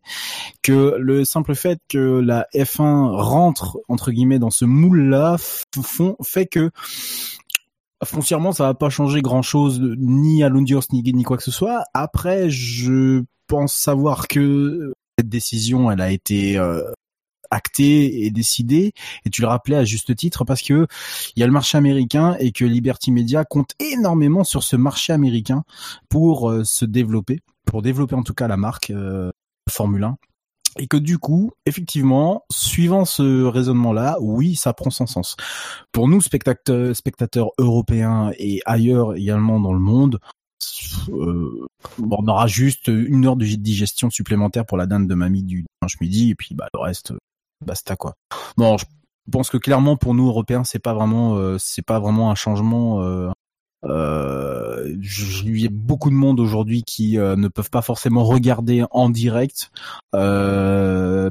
que le simple fait que la F1 rentre entre guillemets dans ce moule-là font fait que foncièrement ça va pas changer grand chose ni à l'audience ni, ni quoi que ce soit. Après, je pense savoir que cette décision, elle a été euh, actée et décidée. Et tu le rappelais à juste titre parce que il y a le marché américain et que Liberty Media compte énormément sur ce marché américain pour euh, se développer, pour développer en tout cas la marque euh, Formule 1 et que du coup, effectivement, suivant ce raisonnement-là, oui, ça prend son sens. Pour nous, spectateurs, spectateurs européens et ailleurs également dans le monde, euh, on aura juste une heure de digestion supplémentaire pour la dinde de mamie du dimanche midi et puis bah le reste basta quoi. Bon, je pense que clairement pour nous Européens c'est pas vraiment euh, c'est pas vraiment un changement euh, Euh, je, il y a beaucoup de monde aujourd'hui qui euh, ne peuvent pas forcément regarder en direct. Euh,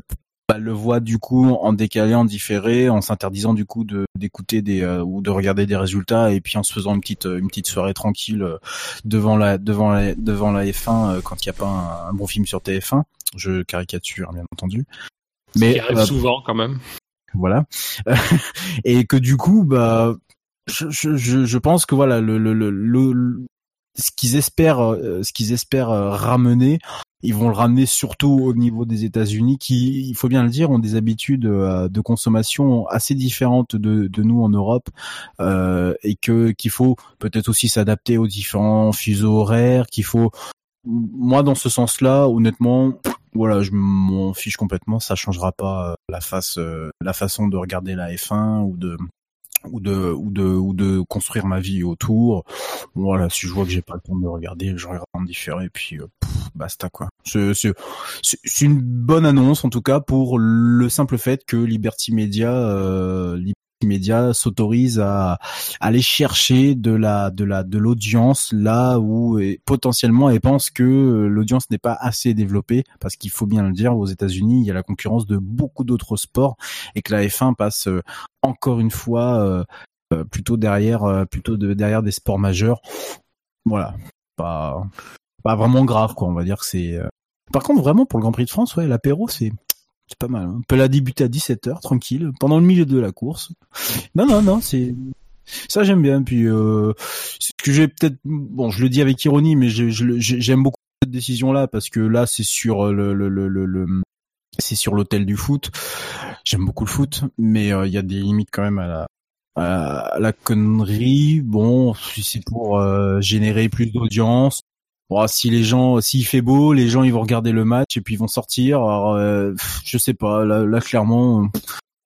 bah, le voit du coup en décalé, en différé, en s'interdisant du coup de d'écouter des euh, ou de regarder des résultats et puis en se faisant une petite une petite soirée tranquille devant la devant la devant la F1 quand il n'y a pas un, bon film sur TF1. Je caricature bien entendu. Mais arrive souvent quand même. Voilà. et que du coup bah je, je, je pense que voilà le, le, le, ce qu'ils espèrent euh, ce qu'ils espèrent euh, ramener ils vont le ramener surtout au niveau des États-Unis qui il faut bien le dire ont des habitudes euh, de consommation assez différentes de, de nous en Europe euh, et que qu'il faut peut-être aussi s'adapter aux différents fuseaux horaires qu'il faut moi dans ce sens-là honnêtement voilà, je m'en fiche complètement, ça changera pas la face la façon de regarder la F1 ou de ou de ou de ou de construire ma vie autour. Voilà, si je vois que j'ai pas le temps de regarder, je regarde en différé puis euh, basta quoi. C'est c'est une bonne annonce en tout cas pour le simple fait que Liberty Media euh, médias s'autorisent à, aller chercher de la de la de l'audience là où potentiellement elle pense que euh, l'audience n'est pas assez développée. Parce qu'il faut bien le dire aux États-Unis il y a la concurrence de beaucoup d'autres sports et que la F1 passe euh, encore une fois euh, plutôt derrière plutôt de, derrière des sports majeurs. Voilà. Pas pas vraiment grave quoi. On va dire que c'est par contre vraiment pour le Grand Prix de France ouais l'apéro c'est c'est pas mal. Hein. On peut la débuter à 17h, tranquille, pendant le milieu de la course. Non, non, non, c'est... Ça, j'aime bien. Puis, euh, ce que j'ai peut-être... Bon, je le dis avec ironie, mais j'aime beaucoup cette décision-là, parce que là, c'est sur le... le, le, le, c'est sur l'hôtel du foot. J'aime beaucoup le foot, mais euh, il y a des limites quand même à la, à la connerie. Bon, c'est pour euh, générer plus d'audience, si les gens, s'il fait beau, les gens ils vont regarder le match et puis ils vont sortir. Alors, euh, je sais pas. Là, clairement,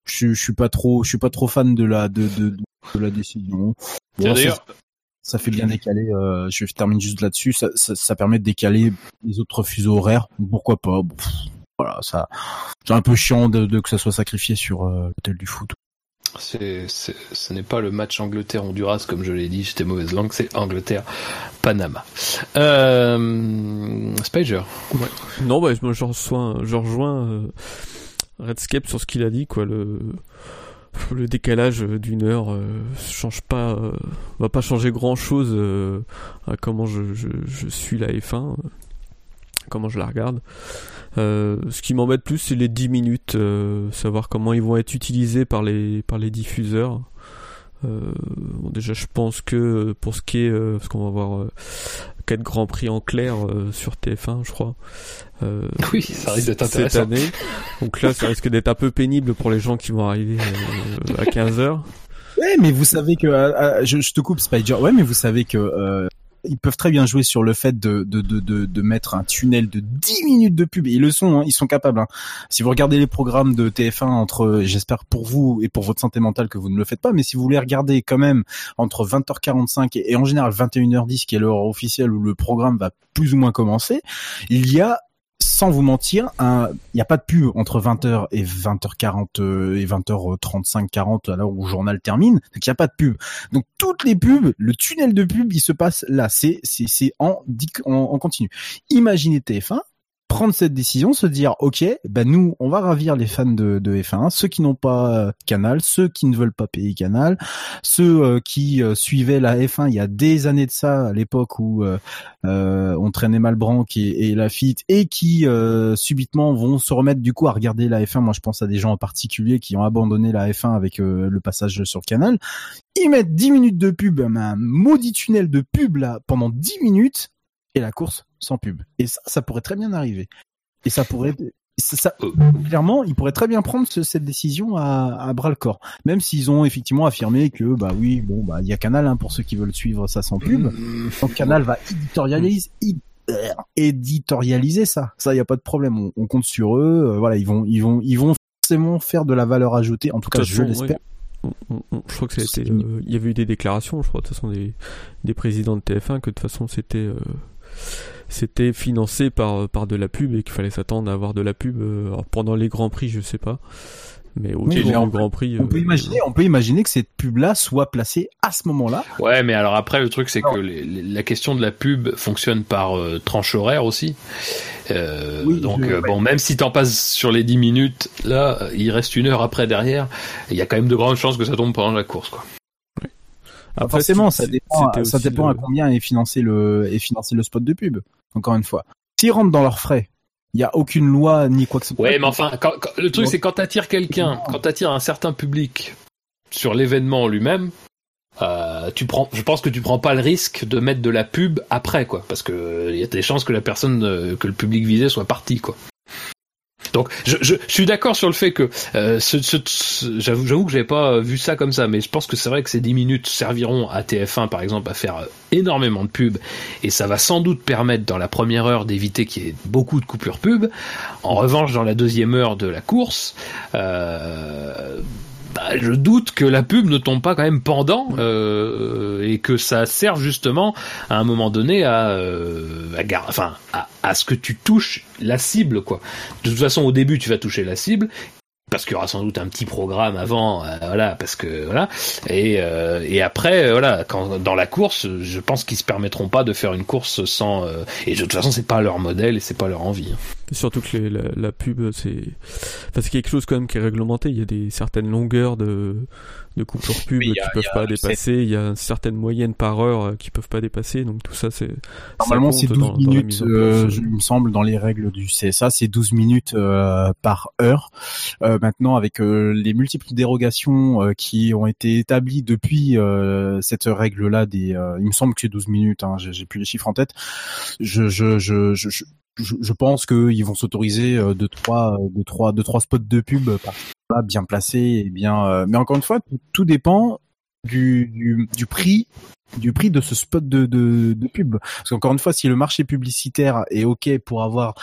je, je suis pas trop, je suis pas trop fan de la de de, de la décision. ça, fait bien décaler. Euh, je termine juste là-dessus. Ça, ça, permet de décaler les autres fuseaux horaires. Pourquoi pas? Voilà, ça. C'est un peu chiant de, de, que ça soit sacrifié sur euh, l'hôtel du foot. Ce n'est pas le match Angleterre-Honduras comme je l'ai dit, j'étais mauvaise langue, c'est Angleterre-Panama. Euh. Non, bah, je, rejoins, je rejoins euh, Redscape sur ce qu'il a dit, quoi. Le, décalage d'une heure euh, change pas, euh, va pas changer grand chose euh, à comment je, je, suis la F1, comment je la regarde. Euh, ce qui m'embête plus, c'est les 10 minutes, euh, savoir comment ils vont être utilisés par les, par les diffuseurs. Euh, bon, déjà, je pense que pour ce qui est, parce qu'on va avoir 4 grands prix en clair sur TF1, je crois. oui, ça risque d'être intéressant. Cette année. Donc là, ça risque d'être un peu pénible pour les gens qui vont arriver à 15 heures. Ouais, mais vous savez que je, je, te coupe Spider. Ouais, mais vous savez que ils peuvent très bien jouer sur le fait de, de, de, de, mettre un tunnel de 10 minutes de pub. Ils le sont, hein, ils sont capables. Hein. Si vous regardez les programmes de TF1 entre, j'espère pour vous et pour votre santé mentale que vous ne le faites pas, mais si vous voulez regarder quand même entre 20h45 et, et en général 21h10, qui est l'heure officielle où le programme va plus ou moins commencer, il y a sans vous mentir, il n'y a pas de pub entre 20h et 20h40 euh, et 20h35, 40 à l'heure où le journal termine. Donc il n'y a pas de pub. Donc toutes les pubs, le tunnel de pub, il se passe là. C'est c'est en, en en continu. Imaginez TF1 prendre cette décision, se dire ok, ben nous on va ravir les fans de, de F1, ceux qui n'ont pas euh, Canal, ceux qui ne veulent pas payer Canal, ceux euh, qui euh, suivaient la F1 il y a des années de ça, à l'époque où on traînait Malbranck et, et Lafitte, et qui subitement vont se remettre du coup à regarder la F1. Moi je pense à des gens en particulier qui ont abandonné la F1 avec le passage sur Canal. Ils mettent 10 minutes de pub, un maudit tunnel de pub là pendant 10 minutes et la course sans pub. Et ça, ça pourrait très bien arriver. Et ça pourrait, ça, euh. clairement, ils pourraient très bien prendre cette décision à, à bras le corps, même s'ils ont effectivement affirmé que bah oui, bon bah il y a Canal hein, pour ceux qui veulent suivre ça sans pub. Mm. Donc Canal va éditorialiser, éditorialiser ça. Ça, il y a pas de problème. On, compte sur eux. Euh, voilà, ils vont, ils vont, ils vont forcément faire de la valeur ajoutée. En tout cas, je l'espère. Je crois que c'était, euh, il y avait eu des déclarations, je crois, de toute façon des, des présidents de TF1 que de toute façon c'était c'était financé par par de la pub et qu'il fallait s'attendre à avoir de la pub euh, pendant les grands prix je sais pas Mais au oui, Grand Prix, on peut imaginer, on peut imaginer que cette pub-là soit placée à ce moment-là. Ouais, mais alors après le truc c'est que la question de la pub fonctionne par tranche horaire aussi. donc bon, même si t'en passes sur les 10 minutes, là, il reste une heure après derrière. Il y a quand même de grandes chances que ça tombe pendant la course, quoi. Forcément, ça dépend, ça dépend à combien est financé le est financé le spot de pub. Encore une fois, s'ils rentrent dans leurs frais, il y a aucune loi ni quoi que ce soit. Ouais, mais enfin, le truc c'est quand t'attires quelqu'un, quand t'attires un certain public sur l'événement lui-même, euh, tu prends, je pense que tu prends pas le risque de mettre de la pub après, quoi, parce que il y a des chances que la personne, euh, que le public visé soit parti, quoi. Donc, je, je, je suis d'accord sur le fait que euh, ce, ce, j'avoue, j'avoue que j'avais pas vu ça comme ça, mais je pense que c'est vrai que ces 10 minutes serviront à TF1 par exemple à faire euh, énormément de pubs et ça va sans doute permettre dans la première heure d'éviter qu'il y ait beaucoup de coupures pub. En revanche, dans la deuxième heure de la course, euh, bah, je doute que la pub ne tombe pas quand même pendant euh, et que ça serve justement à un moment donné à, euh, à, enfin, à, à ce que tu touches la cible quoi. De toute façon au début tu vas toucher la cible parce qu'il y aura sans doute un petit programme avant, euh, voilà, parce que voilà, et, euh, et après, euh, voilà, quand dans la course, je pense qu'ils se permettront pas de faire une course sans, et de toute façon, c'est pas leur modèle et c'est pas leur envie. Hein. Surtout que la, la, pub, c'est, enfin, c'est quelque chose quand même qui est réglementé. Il y a des certaines longueurs de de coupures pub qui peuvent pas dépasser. Il y a une certaine moyenne par heure qui peuvent pas dépasser. Donc tout ça, c'est normalement c'est 12 minutes, euh, je, il me semble, dans les règles du CSA, c'est 12 minutes euh, par heure. Euh, maintenant, avec euh, les multiples dérogations euh, qui ont été établies depuis cette règle-là, des, il me semble que c'est 12 minutes. Hein, j'ai plus les chiffres en tête. Je, je, je, je, je, pense qu'ils vont s'autoriser euh, deux trois deux trois deux trois spots de pub par bien placés et bien euh, mais encore une fois tout, dépend du, du, du, prix du prix de ce spot de, de, de pub. Parce qu'encore une fois si le marché publicitaire est ok pour avoir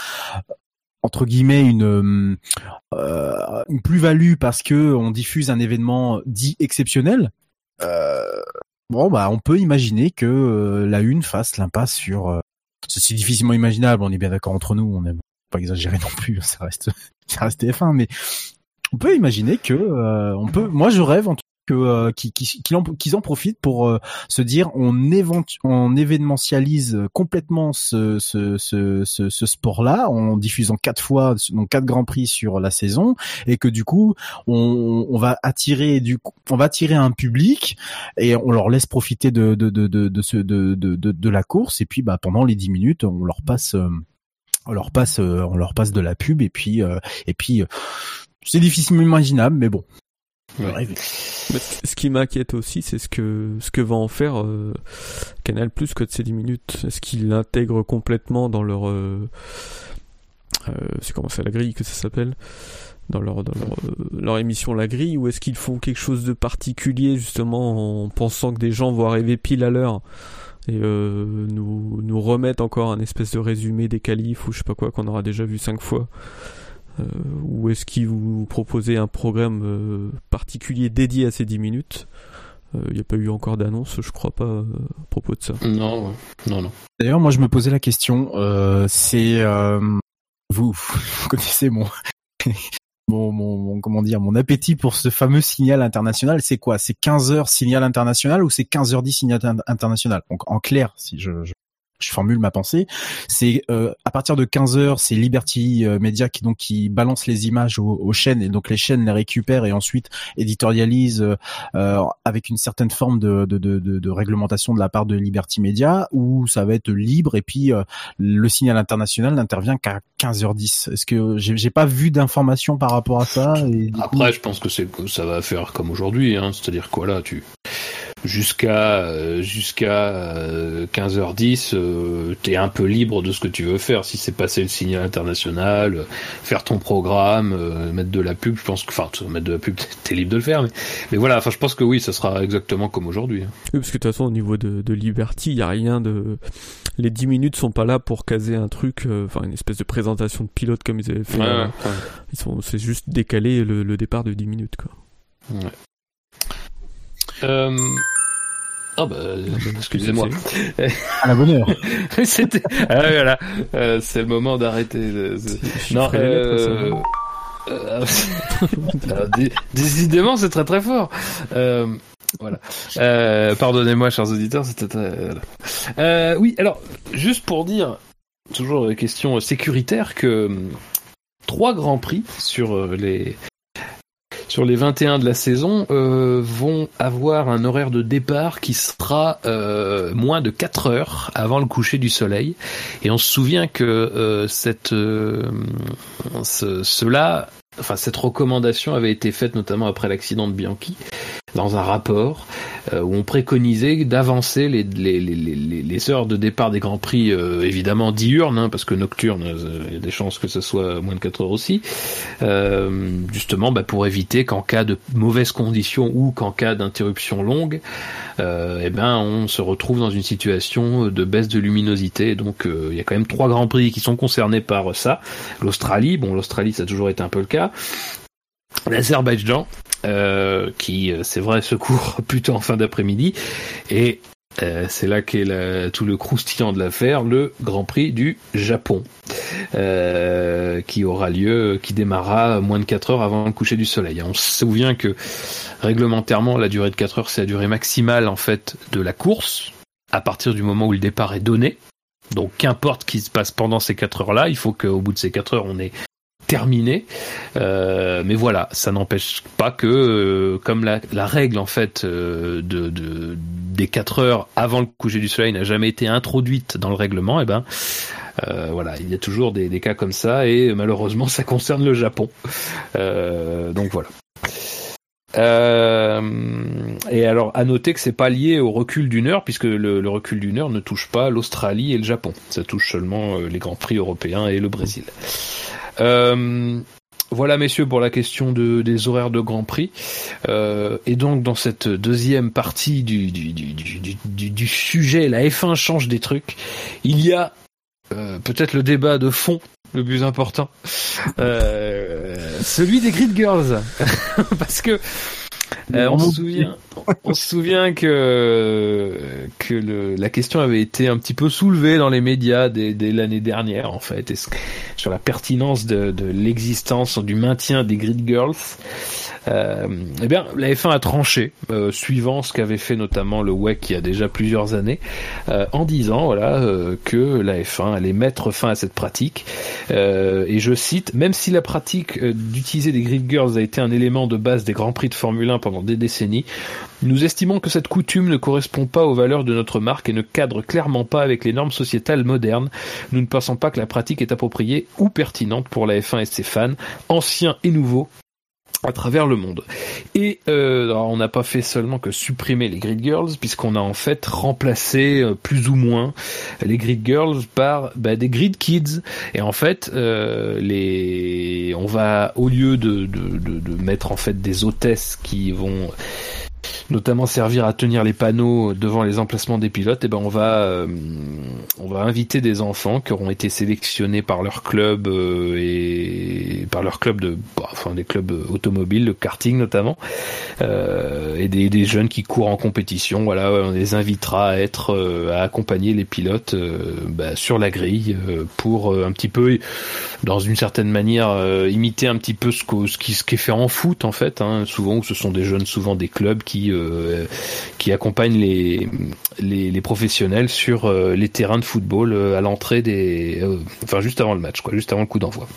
entre guillemets une euh, une plus-value parce que on diffuse un événement dit exceptionnel euh, bon bah on peut imaginer que la une fasse l'impasse sur c'est difficilement imaginable, on est bien d'accord entre nous, on n'aime pas exagérer non plus, ça reste, ça reste TF1, mais on peut imaginer que, euh, on peut, moi je rêve en tout que euh, qu'ils en, en, profitent pour euh, se dire on, on événementialise complètement ce, ce, ce, ce, sport-là en diffusant quatre fois donc quatre grands prix sur la saison et que du coup on, on va attirer du on va attirer un public et on leur laisse profiter de de de de de, de, de, la course et puis bah pendant les dix minutes on leur passe euh, on leur passe on leur passe de la pub et puis et puis c'est difficilement imaginable mais bon ce qui m'inquiète aussi, c'est ce que ce que va en faire euh, Canal Plus que de ces 10 minutes. Est-ce qu'ils l'intègrent complètement dans leur euh, euh, c'est comment ça la grille que ça s'appelle? Dans leur dans leur, leur, émission La Grille ou est-ce qu'ils font quelque chose de particulier justement en pensant que des gens vont arriver pile à l'heure et nous nous remettent encore un espèce de résumé des qualifs ou je sais pas quoi qu'on aura déjà vu cinq fois? Euh, ou est-ce qu'ils vous proposaient un programme euh, particulier dédié à ces 10 minutes? Il euh, n'y a pas eu encore d'annonce, je crois pas, à propos de ça. Non, non, non. D'ailleurs, moi, je me posais la question. c'est vous, vous connaissez mon, mon, mon, comment dire, mon appétit pour ce fameux signal international. C'est quoi? C'est 15 heures signal international ou c'est 15 h 10 signal international? Donc, en clair, si je, je je formule ma pensée, c'est euh, à partir de 15 heures, c'est Liberty euh, Media qui donc qui balance les images aux, chaînes et donc les chaînes les récupèrent et ensuite éditorialisent euh, avec une certaine forme de, de, de, de, réglementation de la part de Liberty Media où ça va être libre et puis le signal international n'intervient qu'à 15h10. Est-ce que j'ai pas vu d'informations par rapport à ça Après, je pense que c'est ça va faire comme aujourd'hui, hein, c'est-à-dire quoi là, tu jusqu'à euh, jusqu'à 15h10 euh, euh, t'es un peu libre de ce que tu veux faire si c'est passer le signal international faire ton programme mettre de la pub je pense que enfin mettre de la pub t'es libre de le faire mais mais voilà enfin je pense que oui ça sera exactement comme aujourd'hui hein. oui parce que de toute façon au niveau de, de Liberty il y a rien de les 10 minutes sont pas là pour caser un truc enfin une espèce de présentation de pilote comme ils avaient fait ils sont c'est juste décaler le, le, départ de 10 minutes quoi ouais. Euh... Ah bah, excusez-moi. À la bonne heure. C'était. Ah voilà. Euh, c'est le moment d'arrêter. Non. Euh... Euh, décidément, c'est très très fort. Euh, voilà. Euh, pardonnez-moi, chers auditeurs, c'était très. oui, alors juste pour dire, toujours question sécuritaire, que trois grands prix sur les sur les 21 de la saison euh, vont avoir un horaire de départ qui sera euh, moins de 4 heures avant le coucher du soleil. Et on se souvient que euh, cette, ce, cela, enfin cette recommandation avait été faite notamment après l'accident de Bianchi dans un rapport euh, où on préconisait d'avancer les, heures de départ des Grands Prix, euh, évidemment diurnes, hein, parce que nocturne, euh, il y a des chances que ce soit moins de 4 heures aussi, justement bah, pour éviter qu'en cas de mauvaises conditions ou qu'en cas d'interruption longue, eh ben on se retrouve dans une situation de baisse de luminosité. Donc il y a quand même trois Grands Prix qui sont concernés par ça. L'Australie, bon l'Australie ça a toujours été un peu le cas. L'Azerbaïdjan, euh, qui, euh, c'est vrai, se court plutôt en fin d'après-midi. Et euh, c'est là qu'est tout le croustillant de l'affaire, le Grand Prix du Japon, qui aura lieu, qui démarrera moins de 4 heures avant le coucher du soleil. On se souvient que réglementairement, la durée de 4 heures, c'est la durée maximale en fait de la course, à partir du moment où le départ est donné. Donc qu'importe ce qui se passe pendant ces 4 heures-là, il faut qu'au bout de ces 4 heures, on ait terminé. Euh, mais voilà, ça n'empêche pas que, euh, comme la, règle en fait euh, de, des 4 heures avant le coucher du soleil n'a jamais été introduite dans le règlement, et eh ben voilà, il y a toujours des, cas comme ça et malheureusement ça concerne le Japon. donc voilà. et alors, à noter que c'est pas lié au recul d'une heure, puisque le, le recul d'une heure ne touche pas l'Australie et le Japon. Ça touche seulement les grands prix européens et le Brésil. Euh, voilà, messieurs, pour la question de, des horaires de Grand Prix. Euh, et donc, dans cette deuxième partie du, du, du, du, sujet, la F1 change des trucs. Il y a euh, peut-être le débat de fond le plus important, celui des Grid Girls, parce que euh, on, se souvient, on se souvient que que le, la question avait été un petit peu soulevée dans les médias dès, dès l'année dernière en fait, sur la pertinence de, de l'existence du maintien des grid girls. Euh, eh bien, la F1 a tranché, euh, suivant ce qu'avait fait notamment le WEC il y a déjà plusieurs années, euh, en disant que la F1 allait mettre fin à cette pratique. Et je cite même si la pratique d'utiliser des grid girls a été un élément de base des grands prix de Formule 1 pendant des décennies, nous estimons que cette coutume ne correspond pas aux valeurs de notre marque et ne cadre clairement pas avec les normes sociétales modernes. Nous ne pensons pas que la pratique est appropriée ou pertinente pour la F1 et ses fans, anciens et nouveaux, à travers le monde. Et euh, on n'a pas fait seulement que supprimer les Grid Girls, puisqu'on a en fait remplacé euh, plus ou moins les Grid Girls par bah, des Grid Kids. Et en fait, euh, les, on va au lieu de, de, de, de mettre en fait des hôtesses qui vont notamment servir à tenir les panneaux devant les emplacements des pilotes, et eh ben on va euh, on va inviter des enfants qui auront été sélectionnés par leur club euh, et par leur club de bah, enfin des clubs automobiles, le karting notamment, euh, et des, jeunes qui courent en compétition. Voilà, on les invitera à être à accompagner les pilotes bah, sur la grille pour un petit peu, dans une certaine manière, imiter un petit peu ce, qui, ce qui est fait en foot en fait. Hein, souvent, ce sont des jeunes, souvent des clubs qui euh, qui accompagne les, professionnels sur euh, les terrains de football euh, à l'entrée des, enfin juste avant le match, juste avant le coup d'envoi.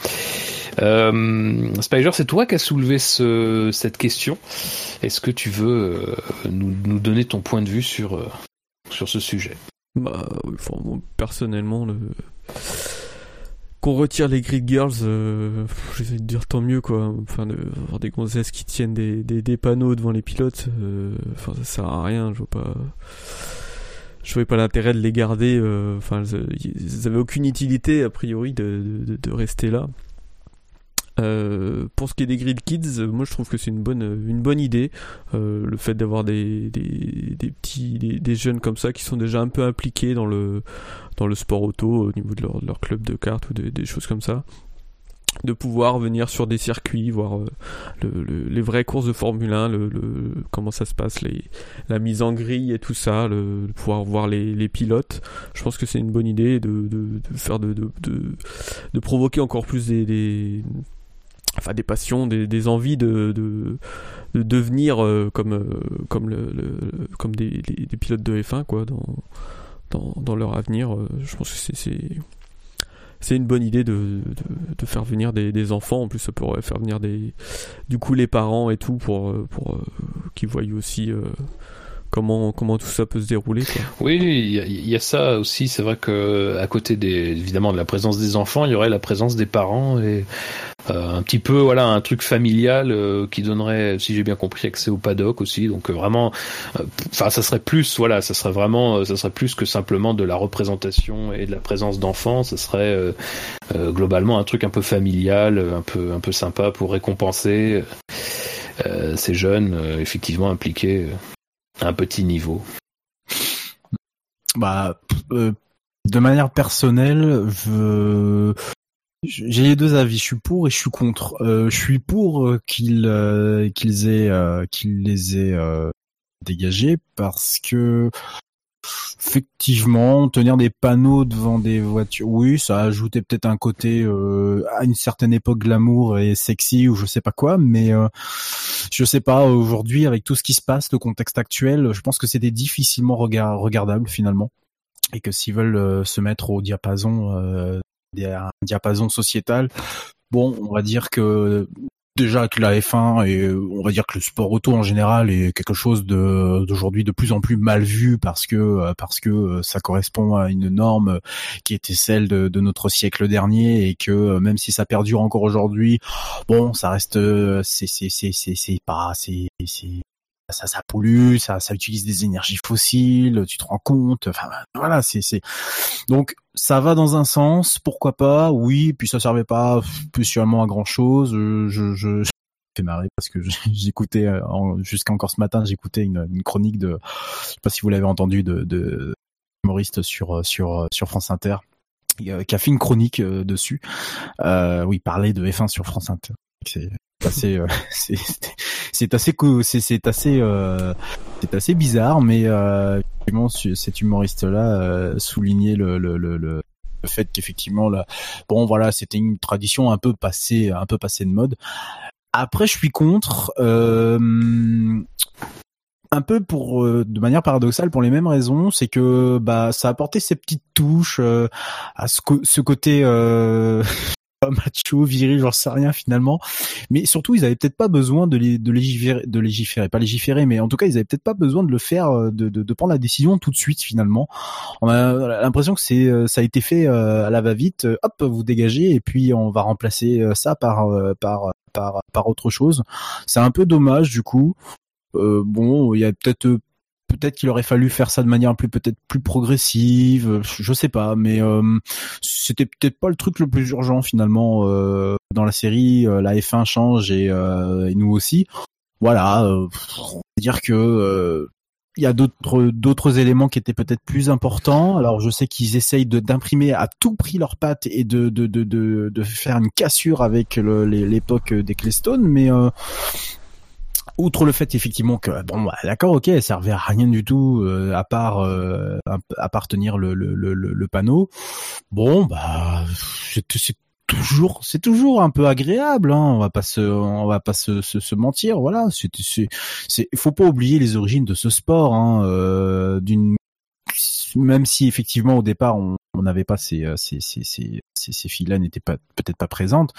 Euh, Spider, c'est toi qui as soulevé ce, cette question. Est-ce que tu veux nous, nous, donner ton point de vue sur, sur ce sujet? Bah, personnellement, le qu'on retire les Grid Girls, euh, j'essaie de dire tant mieux quoi. Enfin, de, avoir des gonzesses qui tiennent des, des, des panneaux devant les pilotes, euh, enfin ça sert à rien. Je vois pas, je voyais pas l'intérêt de les garder. Euh, enfin, ils avaient aucune utilité a priori de, de, de rester là. Euh, pour ce qui est des Grid Kids, moi je trouve que c'est une bonne, une bonne idée. Euh, le fait d'avoir des, des, des petits, des, des, jeunes comme ça qui sont déjà un peu impliqués dans le, dans le sport auto au niveau de leur, de leur club de cartes ou des choses comme ça de pouvoir venir sur des circuits, voir euh, le, les vraies courses de Formule 1, le, comment ça se passe, les, la mise en grille et tout ça, le, pouvoir voir les, les, pilotes. Je pense que c'est une bonne idée de, de, de faire de, de, de, provoquer encore plus des, des enfin des passions, des, envies de, de, devenir comme comme le, comme des, pilotes de F1 quoi dans dans, dans leur avenir. je pense que c'est c'est une bonne idée de, de, faire venir des, des, enfants. En plus, ça pourrait faire venir des, du coup, les parents et tout pour, pour euh, qu'ils voient aussi euh, comment comment tout ça peut se dérouler. Oui, il y, a ça aussi. C'est vrai que à côté des évidemment de la présence des enfants, il y aurait la présence des parents et euh, un petit peu voilà un truc familial euh, qui donnerait, si j'ai bien compris, accès au paddock aussi. Donc euh, vraiment, enfin ça serait plus voilà, ça serait vraiment, ça serait plus que simplement de la représentation et de la présence d'enfants. Ça serait globalement un truc un peu familial, un peu un peu sympa pour récompenser. ces jeunes effectivement impliqués un petit niveau Bah, euh, de manière personnelle, je j'ai les deux avis. Je suis pour et je suis contre. Euh, je suis pour euh, qu'ils qu'ils aient qu'ils les aient dégagés parce que Effectivement, tenir des panneaux devant des voitures, oui, ça a ajouté peut-être un côté euh, à une certaine époque glamour et sexy ou je sais pas quoi, mais euh, je sais pas aujourd'hui avec tout ce qui se passe, le contexte actuel, je pense que c'était difficilement regardable finalement. Et que s'ils veulent euh, se mettre au diapason, euh, un diapason sociétal, bon, on va dire que déjà que la F1 et on va dire que le sport auto en général est quelque chose d'aujourd'hui de plus en plus mal vu parce que euh, parce que euh, ça correspond à une norme qui était celle de, notre siècle dernier et que euh, même si ça perdure encore aujourd'hui, bon, ça reste c'est c'est c'est c'est pas c'est c'est ça, ça pollue, ça, ça utilise des énergies fossiles, tu te rends compte. Enfin, voilà, c'est, c'est. Donc, ça va dans un sens, pourquoi pas, oui. Puis ça servait pas spécialement à grand chose. Je, je, je marrer parce que j'écoutais euh, jusqu'à encore ce matin, j'écoutais une, une, chronique de, je sais pas si vous l'avez entendu, de, de humoriste sur sur sur France Inter qui a fait une chronique euh, dessus. Euh, oui, parler de F1 sur France Inter. Assez, euh, c'est assez, c'est assez, euh, c'est assez bizarre, mais euh, cet humoriste-là euh, soulignait le, le, le, le fait qu'effectivement là, bon voilà, c'était une tradition un peu passée, un peu passée de mode. Après, je suis contre. Euh, un peu pour de manière paradoxale pour les mêmes raisons c'est que bah ça a apporté ces petites touches à ce, ce côté macho, viril, j'en sais rien finalement. Mais surtout, ils avaient peut-être pas besoin de, de, légiférer, de légiférer, pas légiférer, mais en tout cas, ils avaient peut-être pas besoin de le faire, euh, de, de, de, prendre la décision tout de suite finalement. On a l'impression que c'est, euh, ça a été fait euh, à la va-vite. Hop, vous dégagez et puis on va remplacer ça par par par par autre chose. C'est un peu dommage du coup. Euh, bon, il y a peut-être peut-être qu'il aurait fallu faire ça de manière plus peut-être plus progressive, euh, je sais pas, mais euh, c'était peut-être pas le truc le plus urgent finalement euh, dans la série. la F1 change et, nous aussi. Voilà, on va dire que il y a d'autres d'autres éléments qui étaient peut-être plus importants. Alors je sais qu'ils essayent d'imprimer à tout prix leurs pattes et de de de de, faire une cassure avec l'époque des Clestone, mais outre le fait effectivement que bon bah, d'accord ok elle servait à rien du tout euh, à part euh, à part tenir le, le, le, le panneau bon bah c'est toujours c'est toujours un peu agréable hein. on va pas se on va pas se, se, se mentir voilà c'est c'est faut pas oublier les origines de ce sport hein, euh, d'une même si effectivement au départ on n'avait pas ces euh, ces ces ces, ces filles-là n'étaient pas peut-être pas présentes,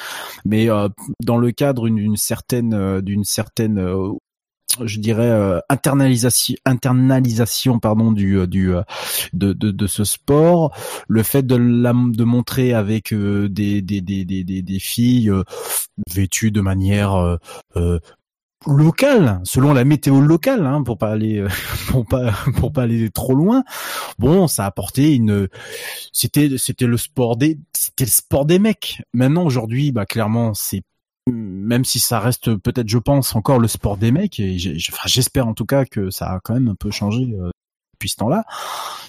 mais euh, dans le cadre d'une certaine euh, d'une certaine je dirais internalisation internalisation pardon du du de, de, de ce sport le fait de la, de montrer avec des, des, des des des filles vêtues de manière local, selon la météo locale, hein, pour pas aller euh, pour pas pour pas aller trop loin. Bon, ça a apporté une, c'était c'était le sport des c'était le sport des mecs. Maintenant aujourd'hui, bah clairement c'est même si ça reste peut-être, je pense, encore le sport des mecs, et j'espère en tout cas que ça a quand même un peu changé euh, depuis ce temps-là,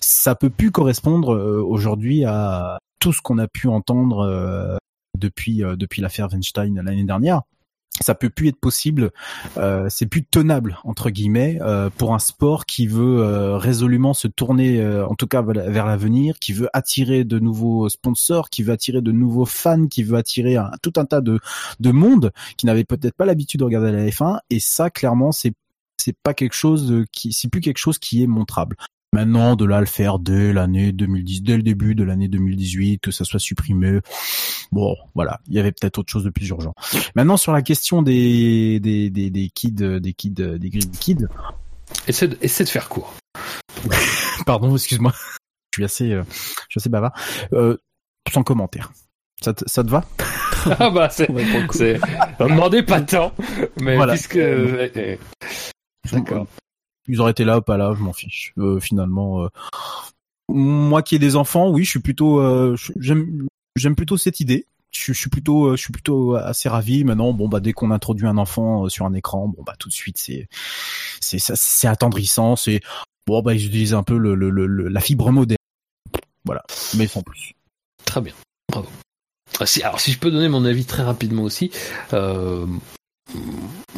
ça peut plus correspondre euh, aujourd'hui à tout ce qu'on a pu entendre depuis depuis l'affaire Weinstein l'année dernière ça peut plus être possible, euh, c'est plus tenable entre guillemets euh, pour un sport qui veut euh, résolument se tourner, en tout cas vers l'avenir, qui veut attirer de nouveaux sponsors, qui veut attirer de nouveaux fans, qui veut attirer un, tout un tas de de monde qui n'avait peut-être pas l'habitude de regarder la F1 et ça clairement c'est c'est pas quelque chose qui c'est plus quelque chose qui est montrable. Maintenant, de là le faire dès l'année 2010, dès le début de l'année 2018, que ça soit supprimé. Bon, voilà, il y avait peut-être autre chose de plus urgent. Maintenant, sur la question des des des, des kids, des kids, des grid kids. Essaie de, essaie de faire court. Pardon, excuse-moi. Je suis assez, euh, je suis assez bavard. Euh, sans commentaire. Ça te, ça te va? Ah bah c'est, c'est, on demandait pas tant, mais voilà. puisque. D'accord ils auraient été là pas là, je m'en fiche. Euh, finalement, euh, moi qui ai des enfants, oui, je suis plutôt, euh, j'aime, j'aime plutôt cette idée. Je, suis plutôt, je suis plutôt assez ravi. Maintenant, bon bah dès qu'on introduit un enfant sur un écran, bon bah tout de suite c'est, c'est, c'est attendrissant. C'est bon bah ils utilisent un peu le, le, le, la fibre moderne. Voilà, mais sans plus. Très bien, bravo. alors si je peux donner mon avis très rapidement aussi,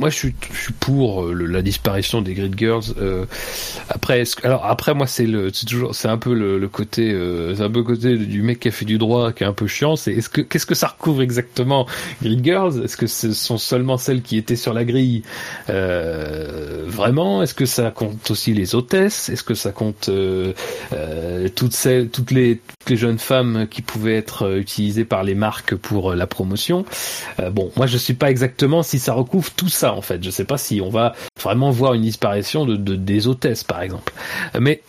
moi, je suis, je suis pour euh, la disparition des Grid Girls. Euh, après, alors après, moi, c'est le, c'est toujours, c'est un peu le, le côté, euh, c'est un peu le côté du mec qui a fait du droit, qui est un peu chiant. C'est est-ce que, qu'est-ce que ça recouvre exactement, Grid Girls? Est-ce que ce sont seulement celles qui étaient sur la grille euh, Vraiment? Est-ce que ça compte aussi les hôtesses? Est-ce que ça compte euh, toutes celles, toutes les, toutes les jeunes femmes qui pouvaient être utilisées par les marques pour la promotion? Bon, moi, je suis pas exactement si ça recouvre tout ça en fait. Je sais pas si on va vraiment voir une disparition de, des hôtesses par exemple. Mais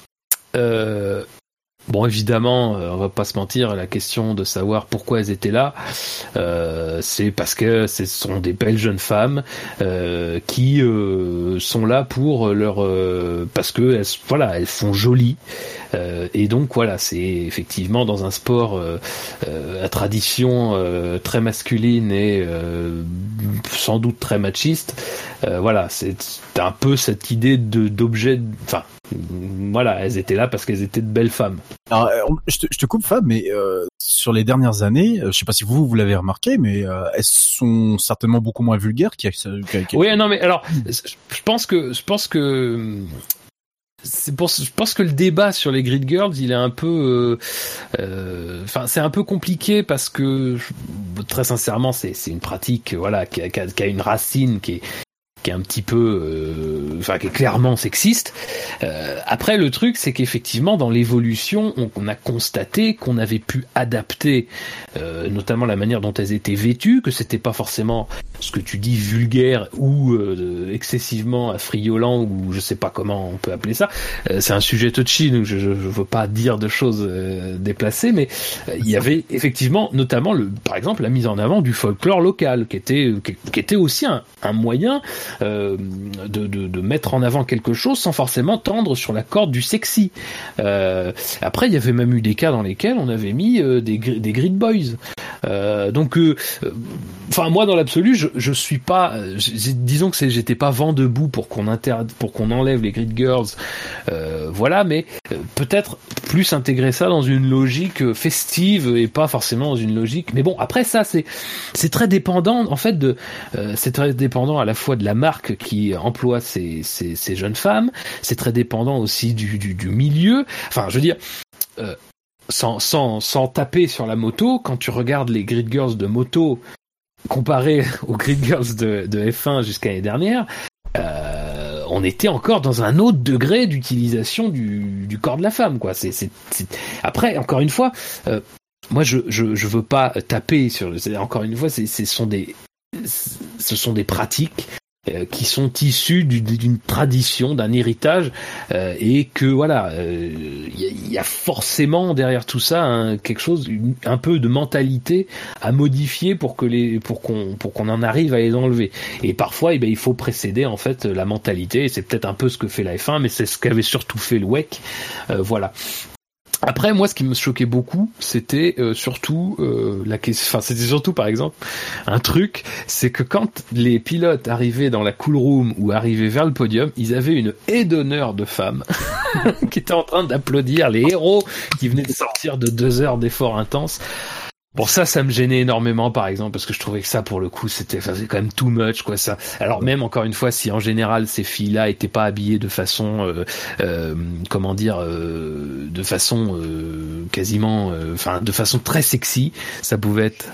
euh, Bon, évidemment, euh, on va pas se mentir, la question de savoir pourquoi elles étaient là, euh, c'est parce que ce sont des belles jeunes femmes euh, qui euh, sont là pour leur, euh, parce que elles, voilà, elles font jolies, et donc voilà, c'est effectivement dans un sport à tradition très masculine et sans doute très machiste, voilà, c'est un peu cette idée d'objet, enfin voilà, elles étaient là parce qu'elles étaient de belles femmes. Alors, euh, je, te, je te coupe Fab, mais euh, sur les dernières années, euh, je sais pas si vous vous l'avez remarqué, mais euh, elles sont certainement beaucoup moins vulgaires qu'il y Oui, non, mais alors, je pense que je pense que c'est pour, je pense que le débat sur les grid girls, il est un peu, enfin, c'est un peu compliqué parce que très sincèrement, c'est c'est une pratique, voilà, qui a, qui a, une racine qui est qui est un petit peu, euh, enfin qui est clairement sexiste. Euh, après, le truc, c'est qu'effectivement, dans l'évolution, on, a constaté qu'on avait pu adapter, euh, notamment la manière dont elles étaient vêtues, que c'était pas forcément ce que tu dis vulgaire ou excessivement affriolant ou je sais pas comment on peut appeler ça. c'est un sujet touchy, donc je, je, veux pas dire de choses déplacées, mais il y avait effectivement, notamment le, par exemple, la mise en avant du folklore local, qui était, qui, était aussi un, moyen euh, de, de, de, mettre en avant quelque chose sans forcément tendre sur la corde du sexy. Euh, après, il y avait même eu des cas dans lesquels on avait mis euh, des, des grid boys. Euh, donc, euh, enfin moi dans l'absolu, je, je suis pas, disons que j'étais pas vent debout pour qu'on pour qu'on enlève les grid girls, voilà, mais peut-être plus intégrer ça dans une logique festive et pas forcément dans une logique. Mais bon, après ça c'est c'est très dépendant en fait de, c'est très dépendant à la fois de la marque qui emploie ces, ces, jeunes femmes. C'est très dépendant aussi du, du, milieu. Enfin, je veux dire, euh, sans, sans, sans taper sur la moto, quand tu regardes les grid girls de moto comparés aux grid girls de, de F1 jusqu'à l'année dernière, euh, on était encore dans un autre degré d'utilisation du, corps de la femme, quoi. C'est, Après, encore une fois, euh, moi, je, je, veux pas taper sur. Encore une fois, c'est, ce sont des pratiques euh, qui sont issus d'une tradition, d'un héritage, euh, et que voilà, il euh, y, a forcément derrière tout ça quelque chose, un peu de mentalité à modifier pour que les, pour qu'on, pour qu'on en arrive à les enlever. Et parfois, eh ben, il faut précéder en fait la mentalité. Et c'est peut-être un peu ce que fait la F1, mais c'est ce qu'avait surtout fait le WEC. voilà. Après, moi, ce qui me choquait beaucoup, c'était euh, surtout euh, la question. Enfin, c'était surtout, par exemple, un truc, c'est que quand les pilotes arrivaient dans la cool room ou arrivaient vers le podium, ils avaient une haie d'honneur de femmes qui étaient en train d'applaudir les héros qui venaient de sortir de deux heures d'efforts intenses. Bon ça, ça me gênait énormément par exemple parce que je trouvais que ça pour le coup c'était quand même too much quoi ça. Alors même encore une fois si en général ces filles-là étaient pas habillées de façon euh, euh, comment dire euh, de façon quasiment enfin de façon très sexy, ça pouvait être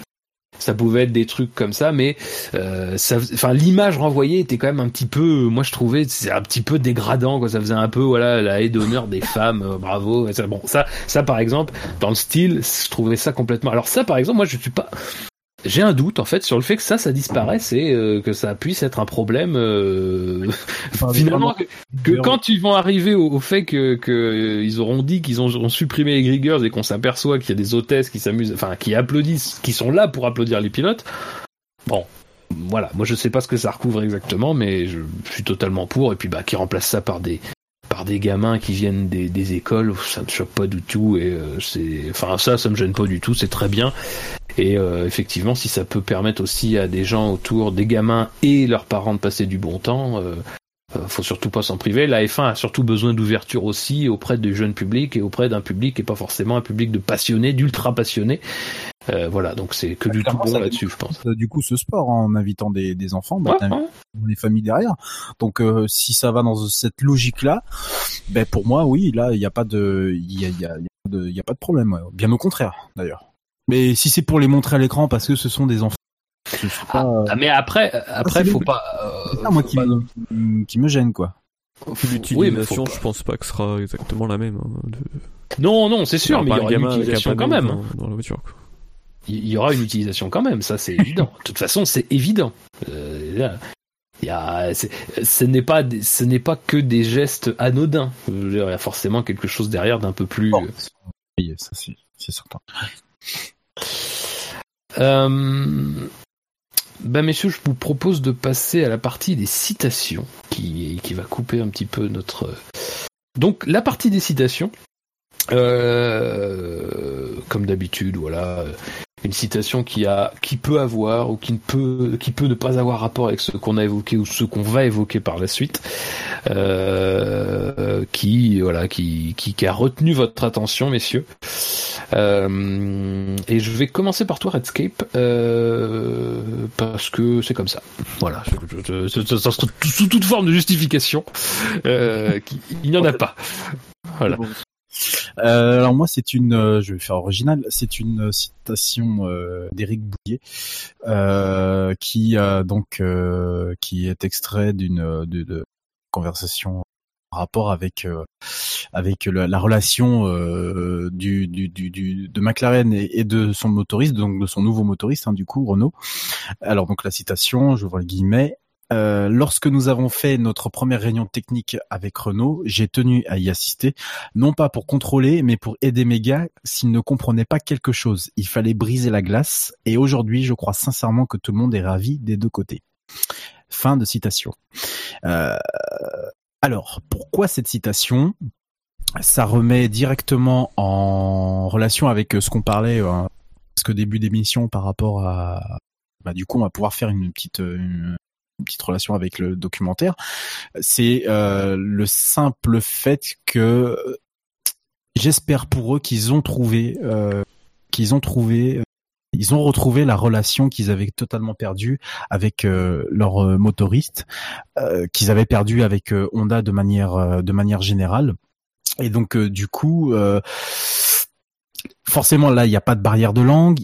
ça pouvait être des trucs comme ça mais euh, enfin l'image renvoyée était quand même un petit peu moi je trouvais c'est un petit peu dégradant quoi. Ça faisait un peu voilà la haie d'honneur des femmes euh, bravo bon ça ça par exemple dans le style je trouvais ça complètement alors ça par exemple moi je suis pas j'ai un doute en fait sur le fait que ça, ça disparaisse et euh, que ça puisse être un problème. Euh, finalement, que, quand ils vont arriver au, fait que, que ils auront dit qu'ils ont, supprimé les Griggers et qu'on s'aperçoit qu'il y a des hôtesses qui s'amusent, enfin qui applaudissent, qui sont là pour applaudir les pilotes. Bon, voilà. Moi, je sais pas ce que ça recouvre exactement, mais je, suis totalement pour. Et puis, bah, qui remplace ça par des par des gamins qui viennent des, écoles, ça me choque pas du tout. Et euh, c'est, enfin ça, ça me gêne pas du tout. C'est très bien. Et euh, effectivement, si ça peut permettre aussi à des gens autour, des gamins et leurs parents de passer du bon temps, euh faut surtout pas s'en priver. La F1 a surtout besoin d'ouverture aussi auprès du jeune public et auprès d'un public qui est pas forcément un public de passionnés, d'ultra passionnés. Euh, voilà, donc c'est que du tout bon là-dessus, je pense. Du coup, ce sport en invitant des, des enfants, bah, des familles derrière. Donc, si ça va dans cette logique-là, ben pour moi, oui, là, il n'y a pas de, il y a, y, a, y a, pas de problème. Bien au contraire, d'ailleurs. Mais si c'est pour les montrer à l'écran parce que ce sont des enfants. Ah, ah, mais après, après, faut pas. Euh, moi qui, qui, me gêne quoi. L'utilisation, je pense pas que ce sera exactement la même. Hein, non, non, c'est sûr, mais il y aura une utilisation quand même. Dans, la voiture. Il y aura une utilisation quand même, ça c'est évident. De toute façon, c'est évident. Euh, il y a, ce n'est pas, ce n'est pas que des gestes anodins. Il y a forcément quelque chose derrière d'un peu plus. Oui, ça c'est certain. Euh, ben messieurs, je vous propose de passer à la partie des citations, qui, qui va couper un petit peu notre... Donc la partie des citations, euh, comme d'habitude, voilà, une citation qui a, qui peut avoir ou qui ne peut, qui peut ne pas avoir rapport avec ce qu'on a évoqué ou ce qu'on va évoquer par la suite, euh, qui, voilà, qui, qui, a retenu votre attention, messieurs. Euh, et je vais commencer par toi, Redscape, euh, parce que c'est comme ça. Voilà, sous toute forme de justification, il n'y en a pas. Voilà. Euh, alors moi, c'est une, euh, je vais faire original, c'est une citation euh, d'Éric Bouillet qui donc qui est extrait d'une conversation en rapport avec avec la, relation du, de McLaren et, de son motoriste, donc de son nouveau motoriste, hein, du coup Renault. Alors donc la citation, je vois le guillemets, euh, lorsque nous avons fait notre première réunion technique avec Renault, j'ai tenu à y assister, non pas pour contrôler, mais pour aider mes gars s'ils ne comprenaient pas quelque chose. Il fallait briser la glace, et aujourd'hui, je crois sincèrement que tout le monde est ravi des deux côtés. Fin de citation. Euh, alors, pourquoi cette citation? Ça remet directement en relation avec ce qu'on parlait euh, parce que début d'émission par rapport à bah, du coup on va pouvoir faire une petite une petite relation avec le documentaire, c'est euh, le simple fait que j'espère pour eux qu'ils ont trouvé, euh, qu'ils ont trouvé, ils ont retrouvé la relation qu'ils avaient totalement perdue avec euh, leur motoriste, qu'ils avaient perdu avec Honda de manière de manière générale. Et donc du coup, forcément là, il n'y a pas de barrière de langue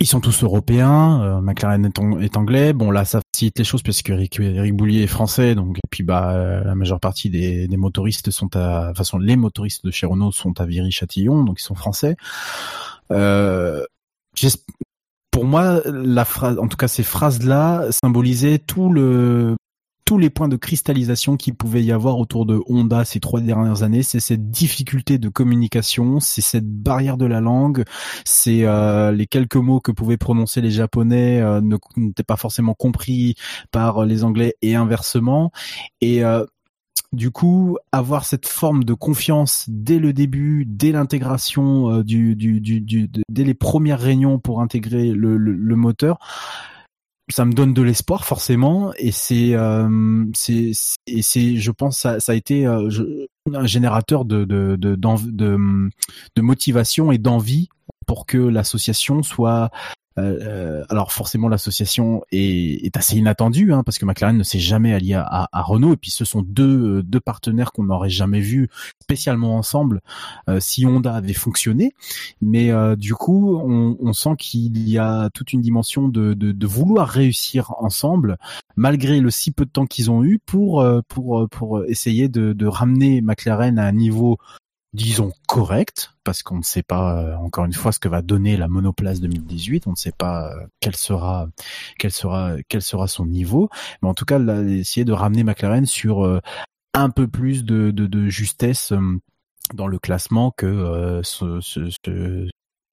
ils sont tous européens. Euh, McLaren est, anglais. Bon là, ça facilite les choses parce que Eric, Boulier est français, donc et puis bah euh, la majeure partie des, motoristes sont à, de façon les motoristes de chez Renault sont à Viry-Châtillon, donc ils sont français. Euh, pour moi, la phrase, en tout cas ces phrases-là, symbolisaient tout le tous les points de cristallisation qu'il pouvait y avoir autour de Honda ces trois dernières années, c'est cette difficulté de communication, c'est cette barrière de la langue, c'est euh, les quelques mots que pouvaient prononcer les Japonais euh, n'étaient pas forcément compris par les Anglais et inversement. Et euh, du coup, avoir cette forme de confiance dès le début, dès l'intégration du, du, du, dès les premières réunions pour intégrer le, le moteur, ça me donne de l'espoir forcément et c'est euh, c'est c'est je pense ça ça a été euh, un générateur de de de, de, de motivation et d'envie pour que l'association soit euh, euh, alors forcément l'association est, est, assez inattendue hein, parce que McLaren ne s'est jamais allié à, à, Renault. Et puis ce sont deux, deux partenaires qu'on n'aurait jamais vus spécialement ensemble euh, si Honda avait fonctionné. Mais du coup on, on sent qu'il y a toute une dimension de, de, de, vouloir réussir ensemble malgré le si peu de temps qu'ils ont eu pour pour pour essayer de, de ramener McLaren à un niveau disons correct parce qu'on ne sait pas euh, encore une fois ce que va donner la monoplace 2018 on ne sait pas euh, quel sera quel sera quel sera son niveau mais en tout cas là, essayer de ramener McLaren sur euh, un peu plus de, de, justesse dans le classement que ce, ce,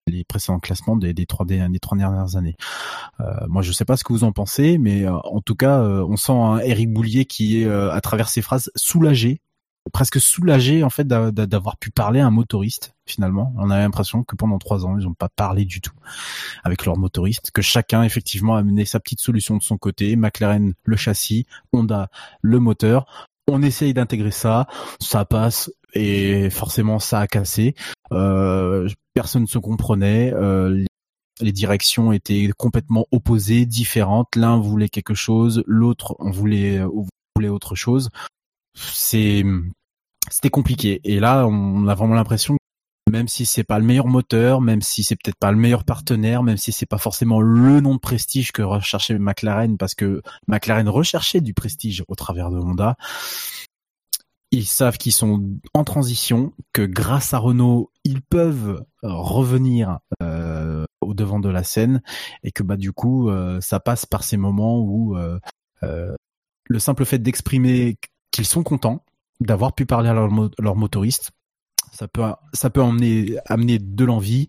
les précédents classements des, des, trois, des, trois dernières années. Euh, moi, je sais pas ce que vous en pensez, mais en tout cas, on sent Eric Boulier qui est, à travers ses phrases, soulagé presque soulagé en fait d'avoir pu parler à un motoriste finalement. On a l'impression que pendant trois ans ils n'ont pas parlé du tout avec leur motoriste, que chacun effectivement a mené sa petite solution de son côté. McLaren le châssis, Honda le moteur. On essaye d'intégrer ça, ça passe et forcément ça a cassé. Euh, personne ne se comprenait. Euh, les directions étaient complètement opposées, différentes. L'un voulait quelque chose, l'autre voulait, voulait autre chose c'est c'était compliqué. Et là, on a vraiment l'impression même si c'est pas le meilleur moteur, même si c'est peut-être pas le meilleur partenaire, même si c'est pas forcément le nom de prestige que recherchait McLaren, parce que McLaren recherchait du prestige au travers de Honda, ils savent qu'ils sont en transition, que grâce à Renault, ils peuvent revenir euh, au devant de la scène, et que bah du coup, euh, ça passe par ces moments où euh, le simple fait d'exprimer qu'ils sont contents d'avoir pu parler à leur, leur motoriste. Ça peut, ça peut emmener, amener de l'envie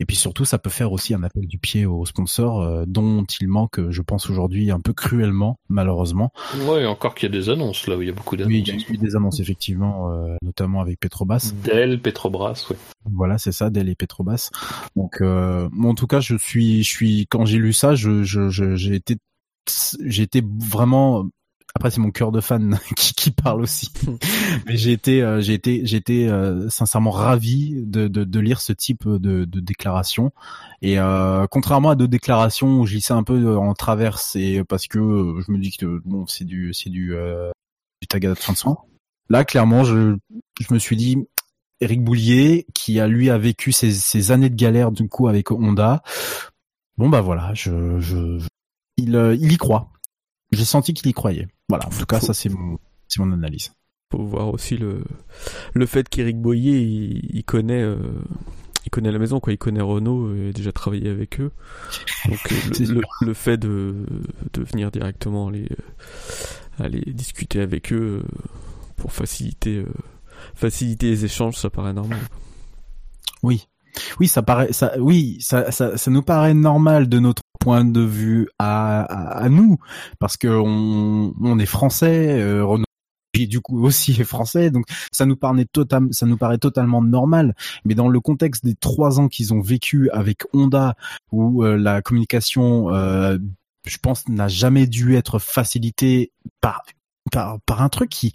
et puis surtout ça peut faire aussi un appel du pied aux sponsors euh, dont il manque, je pense aujourd'hui un peu cruellement malheureusement. Ouais, encore qu'il y a des annonces là où il y a beaucoup d'annonces. Oui, il y a eu des annonces effectivement, euh, notamment avec Petrobras. Dell, Petrobras, oui. Voilà, c'est ça, Dell et Petrobras. Donc, euh, en tout cas, je suis, je suis, quand j'ai lu ça, je, je, j'ai été, j'ai été vraiment après c'est mon cœur de fan qui, qui parle aussi. Mais j'ai été euh, j'ai été j'ai été euh, sincèrement ravi de, de, de, lire ce type de, de déclaration. Et euh, contrairement à d'autres déclarations où je lisais un peu en traverse et parce que je me dis que bon c'est du c'est du du tagada de fin de soin. Là clairement je je me suis dit Eric Boulier qui a lui a vécu ces, ces années de galère du coup avec Honda bon bah voilà je, je il, il y croit. J'ai senti qu'il y croyait. Voilà, en tout cas, ça c'est mon, c'est mon analyse. Faut voir aussi le, le fait qu'Éric Boyer, il, connaît, euh, il connaît la maison, quoi. Il connaît Renault, et a déjà travaillé avec eux. Donc le, le, fait de, de venir directement aller, euh, aller discuter avec eux euh, pour faciliter, faciliter les échanges, ça paraît normal. Oui, oui, ça paraît, ça, oui, ça, ça, ça nous paraît normal de notre point de vue à, à, nous, parce que on, on est français, euh, Renault du coup aussi est français, donc ça nous paraît total, ça nous paraît totalement normal. Mais dans le contexte des trois ans qu'ils ont vécu avec Honda, où euh, la communication, euh, je pense, n'a jamais dû être facilitée par par, par un truc qui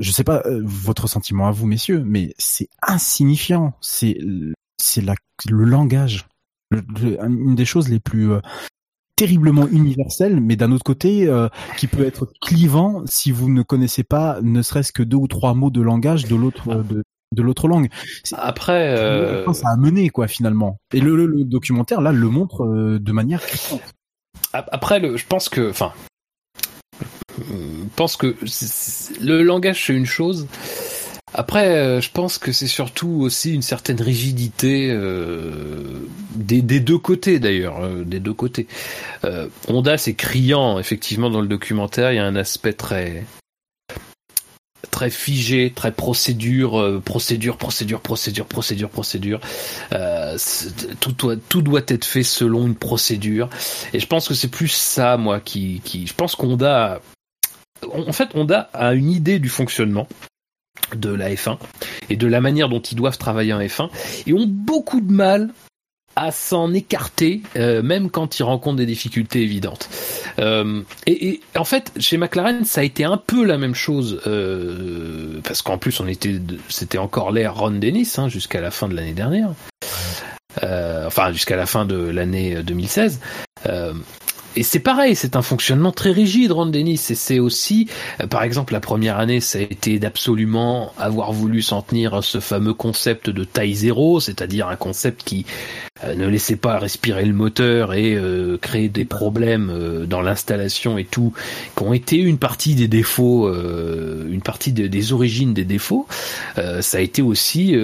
je sais pas euh, votre sentiment à vous, messieurs, mais c'est insignifiant. C'est c'est le langage, une des choses les plus euh, terriblement universelles, mais d'un autre côté, euh, qui peut être clivant si vous ne connaissez pas, ne serait-ce que deux ou trois mots de langage de l'autre de, de l'autre langue. Après, ça a mené quoi finalement. Et le, le, documentaire là le montre de manière. Après, le, je pense que, enfin, pense que le langage c'est une chose. Après, euh, je pense que c'est surtout aussi une certaine rigidité euh, des, deux côtés d'ailleurs, euh, des deux côtés. Honda, c'est criant effectivement dans le documentaire. Il y a un aspect très très figé, très procédure, procédure, procédure, procédure, procédure, procédure. tout, doit, tout doit être fait selon une procédure. Et je pense que c'est plus ça, moi, qui, qui je pense qu'Honda en fait, Honda a une idée du fonctionnement de la F1 et de la manière dont ils doivent travailler en F1 et ont beaucoup de mal à s'en écarter, euh, même quand ils rencontrent des difficultés évidentes. Euh, et, en fait, chez McLaren, ça a été un peu la même chose, euh, parce qu'en plus, on était, c'était encore l'ère Ron Dennis hein, jusqu'à la fin de l'année dernière. enfin jusqu'à la fin de l'année 2016 et c'est pareil, c'est un fonctionnement très rigide, Ron Dennis. Et c'est aussi, euh, par exemple, la première année, ça a été d'absolument avoir voulu s'en tenir à ce fameux concept de taille zéro, c'est-à-dire un concept qui euh, ne laissait pas respirer le moteur et euh, créer des problèmes dans l'installation et tout, qui ont été une partie des défauts, une partie des origines des défauts. ça a été aussi,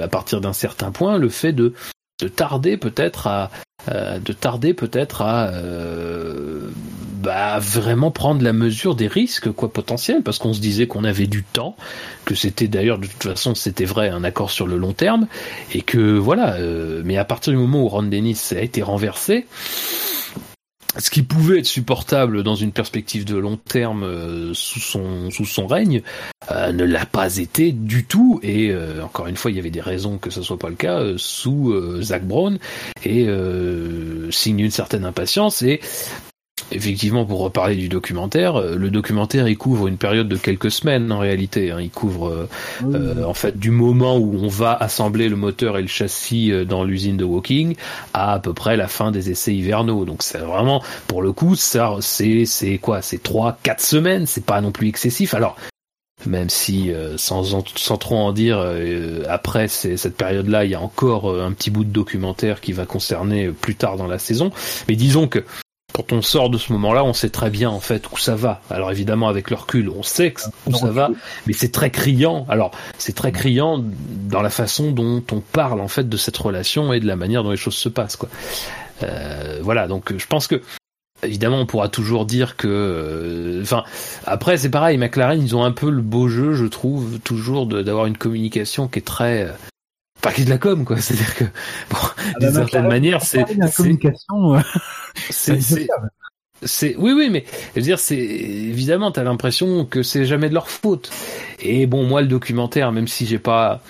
à partir d'un certain point, le fait de de tarder peut-être à, euh, de tarder peut-être à euh, bah, vraiment prendre la mesure des risques quoi potentiels parce qu'on se disait qu'on avait du temps que c'était d'ailleurs de toute façon c'était vrai un accord sur le long terme et que voilà euh, mais à partir du moment où Ron Dennis a été renversé ce qui pouvait être supportable dans une perspective de long terme euh, sous son sous son règne euh, ne l'a pas été du tout. Et euh, encore une fois il y avait des raisons que ce soit pas le cas sous Zach Brown. Et signe une certaine impatience. Et effectivement, pour reparler du documentaire, euh, le documentaire il couvre une période de quelques semaines en réalité. Hein. Il couvre euh, euh, en fait du moment où on va assembler le moteur et le châssis dans l'usine de Woking à à peu près la fin des essais hivernaux. Donc c'est vraiment, pour le coup, ça c'est c'est quoi? C'est trois, quatre semaines. C'est pas non plus excessif. Alors même si sans, sans trop en dire, après cette période-là, il y a encore un petit bout de documentaire qui va concerner plus tard dans la saison. Mais disons que quand on sort de ce moment-là, on sait très bien en fait où ça va. Alors évidemment avec le recul, on sait où ça va, mais c'est très criant. Alors c'est très criant dans la façon dont on parle en fait de cette relation et de la manière dont les choses se passent. Quoi. Euh, voilà, donc je pense que Évidemment, on pourra toujours dire que, euh, enfin, après c'est pareil. McLaren, ils ont un peu le beau jeu, je trouve, toujours d'avoir une communication qui est très, pas de la com quoi. C'est à dire que bon ah d'une bah, certaine manière c'est la communication euh, c'est c'est oui oui mais je veux dire c'est évidemment t'as l'impression que c'est jamais de leur faute. Et bon moi le documentaire même si j'ai pas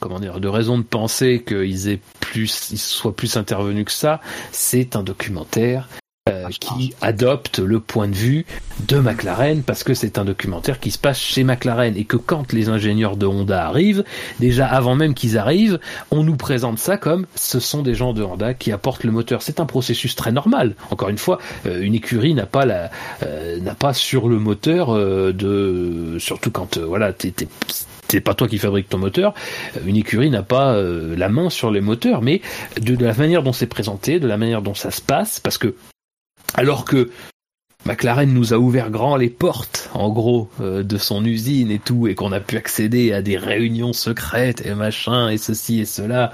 comment dire de raison de penser qu'ils aient plus ils soient plus intervenus que ça c'est un documentaire euh, qui adopte le point de vue de McLaren parce que c'est un documentaire qui se passe chez McLaren et que quand les ingénieurs de Honda arrivent, déjà avant même qu'ils arrivent, on nous présente ça comme ce sont des gens de Honda qui apportent le moteur. C'est un processus très normal. Encore une fois, euh, une écurie n'a pas la euh, n'a pas sur le moteur de surtout quand voilà t'es pas toi qui fabrique ton moteur. Une écurie n'a pas la main sur les moteurs, mais de, la manière dont c'est présenté, de la manière dont ça se passe, parce que alors que McLaren nous a ouvert grand les portes, en gros, euh, de son usine et tout, et qu'on a pu accéder à des réunions secrètes et machin et ceci et cela,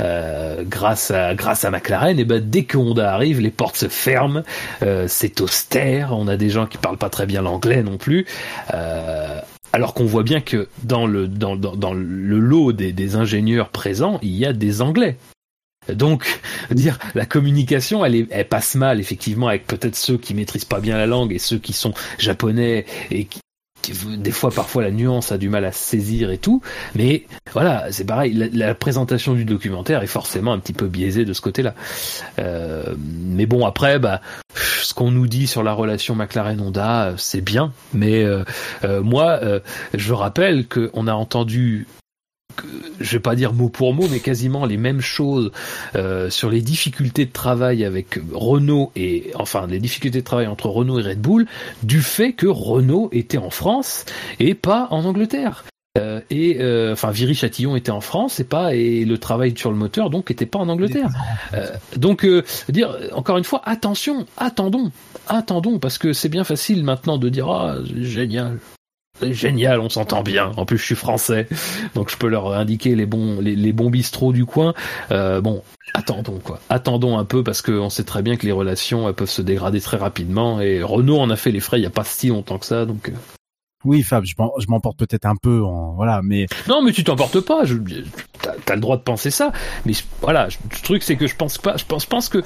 euh, grâce à grâce à McLaren. Et ben dès que Honda arrive, les portes se ferment, euh, c'est austère. On a des gens qui parlent pas très bien l'anglais non plus. alors qu'on voit bien que dans le dans, dans, le lot des, des ingénieurs présents, il y a des Anglais. Donc, dire la communication, elle, est, elle passe mal effectivement avec peut-être ceux qui maîtrisent pas bien la langue et ceux qui sont japonais et qui, des fois parfois la nuance a du mal à saisir et tout. Mais voilà c'est pareil la, présentation du documentaire est forcément un petit peu biaisée de ce côté-là. Euh, mais bon après bah ce qu'on nous dit sur la relation McLaren Honda c'est bien. Mais euh, euh, moi je rappelle qu'on a entendu je vais pas dire mot pour mot, mais quasiment les mêmes choses euh, sur les difficultés de travail avec Renault et enfin les difficultés de travail entre Renault et Red Bull du fait que Renault était en France et pas en Angleterre. Euh, et euh, enfin Viry Châtillon était en France et pas et le travail sur le moteur donc était pas en Angleterre. donc dire encore une fois attention, attendons, attendons parce que c'est bien facile maintenant de dire ah génial, génial, on s'entend bien. En plus, je suis français, donc je peux leur indiquer les bons, les, bons bistrots du coin. Euh, bon, attendons quoi, attendons un peu parce qu'on sait très bien que les relations peuvent se dégrader très rapidement. Et Renault en a fait les frais il y a pas si longtemps que ça, donc. Euh. Oui, Fab, je m'emporte peut-être un peu en voilà, mais non, mais tu t'emportes pas. Je, t'as, le droit de penser ça, mais voilà, le truc c'est que je pense pas, je pense, je pense que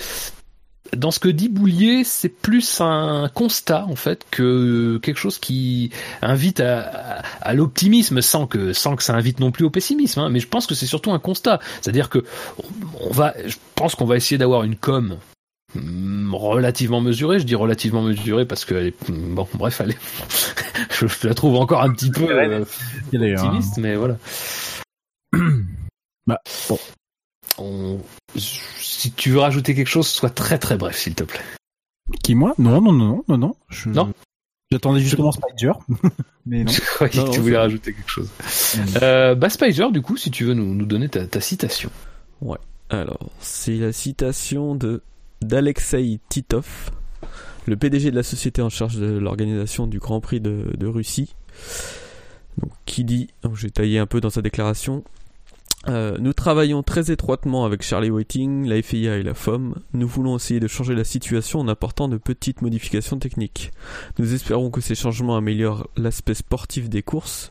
dans ce que dit Boulier, c'est plus un constat en fait que quelque chose qui invite à, l'optimisme sans que sans que ça invite non plus au pessimisme. Hein. Mais je pense que c'est surtout un constat, c'est-à-dire que on va, je pense qu'on va essayer d'avoir une com mm, relativement mesurée. Je dis relativement mesurée parce que bon, bref, elle je, la trouve encore un petit peu euh, optimiste, mais voilà. bah, bon, si tu veux rajouter quelque chose, sois très très bref, s'il te plaît. Qui moi? Non, non, non, non, non. Non. J'attendais justement Spider, mais non. que tu voulais rajouter quelque chose. Euh, bah Spider, du coup, si tu veux nous, nous donner ta, ta citation. Ouais. Alors, c'est la citation de d'Alexei Titov, le PDG de la société en charge de l'organisation du Grand Prix de, de Russie. Donc, qui dit, j'ai taillé un peu dans sa déclaration, euh, nous travaillons très étroitement avec Charlie Whiting, la FIA et la FOM. Nous voulons essayer de changer la situation en apportant de petites modifications techniques. Nous espérons que ces changements améliorent l'aspect sportif des courses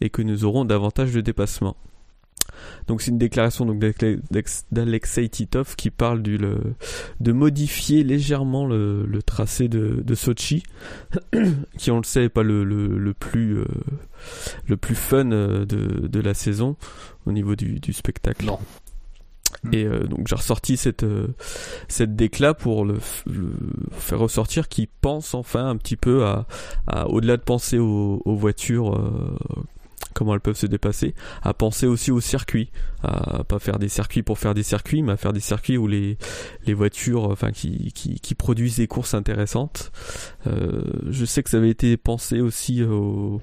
et que nous aurons davantage de dépassements. Donc c'est une déclaration d'Alexei Titov qui parle de modifier légèrement le, tracé de, Sochi, qui on le sait est pas le, le, plus euh, le plus fun euh, de la saison au niveau du, du spectacle. Non. Et euh, donc j'ai ressorti cette cette décla pour le, faire ressortir qui pense enfin un petit peu à, à au-delà de penser aux, aux voitures comment elles peuvent se dépasser, à penser aussi au circuit, à pas faire des circuits pour faire des circuits, mais à faire des circuits où les, les voitures, enfin qui, qui, qui produisent des courses intéressantes. Euh, je sais que ça avait été pensé aussi au,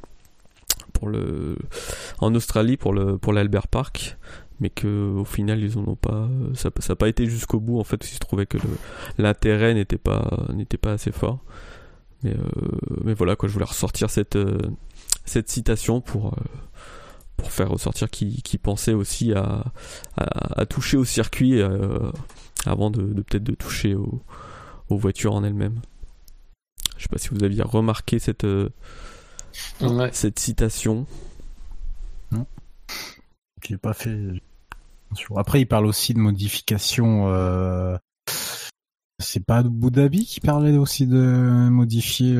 en Australie pour le pour l'Albert Park mais que au final ils en ont pas ça n'a pas été jusqu'au bout en fait parce qu'ils trouvaient que l'intérêt n'était pas n'était pas assez fort mais euh, mais voilà quoi je voulais ressortir cette euh, cette citation pour euh, pour faire ressortir qui, qui pensait aussi à, à, toucher au circuit euh, avant de, peut-être de toucher aux voitures en elles-mêmes. Je sais pas si vous aviez remarqué cette euh, cette citation. Non, j'ai pas fait. Après, il parle aussi de modification. C'est pas Abu Dhabi qui parlait aussi de modifier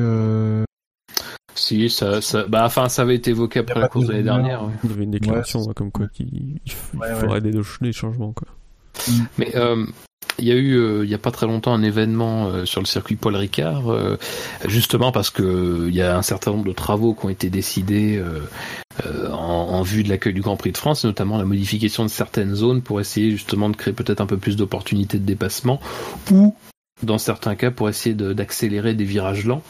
si, ça, ça, bah, enfin, ça avait été évoqué après la course de l'année dernière. Il y avait une déclaration comme quoi il, faudrait des, des, changements, quoi. Mm. Mais euh, il y a eu, euh, il y a pas très longtemps, un événement euh, sur le circuit Paul Ricard, justement parce que il y a un certain nombre de travaux qui ont été décidés en, vue de l'accueil du Grand Prix de France, notamment la modification de certaines zones pour essayer justement de créer peut-être un peu plus d'opportunités de dépassement, ou dans certains cas pour essayer d'accélérer des virages lents.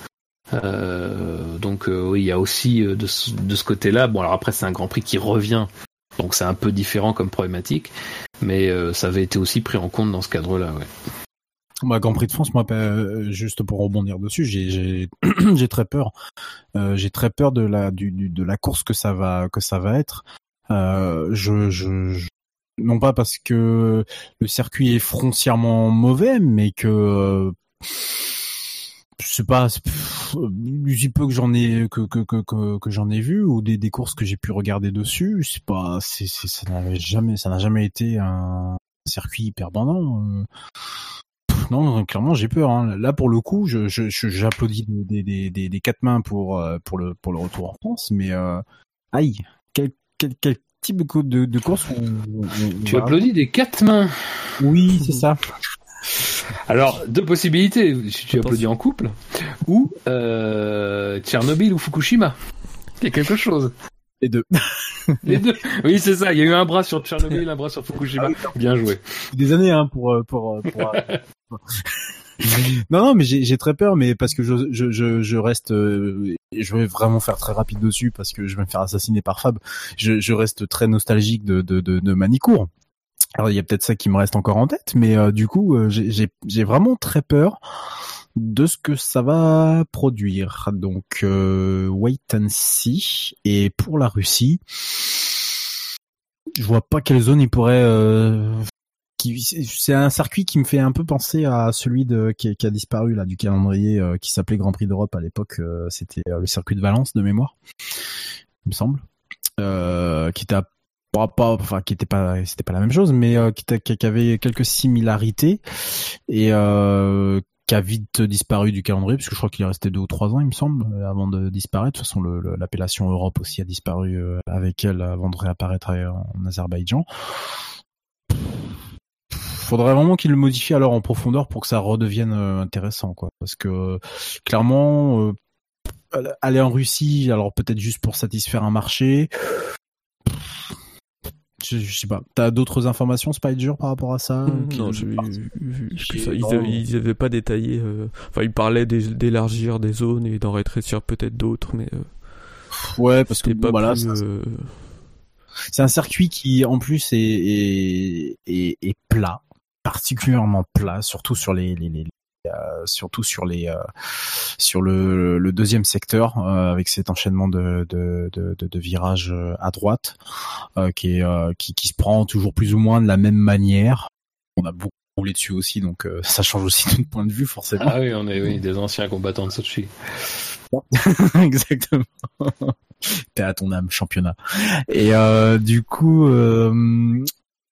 Euh, donc euh, oui, il y a aussi euh, de de ce côté-là. Bon, alors après c'est un Grand Prix qui revient, donc c'est un peu différent comme problématique, mais ça avait été aussi pris en compte dans ce cadre-là. Ouais. Bah, Grand Prix de France, moi, juste pour rebondir dessus, j'ai très peur. j'ai très peur de la du, de la course que ça va que ça va être. je, je, non pas parce que le circuit est foncièrement mauvais, mais que je sais pas du peu que j'en ai que que que que, j'en ai vu ou des, des courses que j'ai pu regarder dessus c'est pas c'est ça n'a jamais ça n'a jamais été un circuit hyper bandant euh. non clairement j'ai peur hein. là pour le coup je j'applaudis des, des, des, des, quatre mains pour euh, pour le pour le retour en France mais euh, aïe quel, quel, quel type de, de course tu applaudis des quatre mains oui c'est ça alors, deux possibilités, si tu applaudis en couple, ou euh, Tchernobyl ou Fukushima. Il y a quelque chose. Les deux. Les deux. Oui, c'est ça. Il y a eu un bras sur Tchernobyl, un bras sur Fukushima. Ah Bien joué. Des années, hein, pour euh, pour. Euh, pour, non, non, mais j'ai très peur, mais parce que je je je, je reste, je vais vraiment faire très rapide dessus parce que je vais me faire assassiner par Fab. Je, je reste très nostalgique de de de, de Manicourt. Alors il y a peut-être ça qui me reste encore en tête, mais euh, du coup euh, j'ai vraiment très peur de ce que ça va produire. Donc euh, wait and see. Et pour la Russie, je vois pas quelle zone il pourrait. c'est un circuit qui me fait un peu penser à celui de qui, qui a disparu là du calendrier qui s'appelait Grand Prix d'Europe à l'époque. C'était le circuit de Valence de mémoire, il me semble, qui était à pas, enfin qui était pas c'était pas la même chose mais euh, qui, avait quelques similarités et euh, qui a vite disparu du calendrier puisque je crois qu'il est resté deux ou trois ans il me semble euh, avant de disparaître. De toute façon l'appellation Europe aussi a disparu avec elle avant de réapparaître en Azerbaïdjan. Faudrait vraiment qu'il le modifie alors en profondeur pour que ça redevienne intéressant quoi. Parce que clairement aller en Russie alors peut-être juste pour satisfaire un marché je, sais pas. T'as d'autres informations, Spider, par rapport à ça Non, j'ai vu, que ça. Ils, n'avaient pas détaillé. Euh, enfin, ils parlaient d'élargir des zones et d'en rétrécir peut-être d'autres, mais. Euh, ouais, parce que pas voilà. C'est un circuit qui, en plus, est, est, est, est plat particulièrement plat, surtout sur les, les, les, euh, surtout sur les euh, sur le, le, deuxième secteur euh, avec cet enchaînement de, de, de, de virages à droite qui, est, qui, qui se prend toujours plus ou moins de la même manière. On a beaucoup roulé dessus aussi, donc ça change aussi de point de vue forcément. Ah oui, on est oui, des anciens combattants de Sochi. Exactement. T'es à ton âme, championnat. Et euh, du coup, euh,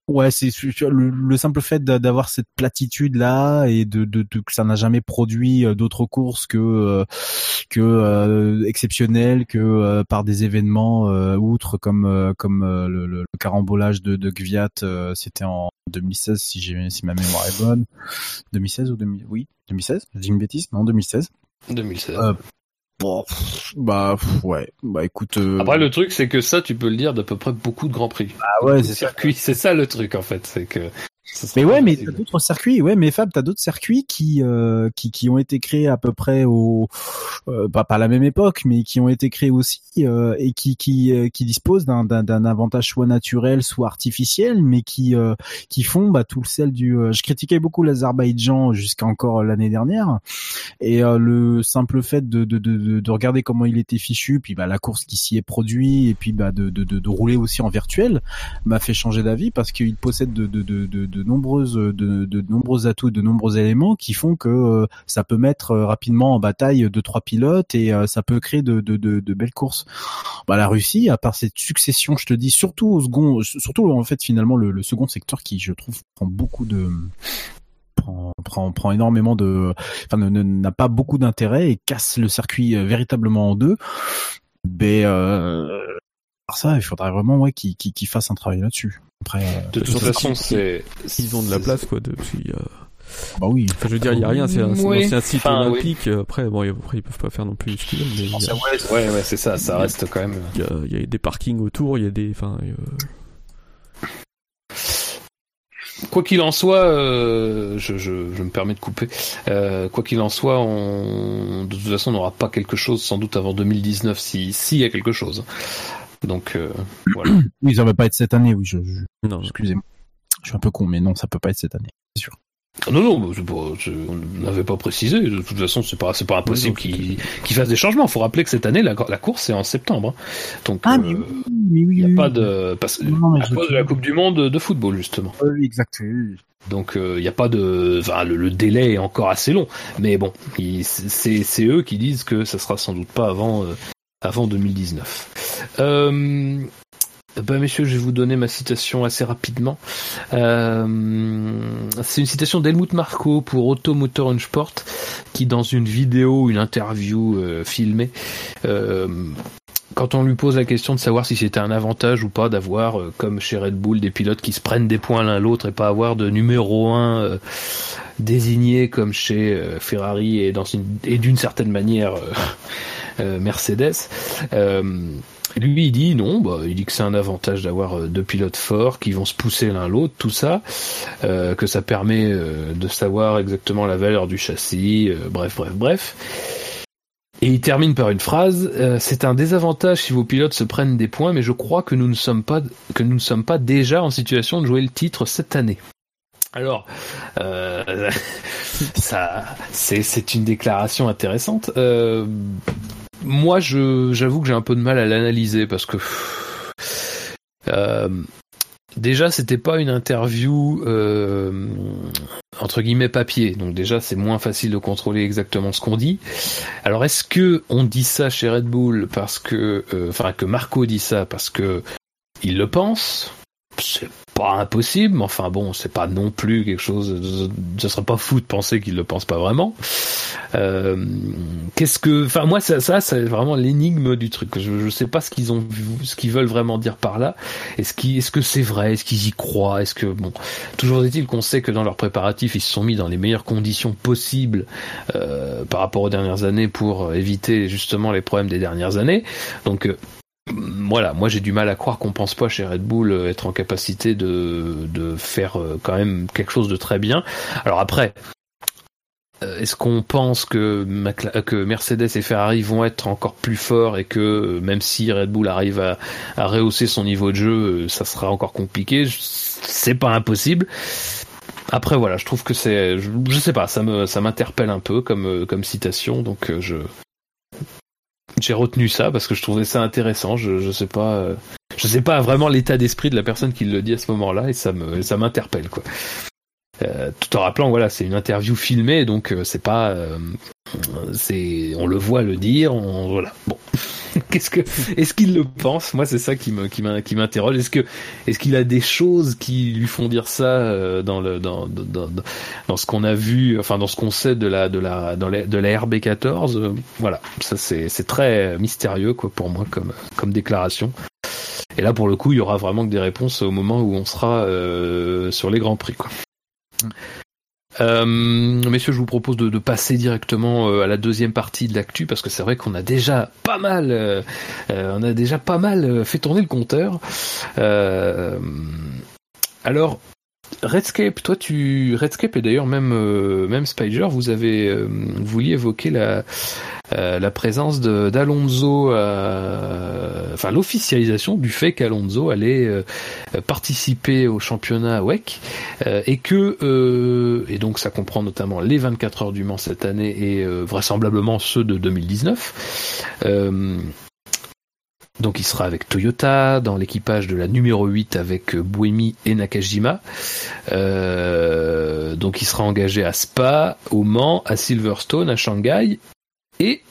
Ouais, c'est le, simple fait d'avoir cette platitude là et de, de, que ça n'a jamais produit euh, d'autres courses que euh, que euh, exceptionnelles, que par des événements outre comme comme le, le, carambolage de, de Gviat, c'était en 2016 si j'ai si ma mémoire est bonne. 2016 ou 2000 oui 2016 Je dis une bêtise Non 2016. 2016. Bon, bah ouais, bah écoute. Euh, Après le truc c'est que ça tu peux le dire d'à peu près beaucoup de grands prix. Ah ouais, c'est circuit, c'est ça le truc en fait, c'est que mais ouais, mais t'as d'autres circuits. Ouais, mais Fab, t'as d'autres circuits qui, euh, qui qui ont été créés à peu près au euh, pas pas à la même époque, mais qui ont été créés aussi euh, et qui qui euh, qui disposent d'un d'un avantage soit naturel, soit artificiel, mais qui euh, qui font bah tout le sel du. je critiquais beaucoup l'Azerbaïdjan jusqu'à encore l'année dernière, et le simple fait de, de de, de regarder comment il était fichu, puis bah la course qui s'y est produit, et puis bah de de de, de rouler aussi en virtuel, m'a fait changer d'avis parce qu'il possède de de de, de nombreuses de, de nombreux atouts, de nombreux éléments qui font que euh, ça peut mettre euh, rapidement en bataille deux trois pilotes et euh, ça peut créer de, de, de, belles courses. Bah, la Russie, à part cette succession, je te dis surtout au second, surtout en fait finalement le, second secteur qui je trouve prend beaucoup de prend, prend, énormément de, enfin n'a pas beaucoup d'intérêt et casse le circuit véritablement en deux. Euh, ça, il faudrait vraiment ouais qu'ils qu fassent un travail là-dessus. Après, euh, de toute façon, c'est ils ont de la place quoi depuis. Euh... Bah oui. Enfin, je veux dire, il y a rien, c'est un, un, site olympique. Après, bon, après, ils peuvent pas faire non plus ce qu'ils veulent, mais. A... Ouais, ouais, c'est ça, ça reste quand même. Il y, a, il y a des parkings autour, il y a des, enfin. Quoi qu'il en soit, euh, je, je, je, me permets de couper. Euh, quoi qu'il en soit, on, de toute façon, on n'aura pas quelque chose sans doute avant 2019, si s'il y a quelque chose. Donc euh, voilà. Oui, ça va pas être cette année, oui. Je, Non, excusez-moi. Je suis un peu con, mais non, ça peut pas être cette année, c'est sûr. Non, non, on n'avait pas précisé. De toute façon, c'est pas, pas impossible qu'il qu fasse des changements. Il faut rappeler que cette année, la, la course est en septembre. Hein. Donc, ah, mais oui, il n'y a pas de, parce, à cause de la Coupe du Monde de football, justement. Oui, exact. Donc, il euh, n'y a pas de, enfin, le, délai est encore assez long. Mais bon, c'est eux qui disent que ça sera sans doute pas avant, euh, avant 2019. Euh, ben messieurs, je vais vous donner ma citation assez rapidement. Euh, c'est une citation d'Helmut Marko pour Automotor Sport, qui dans une vidéo, une interview euh, filmée, euh, quand on lui pose la question de savoir si c'était un avantage ou pas d'avoir, euh, comme chez Red Bull, des pilotes qui se prennent des points l'un l'autre et pas avoir de numéro 1 euh, désigné comme chez Ferrari et et d'une certaine manière Mercedes. Lui, il dit non, bah, il dit que c'est un avantage d'avoir euh, deux pilotes forts qui vont se pousser l'un l'autre, tout ça, euh, que ça permet euh, de savoir exactement la valeur du châssis, bref, bref, bref. Et il termine par une phrase c'est un désavantage si vos pilotes se prennent des points, mais je crois que nous ne sommes pas que nous ne sommes pas déjà en situation de jouer le titre cette année. Alors, ça, c'est une déclaration intéressante moi, je, j'avoue que j'ai un peu de mal à l'analyser parce que euh, déjà, c'était pas une interview euh, entre guillemets papier, donc déjà c'est moins facile de contrôler exactement ce qu'on dit. Alors, est-ce que on dit ça chez Red Bull parce que, euh, enfin, que Marco dit ça parce que il le pense? C'est pas impossible, mais enfin bon, c'est pas non plus quelque chose. Ce serait pas fou de penser qu'il le pense pas vraiment. Euh, qu'est-ce que, enfin moi ça, ça c'est vraiment l'énigme du truc. Je, je sais pas ce qu'ils ont, ce qu'ils veulent vraiment dire par là. Est-ce qu'ils, est-ce que c'est vrai? Est-ce qu'ils y croient? Est-ce que bon, toujours est-il qu'on sait que dans leurs préparatifs ils se sont mis dans les meilleures conditions possibles euh, par rapport aux dernières années pour éviter justement les problèmes des dernières années. Donc euh, voilà, moi j'ai du mal à croire qu'on pense pas chez Red Bull être en capacité de, de faire quand même quelque chose de très bien. Alors après, euh, est-ce qu'on pense que, que, Mercedes et Ferrari vont être encore plus forts et que euh, même si Red Bull arrive à, rehausser son niveau de jeu, euh, ça sera encore compliqué? C'est pas impossible. Après voilà, je trouve que c'est, je, sais pas, ça me ça m'interpelle un peu comme comme citation, donc je j'ai retenu ça parce que je trouvais ça intéressant. Je je sais pas, je sais pas vraiment l'état d'esprit de la personne qui le dit à ce moment-là et ça me ça m'interpelle quoi. Euh, tout en rappelant, voilà, c'est une interview filmée, donc euh, c'est pas, euh, c'est, on le voit le dire, on, voilà. Bon, qu'est-ce que, est-ce qu'il le pense? Moi, c'est ça qui me, qui m'interroge. Est-ce que, est-ce qu'il a des choses qui lui font dire ça dans le, dans, dans, dans ce qu'on a vu, enfin dans ce qu'on sait de la, de la, dans la, de la RB14 Voilà, ça c'est, c'est très mystérieux quoi pour moi comme, comme déclaration. Et là, pour le coup, il y aura vraiment que des réponses au moment où on sera sur les grands prix quoi. Euh, messieurs, je vous propose de, passer directement euh, à la deuxième partie de l'actu parce que c'est vrai qu'on a déjà pas mal, euh, on a déjà pas mal fait tourner le compteur. alors, Redscape, toi tu Redscape et d'ailleurs même même Spider, vous avez vouliez évoquer la euh, la présence d'Alonso, euh, enfin l'officialisation du fait qu'Alonso allait euh, participer au championnat WEC et que et donc ça comprend notamment les 24 heures du Mans cette année et vraisemblablement ceux de 2019. Donc il sera avec Toyota, dans l'équipage de la numéro 8 avec Buemi et Nakajima. donc il sera engagé à Spa, au Mans, à Silverstone, à Shanghai et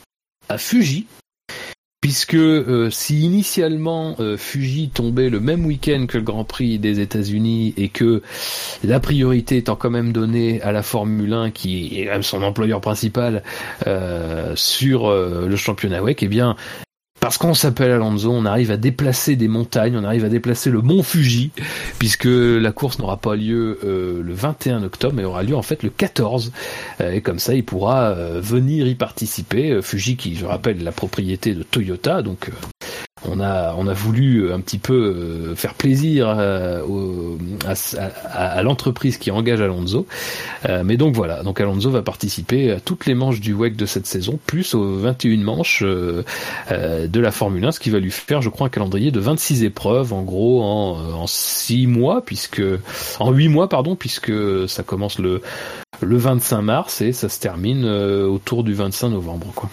à Fuji, puisque euh, si initialement euh, Fuji tombait le même week-end que le Grand Prix des États-Unis et que la priorité étant quand même donnée à la Formule 1 qui est même son employeur principal euh, sur le championnat WEC, eh bien parce qu'on s'appelle Alonso, on arrive à déplacer des montagnes, on arrive à déplacer le mont Fuji, puisque la course n'aura pas lieu euh, le 21 octobre, mais aura lieu en fait le 14. Euh, et comme ça, il pourra euh, venir y participer. Fuji, qui, je rappelle, la propriété de Toyota, donc on a on a voulu un petit peu euh, faire plaisir euh, à, l'entreprise qui engage Alonso. Euh, mais donc voilà, donc Alonso va participer à toutes les manches du WEC de cette saison, plus aux 21 manches de la Formule 1, ce qui va lui faire, je crois, un calendrier de 26 épreuves, en gros en, en 6 mois, puisque en 8 mois, pardon, puisque ça commence le le 25 mars et ça se termine autour du 25 novembre, quoi.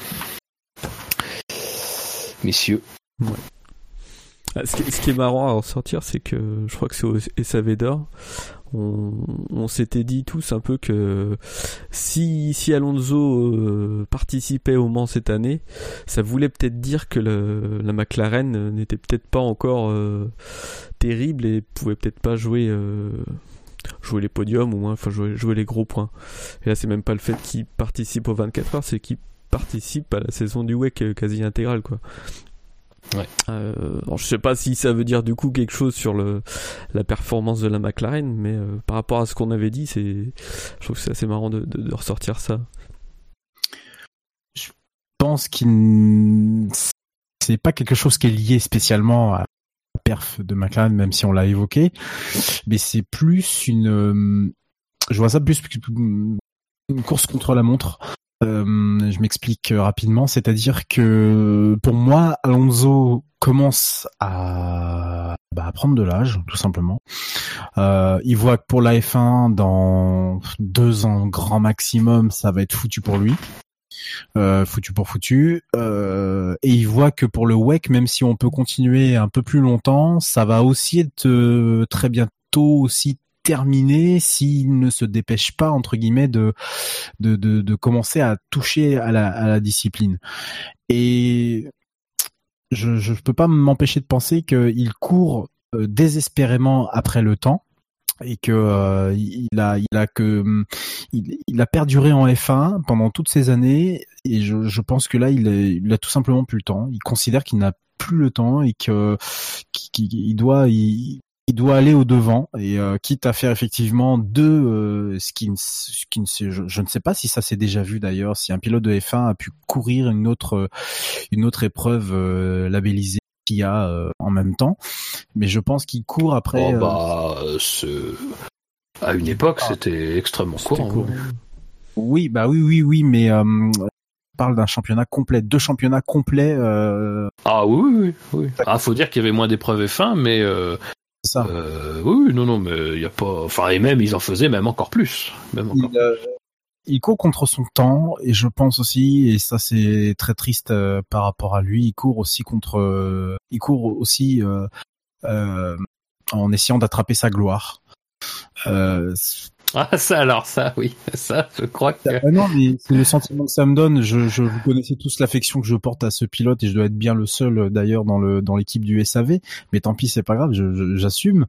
Messieurs, ce, qui, est marrant à ressortir, c'est que je crois que c'est au SAV d'or. On, s'était dit tous un peu que si, si Alonso euh, participait au Mans cette année, ça voulait peut-être dire que la McLaren n'était peut-être pas encore euh, terrible et pouvait peut-être pas jouer euh, jouer les podiums ou enfin jouer, jouer les gros points. Et là c'est même pas le fait qu'il participe aux 24 heures, c'est qu'il participe à la saison du WEC quasi intégrale quoi. Ouais. Euh, je sais pas si ça veut dire du coup quelque chose sur le la performance de la McLaren, mais euh, par rapport à ce qu'on avait dit, c'est je trouve que c'est assez marrant de, de, ressortir ça. Je pense qu'il c'est pas quelque chose qui est lié spécialement à la perf de McLaren, même si on l'a évoqué, mais c'est plus une je vois ça plus une course contre la montre euh, je m'explique rapidement, c'est-à-dire que pour moi, Alonso commence à, bah, prendre de l'âge, tout simplement. Euh, il voit que pour la F1, dans deux ans grand maximum, ça va être foutu pour lui. Euh, foutu pour foutu. Euh, et il voit que pour le WEC, même si on peut continuer un peu plus longtemps, ça va aussi être euh, très bientôt aussi s'il ne se dépêche pas entre guillemets de de, de, commencer à toucher à la, discipline. Et je je peux pas m'empêcher de penser qu'il court euh, désespérément après le temps et que euh, il a il a que il, a perduré en F1 pendant toutes ces années et je, je pense que là il a, tout simplement plus le temps. Il considère qu'il n'a plus le temps et que qu'il doit il doit aller au devant et euh, quitte à faire effectivement deux euh, skins, skins je, je, ne sais pas si ça s'est déjà vu d'ailleurs, si un pilote de F1 a pu courir une autre une autre épreuve euh, labellisée qu'il y a en même temps. Mais je pense qu'il court après. Oh, bah, à une époque, ah. c'était extrêmement courant. Oui, bah oui, oui, oui, mais on parle d'un championnat complet, deux championnats complets. Ah oui, oui, oui. Ah, faut dire qu'il y avait moins d'épreuves et fins, mais ça. Euh, oui, non, non, mais il y a pas. Enfin, et même ils en faisaient même encore plus. Même encore. Il, euh, il, court contre son temps et je pense aussi, et ça c'est très triste euh, par rapport à lui, il court aussi contre. il court aussi en essayant d'attraper sa gloire. Ah ça alors ça oui ça je crois que ah, non mais c'est le sentiment que ça me donne. Je, je vous connaissez tous l'affection que je porte à ce pilote et je dois être bien le seul d'ailleurs dans le dans l'équipe du SAV mais tant pis c'est pas grave j'assume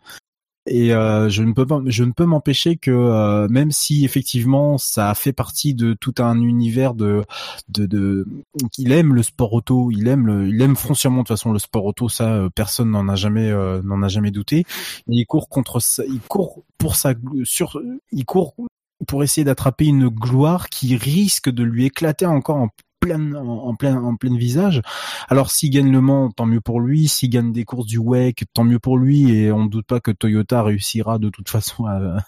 et euh, je ne peux pas, je ne peux m'empêcher que euh, même si effectivement ça fait partie de tout un univers de de, de qu'il aime le sport auto, il aime le, il aime foncièrement de toute façon le sport auto, ça euh, personne n'en a jamais n'en a jamais douté. Il court contre ça, il court pour sa sur, il court pour essayer d'attraper une gloire qui risque de lui éclater encore en plein, en plein, en plein visage. Alors s'il gagne le Mans, tant mieux pour lui. S'il gagne des courses du WEC, tant mieux pour lui. Et on ne doute pas que Toyota réussira de toute façon à,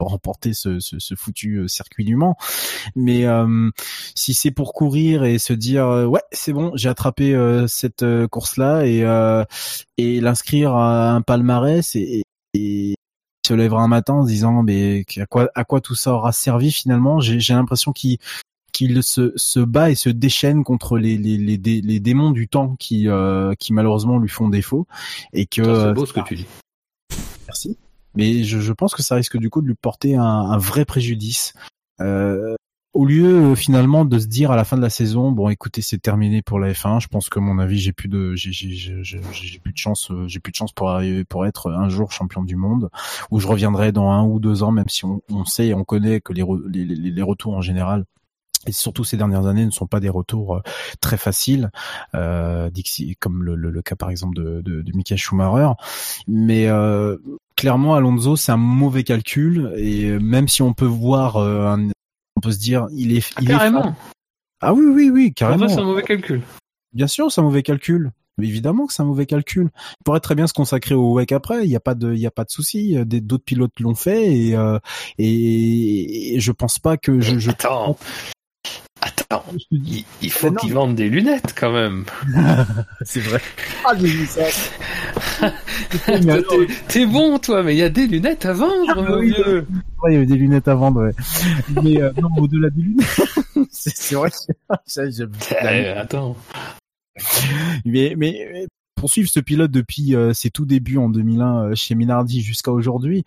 remporter ce, ce, foutu euh, circuit du Mans. Mais euh, si c'est pour courir et se dire euh, ouais c'est bon j'ai attrapé cette course là et et l'inscrire à un palmarès et, et, se lèvera un matin en se disant mais à quoi à quoi tout ça aura servi finalement? J'ai l'impression qu'il qu'il se, se bat et se déchaîne contre les, les, les, les démons du temps qui, euh, qui malheureusement lui font défaut. Et que. C'est beau ce que tu dis. Merci. Mais je, je, pense que ça risque du coup de lui porter un, un vrai préjudice. Euh, au lieu finalement de se dire à la fin de la saison, bon écoutez c'est terminé pour la F1, je pense que mon avis j'ai plus de j'ai j'ai plus de chance euh, j'ai plus de chance pour arriver pour être un jour champion du monde où je reviendrai dans un ou deux ans même si on, on sait et on connaît que les, les, les retours en général et surtout ces dernières années ne sont pas des retours euh, très faciles, euh, comme le, le, cas par exemple de, de, de Michael Schumacher. Mais euh, clairement, Alonso, c'est un mauvais calcul. Et même si on peut voir, euh, on peut se dire, il est, il carrément. ah oui, oui, oui, carrément. C'est un mauvais calcul. Bien sûr, c'est un mauvais calcul. Mais évidemment que c'est un mauvais calcul. Il pourrait très bien se consacrer au WEC après. Il n'y a pas de, il y a pas de souci. D'autres pilotes l'ont fait et, euh, et, et je pense pas que je. je... Attends, Attends, il, faut qu'ils vendent des lunettes quand même. c'est vrai. Ah, j'ai vu ça. T'es bon, toi, mais il y a des lunettes à vendre, ah, mon vieux. il y avait des lunettes à vendre, ouais. Mais euh, non, au-delà des lunettes, c'est vrai que eh, attends. Mais, mais pour suivre ce pilote depuis euh, ses tout débuts en 2001 euh, chez Minardi jusqu'à aujourd'hui,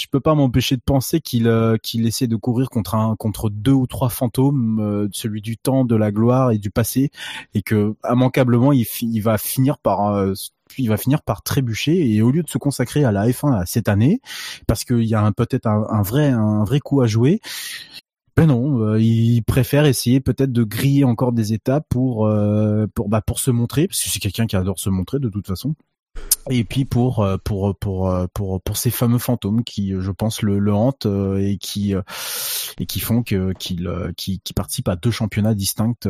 je peux pas m'empêcher de penser qu'il euh, qu'il essaie de courir contre un contre deux ou trois fantômes, euh, celui du temps, de la gloire et du passé, et que immanquablement il, il va finir par euh, il va finir par trébucher et au lieu de se consacrer à la F1 cette année, parce qu'il y a peut-être un, vrai un vrai coup à jouer, ben non, il préfère essayer peut-être de griller encore des étapes pour pour bah pour se montrer, parce que c'est quelqu'un qui adore se montrer de toute façon et puis pour euh, pour pour euh, pour pour ces fameux fantômes qui je pense le, le hantent euh, et qui et qui font que qu'il qui, participe à deux championnats distincts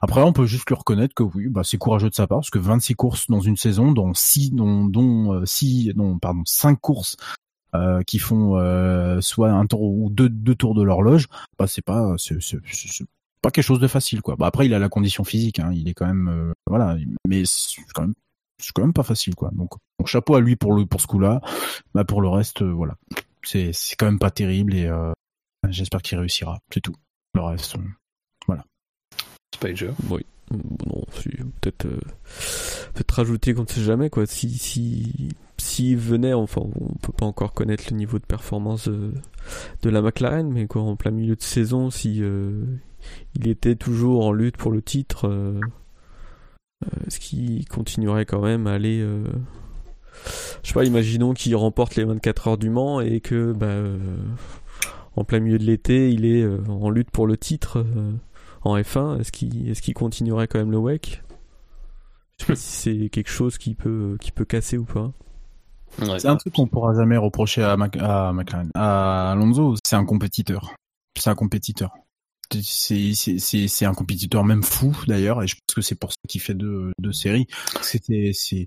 après on peut juste le reconnaître que oui bah c'est courageux de sa part parce que 26 courses dans une saison dont 6 dont dont 6 non pardon 5 courses euh, qui font soit un tour ou deux, deux tours de l'horloge bah c'est pas c'est pas quelque chose de facile quoi. Bah après il a la condition physique hein, il est quand même voilà mais quand même c'est quand même pas facile quoi. Donc chapeau à lui pour le pour ce coup-là. Bah pour le reste, euh, voilà, c'est c'est quand même pas terrible et euh, j'espère qu'il réussira. C'est tout. Le reste, euh, voilà. Spider. Oui. Non, peut-être peut-être rajouter qu'on ne sait jamais quoi. Si si s'il venait, enfin, on peut pas encore connaître le niveau de performance de, de la McLaren, mais quoi, en plein milieu de saison, si il était toujours en lutte pour le titre euh, ce qui continuerait quand même à aller euh, je sais pas imaginons qu'il remporte les 24 heures du Mans et que bah, euh, en plein milieu de l'été il est en lutte pour le titre en F1 est-ce qu'il est-ce qu'il continuerait quand même le WEC? Je sais pas si c'est quelque chose qui peut qui peut casser ou pas. C'est un truc qu'on pourra jamais reprocher à, à McLaren à Alonso. C'est un compétiteur. C'est un compétiteur c'est un compétiteur même fou d'ailleurs et je pense que c'est pour ça qu'il fait deux de séries c'était c'est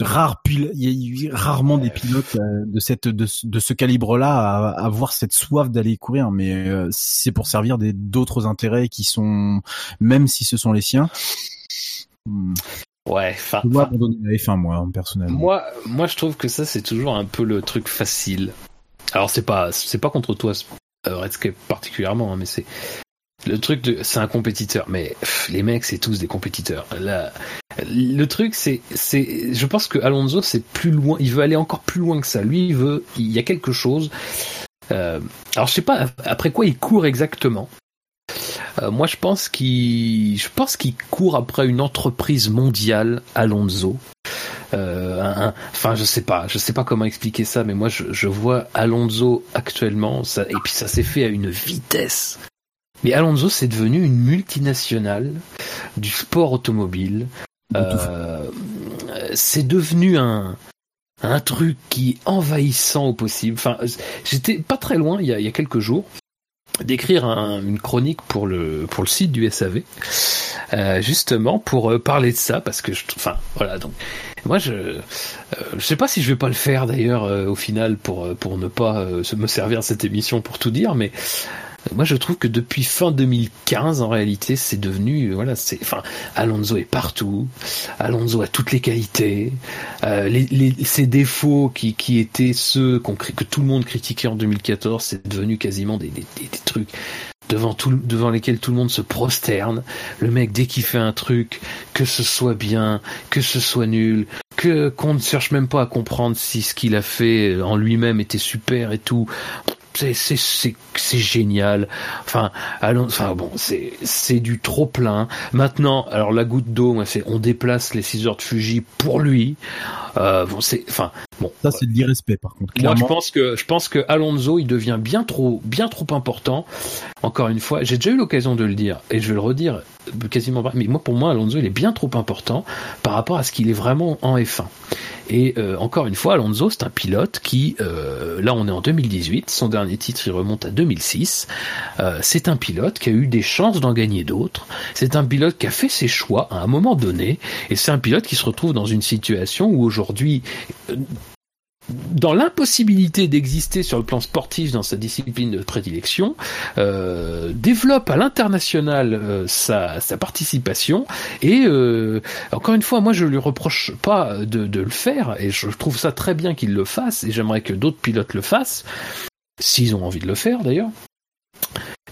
rare il y a rarement des pilotes euh, de cette de, ce calibre là à, avoir cette soif d'aller courir mais euh, c'est pour servir des d'autres intérêts qui sont même si ce sont les siens. Ouais, enfin. Moi, abandonner la moi, personnellement. Moi, moi, je trouve que ça, c'est toujours un peu le truc facile. Alors, c'est pas, c'est pas contre toi, Redscape particulièrement, hein, mais c'est le truc de, c'est un compétiteur. Mais les mecs, c'est tous des compétiteurs. Là, le truc, c'est, c'est, je pense que Alonso, c'est plus loin. Il veut aller encore plus loin que ça. Lui, il veut, il y a quelque chose. Euh, alors, je sais pas après quoi il court exactement. Euh, moi, je pense qu'il, je pense qu'il court après une entreprise mondiale, Alonso. Euh, enfin, je sais pas, je sais pas comment expliquer ça, mais moi, je, vois Alonso actuellement, ça, et puis ça s'est fait à une vitesse. Mais Alonso, c'est devenu une multinationale du sport automobile. Euh, c'est devenu un, un truc qui est envahissant au possible. Enfin, j'étais pas très loin il y il y a quelques jours d'écrire une chronique pour le pour le site du SAV euh, justement pour euh, parler de ça parce que je enfin voilà donc moi je euh, je sais pas si je vais pas le faire d'ailleurs au final pour pour ne pas me servir de cette émission pour tout dire mais moi, je trouve que depuis fin 2015, en réalité, c'est devenu, voilà, c'est, enfin, Alonso est partout. Alonso a toutes les qualités. Euh, les, ses défauts qui, qui étaient ceux qu'on, que tout le monde critiquait en 2014, c'est devenu quasiment des, des, des, trucs devant tout, devant lesquels tout le monde se prosterne. Le mec, dès qu'il fait un truc, que ce soit bien, que ce soit nul, que qu'on ne cherche même pas à comprendre si ce qu'il a fait en lui-même était super et tout c'est c'est c'est génial. Enfin, allons, enfin bon, c'est c'est du trop plein. Maintenant, alors la goutte d'eau, c'est on déplace les 6 heures de Fuji pour lui. Euh, bon, c'est enfin bon. Ça c'est de l'irrespect par contre. Moi, je pense que je pense que Alonso, il devient bien trop bien trop important. Encore une fois, j'ai déjà eu l'occasion de le dire et je vais le redire quasiment. Mais moi, pour moi, Alonso, il est bien trop important par rapport à ce qu'il est vraiment en F1. Et euh, encore une fois, Alonso, c'est un pilote qui, euh, là on est en 2018, son dernier titre il remonte à 2006, euh, c'est un pilote qui a eu des chances d'en gagner d'autres, c'est un pilote qui a fait ses choix à un moment donné, et c'est un pilote qui se retrouve dans une situation où aujourd'hui dans l'impossibilité d'exister sur le plan sportif dans sa discipline de prédilection, euh, développe à l'international euh, sa, participation et euh, encore une fois, moi je lui reproche pas de, le faire et je trouve ça très bien qu'il le fasse et j'aimerais que d'autres pilotes le fassent s'ils ont envie de le faire d'ailleurs.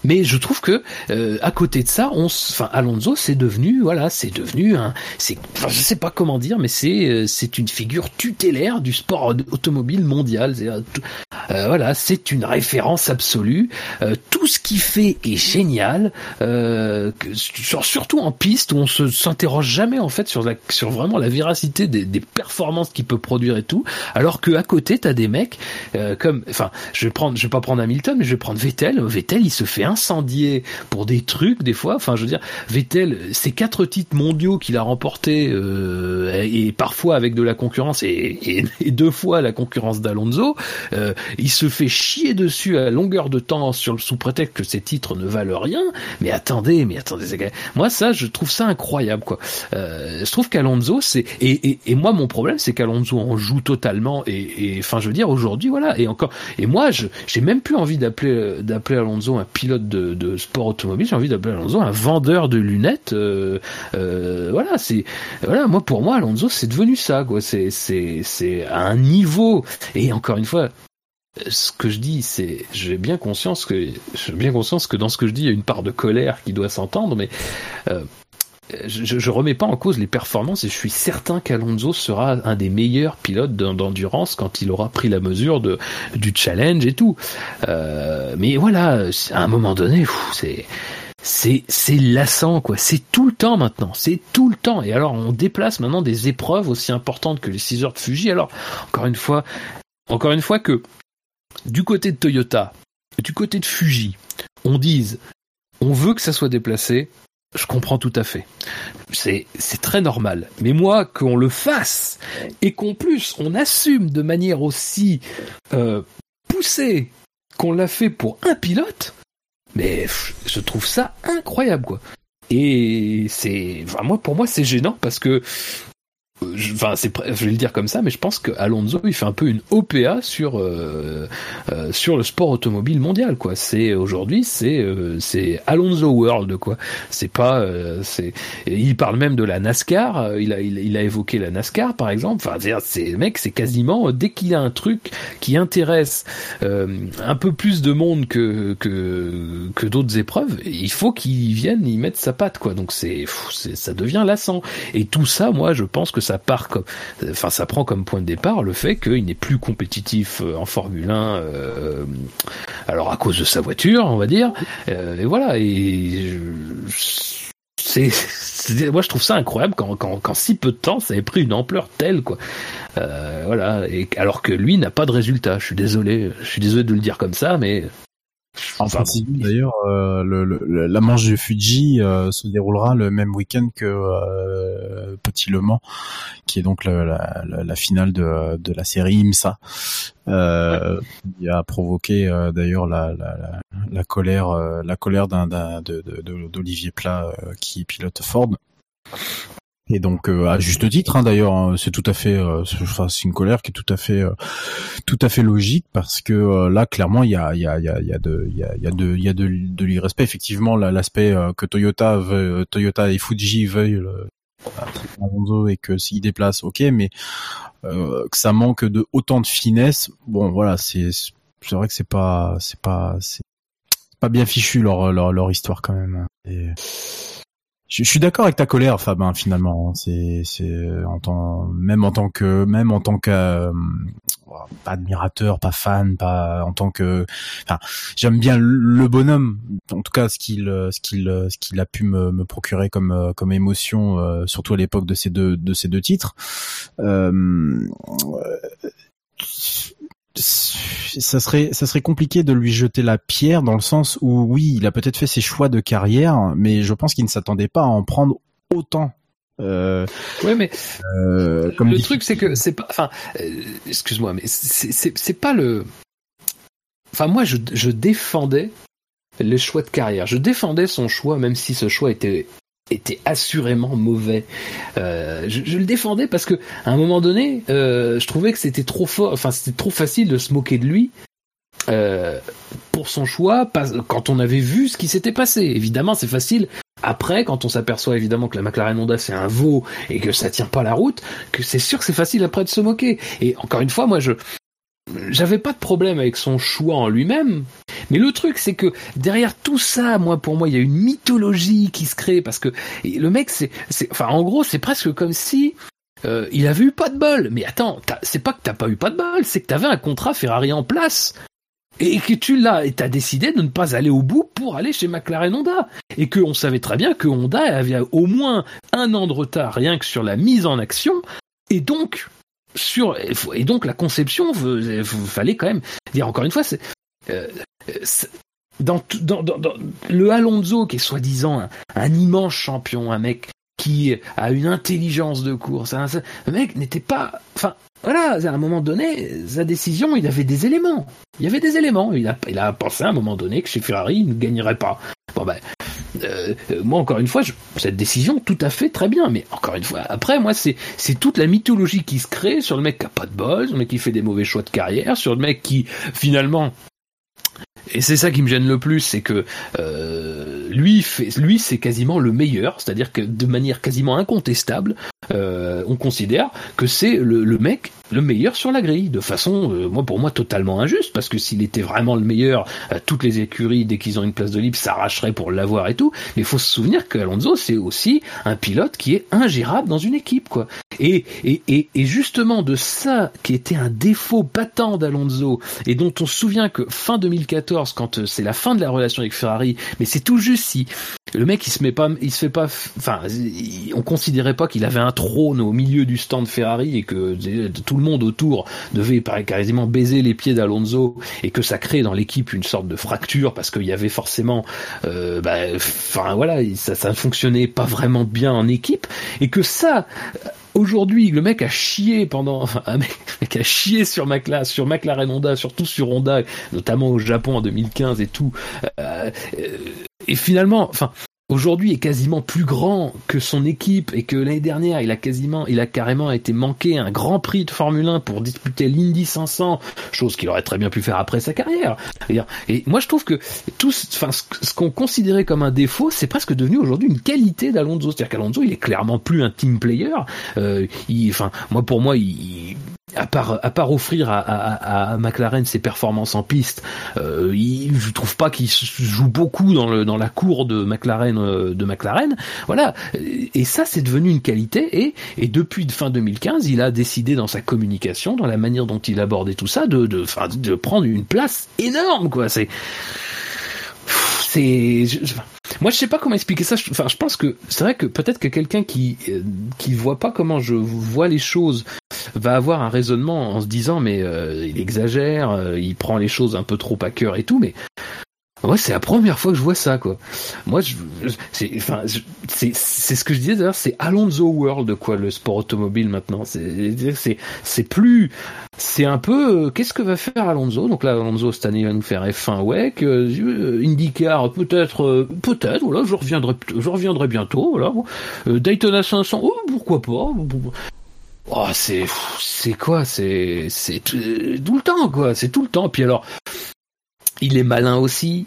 Mais je trouve que euh, à côté de ça, on, enfin Alonso, c'est devenu, voilà, c'est devenu un, c'est, enfin, je sais pas comment dire, mais c'est, euh, c'est une figure tutélaire du sport automobile mondial. Euh, euh, voilà, c'est une référence absolue. Euh, tout ce qu'il fait est génial, euh, surtout en piste où on se s'interroge jamais en fait sur la, sur vraiment la véracité des, des performances qu'il peut produire et tout. Alors que à côté, t'as des mecs comme, enfin, je vais prendre, je vais pas prendre Hamilton, mais je vais prendre Vettel. Vettel, il se fait incendier pour des trucs des fois. Enfin, je veux dire, Vettel, ces quatre titres mondiaux qu'il a remportés euh, et parfois avec de la concurrence et, deux fois la concurrence d'Alonso, euh, il se fait chier dessus à longueur de temps sur le sous prétexte que ces titres ne valent rien. Mais attendez, mais attendez, moi ça, je trouve ça incroyable quoi. Euh, je trouve qu'Alonso, c'est et, et, et, moi mon problème, c'est qu'Alonso en joue totalement et enfin je veux dire aujourd'hui voilà et encore et moi je j'ai même plus envie d'appeler d'appeler Alonso un pilote de, sport automobile, j'ai envie d'appeler Alonso un vendeur de lunettes. Euh, euh, voilà, c'est voilà, moi pour moi Alonso c'est devenu ça quoi. C'est c'est c'est à un niveau et encore une fois ce que je dis, c'est, j'ai bien conscience que, j'ai bien conscience que dans ce que je dis, il y a une part de colère qui doit s'entendre, mais euh, je, je remets pas en cause les performances et je suis certain qu'Alonso sera un des meilleurs pilotes d'endurance quand il aura pris la mesure de, du challenge et tout. Euh, mais voilà, à un moment donné, c'est c'est c'est lassant quoi. C'est tout le temps maintenant. C'est tout le temps. Et alors on déplace maintenant des épreuves aussi importantes que les 6 heures de Fuji. Alors encore une fois encore une fois que du côté de Toyota du côté de Fuji on dise on veut que ça soit déplacé je comprends tout à fait. C'est, c'est très normal. Mais moi, qu'on le fasse et qu'en plus on assume de manière aussi euh, poussée qu'on l'a fait pour un pilote, Mais je trouve ça incroyable, quoi. Et c'est, enfin, moi, pour moi, c'est gênant parce que enfin c'est je vais le dire comme ça mais je pense que Alonso il fait un peu une OPA sur euh, euh, sur le sport automobile mondial quoi. C'est aujourd'hui c'est euh, c'est Alonso World quoi. C'est pas c'est il parle même de la NASCAR. Il a il, a évoqué la NASCAR par exemple. Enfin c'est mec c'est quasiment dès qu'il a un truc qui intéresse un peu plus de monde que que que d'autres épreuves il faut qu'il vienne y mettre sa patte quoi. Donc c'est ça devient lassant. Et tout ça moi je pense que ça ça part comme, enfin, ça prend comme point de départ le fait qu'il n'est plus compétitif euh, en Formule 1, euh, alors à cause de sa voiture, on va dire. Euh, et voilà. Et c'est, moi je trouve ça incroyable quand, quand, si peu de temps ça ait pris une ampleur telle quoi. voilà. Et alors que lui n'a pas de résultat. Je suis désolé, je suis désolé de le dire comme ça, mais Enfin, d'ailleurs, euh, le, la manche de Fuji euh, se déroulera le même week-end que euh, Petit Le Mans, qui est donc la, la, finale de, de la série IMSA. Euh, Il a provoqué d'ailleurs la, la, la, colère, la colère d'un d'Olivier Plat qui pilote Ford. Et donc euh, à juste titre hein, d'ailleurs, hein, c'est tout à fait, euh, c'est une colère qui est tout à fait, euh, tout à fait logique parce que là clairement il y a, il y a, il y a, il y a de, il y a, il y a de, il y a de, de l'irrespect. Effectivement, l'aspect que Toyota veut, Toyota et Fuji veuillent le, et que s'il déplace, ok, mais que ça manque de autant de finesse, bon voilà, c'est, c'est vrai que c'est pas, c'est pas, c'est pas bien fichu leur, leur, leur histoire quand même. Et je, suis d'accord avec ta colère, Fabin. Hein, finalement, c'est c'est en tant même en tant que même en tant que euh, pas admirateur, pas fan, pas en tant que. Enfin, j'aime bien le bonhomme. En tout cas, ce qu'il ce qu'il ce qu'il a pu me, me procurer comme comme émotion, euh, surtout à l'époque de ces deux de ces deux titres. Euh, ça serait ça serait compliqué de lui jeter la pierre dans le sens où oui, il a peut-être fait ses choix de carrière, mais je pense qu'il ne s'attendait pas à en prendre autant. Euh, oui, mais euh, comme le truc c'est que c'est pas, enfin, euh, excuse-moi, mais c'est c'est pas le, enfin moi je je défendais les choix de carrière, je défendais son choix même si ce choix était était assurément mauvais. Euh, je, le défendais parce que à un moment donné, euh, je trouvais que c'était trop facile de se moquer de lui euh, pour son choix quand on avait vu ce qui s'était passé. Évidemment, c'est facile. Après, quand on s'aperçoit évidemment que la McLaren Honda c'est un veau et que ça tient pas la route, que c'est sûr que c'est facile après de se moquer. Et encore une fois, moi je j'avais pas de problème avec son choix en lui-même, mais le truc c'est que derrière tout ça, moi pour moi, il y a une mythologie qui se crée parce que le mec c'est, enfin en gros c'est presque comme si euh, il avait eu pas de bol. Mais attends, c'est pas que t'as pas eu pas de bol, c'est que t'avais un contrat Ferrari en place. Et que tu l'as et t'as décidé de ne pas aller au bout pour aller chez McLaren Honda. Et que on savait très bien que Honda avait au moins un an de retard rien que sur la mise en action. Et donc sur et donc la conception fallait quand même dire encore une fois c'est euh, dans, le Alonso qui est soi-disant un, immense champion un mec qui a une intelligence de course le mec n'était pas enfin voilà à un moment donné sa décision il avait des éléments. Il y avait des éléments. Il a, pensé à un moment donné que chez Ferrari il ne gagnerait pas. Bon ben euh, moi encore une fois, cette décision tout à fait très bien, mais encore une fois, après moi c'est c'est toute la mythologie qui se crée sur le mec qui a pas de bol, sur le mec qui fait des mauvais choix de carrière, sur le mec qui finalement et c'est ça qui me gêne le plus, c'est que euh, lui, c'est quasiment le meilleur, c'est-à-dire que de manière quasiment incontestable, euh, on considère que c'est le, mec le meilleur sur la grille, de façon, euh, moi pour moi totalement injuste, parce que s'il était vraiment le meilleur, euh, toutes les écuries dès qu'ils ont une place de libre s'arracheraient pour l'avoir et tout. Mais il faut se souvenir que Alonso c'est aussi un pilote qui est ingérable dans une équipe, quoi. Et, et, et, et justement de ça qui était un défaut patent d'Alonso et dont on se souvient que fin 2014, quand euh, c'est la fin de la relation avec Ferrari, mais c'est tout juste si le mec il se met pas, il se fait pas, enfin, on considérait pas qu'il avait un trône au milieu du stand Ferrari et que tout le monde autour devait quasiment baiser les pieds d'Alonso et que ça crée dans l'équipe une sorte de fracture parce qu'il y avait forcément, euh, bah, enfin voilà, ça, ça fonctionnait pas vraiment bien en équipe et que ça Aujourd'hui, le mec a chié pendant, enfin, mec, a chié sur McLaren, sur McLaren Honda, surtout sur Honda, notamment au Japon en 2015 et tout. Euh, et finalement, enfin, aujourd'hui est quasiment plus grand que son équipe et que l'année dernière il a quasiment il a carrément été manqué un grand prix de Formule 1 pour disputer l'Indy 500 chose qu'il aurait très bien pu faire après sa carrière. Et moi je trouve que tout ce qu'on considérait comme un défaut c'est presque devenu aujourd'hui une qualité d'Alonso. C'est-à-dire qu'Alonso il est clairement plus un team player. Euh, il, enfin moi pour moi il, à part à part offrir à, à, à, McLaren ses performances en piste, euh, il, je trouve pas qu'il joue beaucoup dans le dans la cour de McLaren euh, de McLaren. Voilà, et ça c'est devenu une qualité et et depuis fin 2015, il a décidé dans sa communication, dans la manière dont il abordait tout ça, de de de prendre une place énorme quoi. C'est c'est moi je sais pas comment expliquer ça. Enfin je pense que c'est vrai que peut-être que quelqu'un qui euh, qui voit pas comment je vois les choses va avoir un raisonnement en se disant mais euh, il exagère, euh, il prend les choses un peu trop à cœur et tout, mais moi c'est la première fois que je vois ça quoi. Moi je, c'est enfin c'est c'est ce que je disais d'ailleurs c'est Alonso World quoi le sport automobile maintenant c'est c'est c'est plus c'est un peu euh, qu'est-ce que va faire Alonso? Donc là Alonso cette année va nous faire F1 WEC euh, IndyCar peut-être peut-être voilà je reviendrai je reviendrai bientôt voilà Daytona 500 oh pourquoi pas Oh, c'est c'est quoi? C'est c'est tout le temps quoi. C'est tout le temps. Puis alors, il est malin aussi.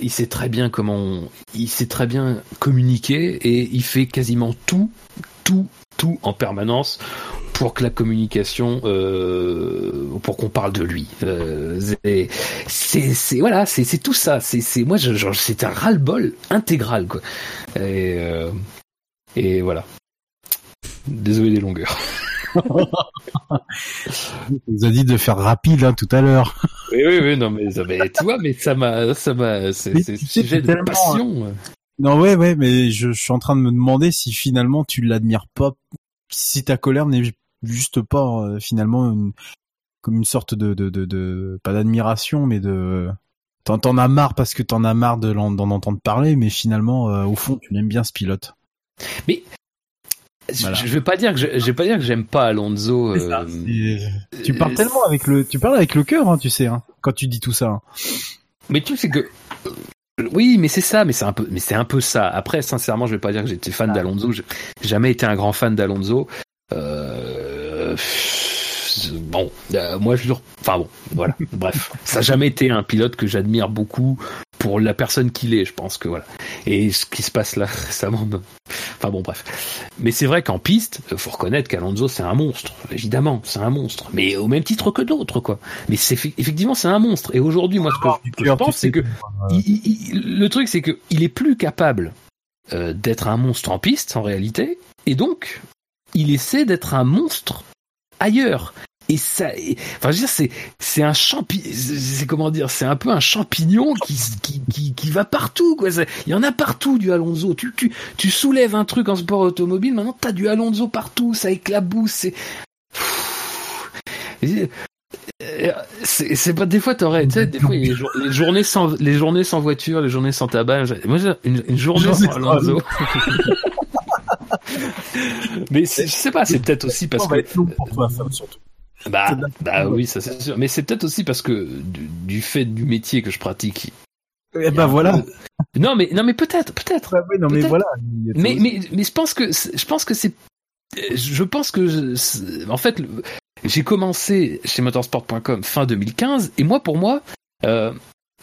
Il sait très bien comment. Il sait très bien communiquer et il fait quasiment tout, tout, tout en permanence pour que la communication, euh, pour qu'on parle de lui. Euh, c'est, voilà, c'est, tout ça. C'est, moi, c'est un ras-le-bol intégral quoi. Et, euh, et voilà. Désolé des longueurs. vous a dit de faire rapide hein, tout à l'heure. Oui, oui, oui, non, mais, mais tu vois, mais ça m'a, ça m'a, c'est sujet de passion. Non, ouais, ouais, mais je, suis en train de me demander si finalement tu l'admires pas, si ta colère n'est juste pas euh, finalement une, comme une sorte de, de, de, de pas d'admiration, mais de t'en as marre parce que t'en as marre d'en entendre parler, mais finalement, euh, au fond, tu l'aimes bien ce pilote. Mais je, vais pas dire que je, vais pas dire que j'aime pas Alonso. Euh, tu parles tellement avec le, tu parles avec le cœur, hein, tu sais, hein, quand tu dis tout ça. Hein. Mais tu sais que, euh, oui, mais c'est ça, mais c'est un peu, mais c'est un peu ça. Après, sincèrement, je vais pas dire que j'étais fan ah. d'Alonso. J'ai jamais été un grand fan d'Alonso. Euh, bon, moi je enfin bon, voilà. Bref, ça n'a jamais été un pilote que j'admire beaucoup pour la personne qu'il est, je pense que voilà. Et ce qui se passe là récemment, enfin bon, bref. Mais c'est vrai qu'en piste, faut reconnaître qu'Alonso c'est un monstre, évidemment, c'est un monstre, mais au même titre que d'autres, quoi. Mais c'est effectivement c'est un monstre. Et aujourd'hui, moi, ce que je pense, c'est que le truc, c'est que il est plus capable euh, d'être un monstre en piste, en réalité, et donc il essaie d'être un monstre ailleurs. Et ça enfin je veux dire c'est c'est un champignon c'est comment dire c'est un peu un champignon qui qui qui, va partout quoi. Il y en a partout du Alonso. Tu tu tu soulèves un truc en sport automobile maintenant t'as du Alonso partout ça éclabousse c'est c'est pas des fois t'aurais tu sais des fois les, journées sans les journées sans voiture les journées sans tabac moi une, une journée sans Alonso mais je sais pas c'est peut-être aussi parce que surtout bah, bah oui, ça c'est sûr. Mais c'est peut-être aussi parce que du, fait du métier que je pratique. Eh ben voilà. Non mais non mais peut-être, peut-être. Bah oui, non mais voilà. Mais mais mais je pense que je pense que c'est je pense que en fait j'ai commencé chez motorsport.com fin 2015 et moi pour moi euh,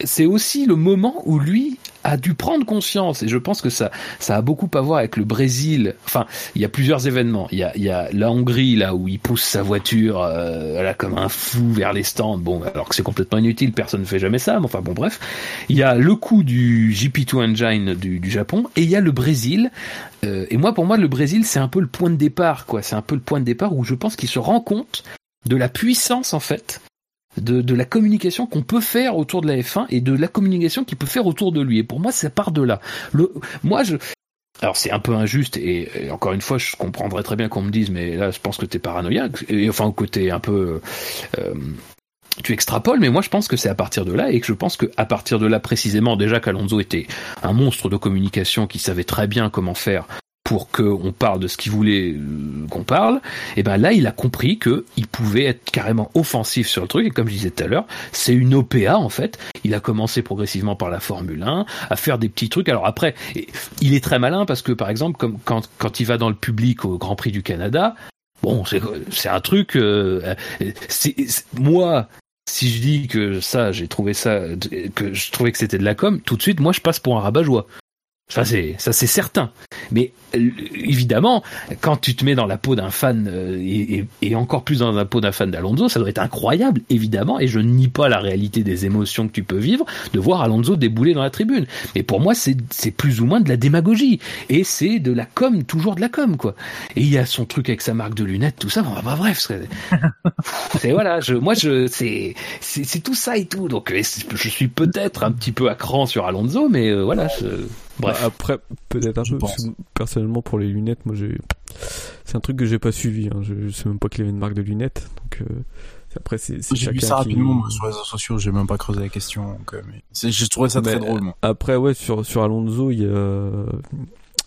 c'est aussi le moment où lui a dû prendre conscience et je pense que ça ça a beaucoup à voir avec le Brésil. Enfin, il y a plusieurs événements. Il y a, il y a la Hongrie là où il pousse sa voiture euh, là comme un fou vers les stands. Bon, alors que c'est complètement inutile, personne ne fait jamais ça. Mais enfin bon, bref. Il y a le coup du GP2 Engine du, du Japon et il y a le Brésil. Euh, et moi, pour moi, le Brésil, c'est un peu le point de départ, quoi. C'est un peu le point de départ où je pense qu'il se rend compte de la puissance en fait de, de la communication qu'on peut faire autour de la F1 et de la communication qu'il peut faire autour de lui. Et pour moi, ça part de là. Le, moi, je, alors c'est un peu injuste et, encore une fois, je comprendrais très bien qu'on me dise, mais là, je pense que t'es paranoïaque. Et enfin, au côté un peu, euh, tu extrapoles, mais moi je pense que c'est à partir de là et que je pense que à partir de là précisément, déjà qu'Alonso était un monstre de communication qui savait très bien comment faire pour qu'on parle de ce qu'il voulait euh, qu'on parle, et eh ben là il a compris que il pouvait être carrément offensif sur le truc et comme je disais tout à l'heure, c'est une OPA en fait. Il a commencé progressivement par la Formule 1 à faire des petits trucs. Alors après, il est très malin parce que par exemple quand quand il va dans le public au Grand Prix du Canada, bon c'est un truc euh, c'est moi si je dis que ça, j'ai trouvé ça, que je trouvais que c'était de la com, tout de suite, moi, je passe pour un rabat-joie. Ça c'est ça c'est certain. Mais évidemment, quand tu te mets dans la peau d'un fan euh, et, et, encore plus dans la peau d'un fan d'Alonso, ça doit être incroyable, évidemment. Et je nie pas la réalité des émotions que tu peux vivre de voir Alonso débouler dans la tribune. Mais pour moi, c'est c'est plus ou moins de la démagogie et c'est de la com, toujours de la com quoi. Et il y a son truc avec sa marque de lunettes, tout ça. Bah, bah bref, c'est voilà. Je, moi, je c'est c'est tout ça et tout. Donc je suis peut-être un petit peu à cran sur Alonso, mais euh, voilà. Je... Bref. Bah, après, peut-être un peu. Personnellement, pour les lunettes, moi, j'ai. C'est un truc que j'ai pas suivi. Hein. Je, sais même pas qu'il y avait une marque de lunettes. Donc, euh... après, c'est. J'ai vu ça rapidement sur les réseaux sociaux. J'ai même pas creusé la question. Donc, euh, mais j'ai trouvé ça très drôle. Moi. Après, ouais, sur sur Alonso, il y a.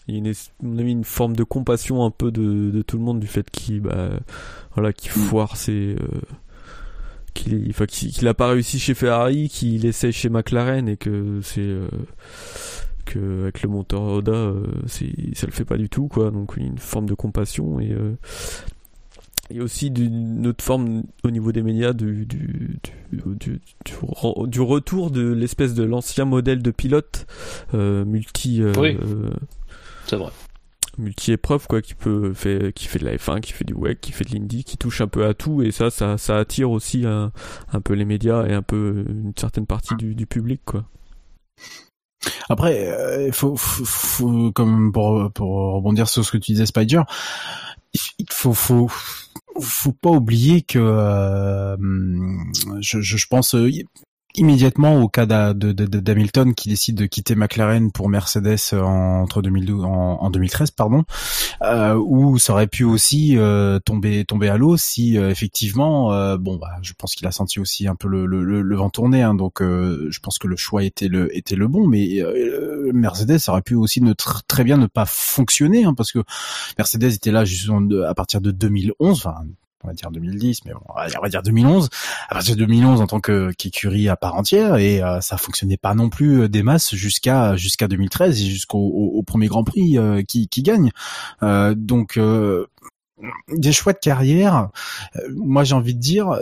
Il y a une, une forme de compassion un peu de, de tout le monde du fait qu'il bah, voilà, qu'il mm. foire ses. Euh, qu'il enfin, qu'il a pas réussi chez Ferrari, qu'il essaie chez McLaren et que c'est euh, que avec le moteur Oda, euh, ça le fait pas du tout quoi. Donc une forme de compassion et euh, et aussi d'une autre forme au niveau des médias du, du, du, du, retour de l'espèce de l'ancien modèle de pilote euh, multi oui, c'est vrai. multi épreuve quoi qui peut fait qui fait de la F1 qui fait du WEC qui fait de l'Indy qui touche un peu à tout. Et ça ça, ça attire aussi un, un peu les médias et un peu une certaine partie du, du public quoi après, il euh, faut, comme pour, rebondir sur ce que tu disais, Spider, il faut, faut, pas oublier que euh, je, je, pense euh, immédiatement au cas d'Hamilton qui décide de quitter McLaren pour Mercedes entre 2012 en, 2013 pardon euh, où ça aurait pu aussi euh, tomber tomber à l'eau si euh, effectivement euh, bon bah je pense qu'il a senti aussi un peu le, le, le vent tourner hein, donc je pense que le choix était le était le bon mais Mercedes aurait pu aussi ne très bien ne pas fonctionner hein, parce que Mercedes était là juste à partir de 2011 enfin on va dire 2010, mais bon, on va dire 2011. À partir de 2011, en tant que qu'écurie à part entière, et euh, ça fonctionnait pas non plus euh, des masses jusqu'à jusqu'à 2013 et jusqu'au au, premier Grand Prix euh, qui, qui gagne. donc des choix de carrière. moi, j'ai envie de dire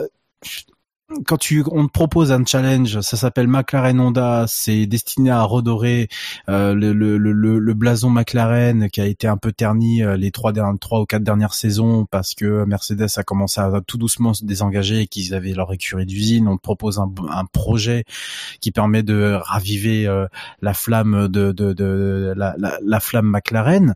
quand tu on te propose un challenge, ça s'appelle McLaren Honda, c'est destiné à redorer euh, le, le, le, le, blason McLaren qui a été un peu terni euh, les trois, trois ou quatre dernières saisons parce que Mercedes a commencé à tout doucement se désengager et qu'ils avaient leur écurie d'usine. On te propose un, un, projet qui permet de raviver euh, la flamme de, de, de la, la, la flamme McLaren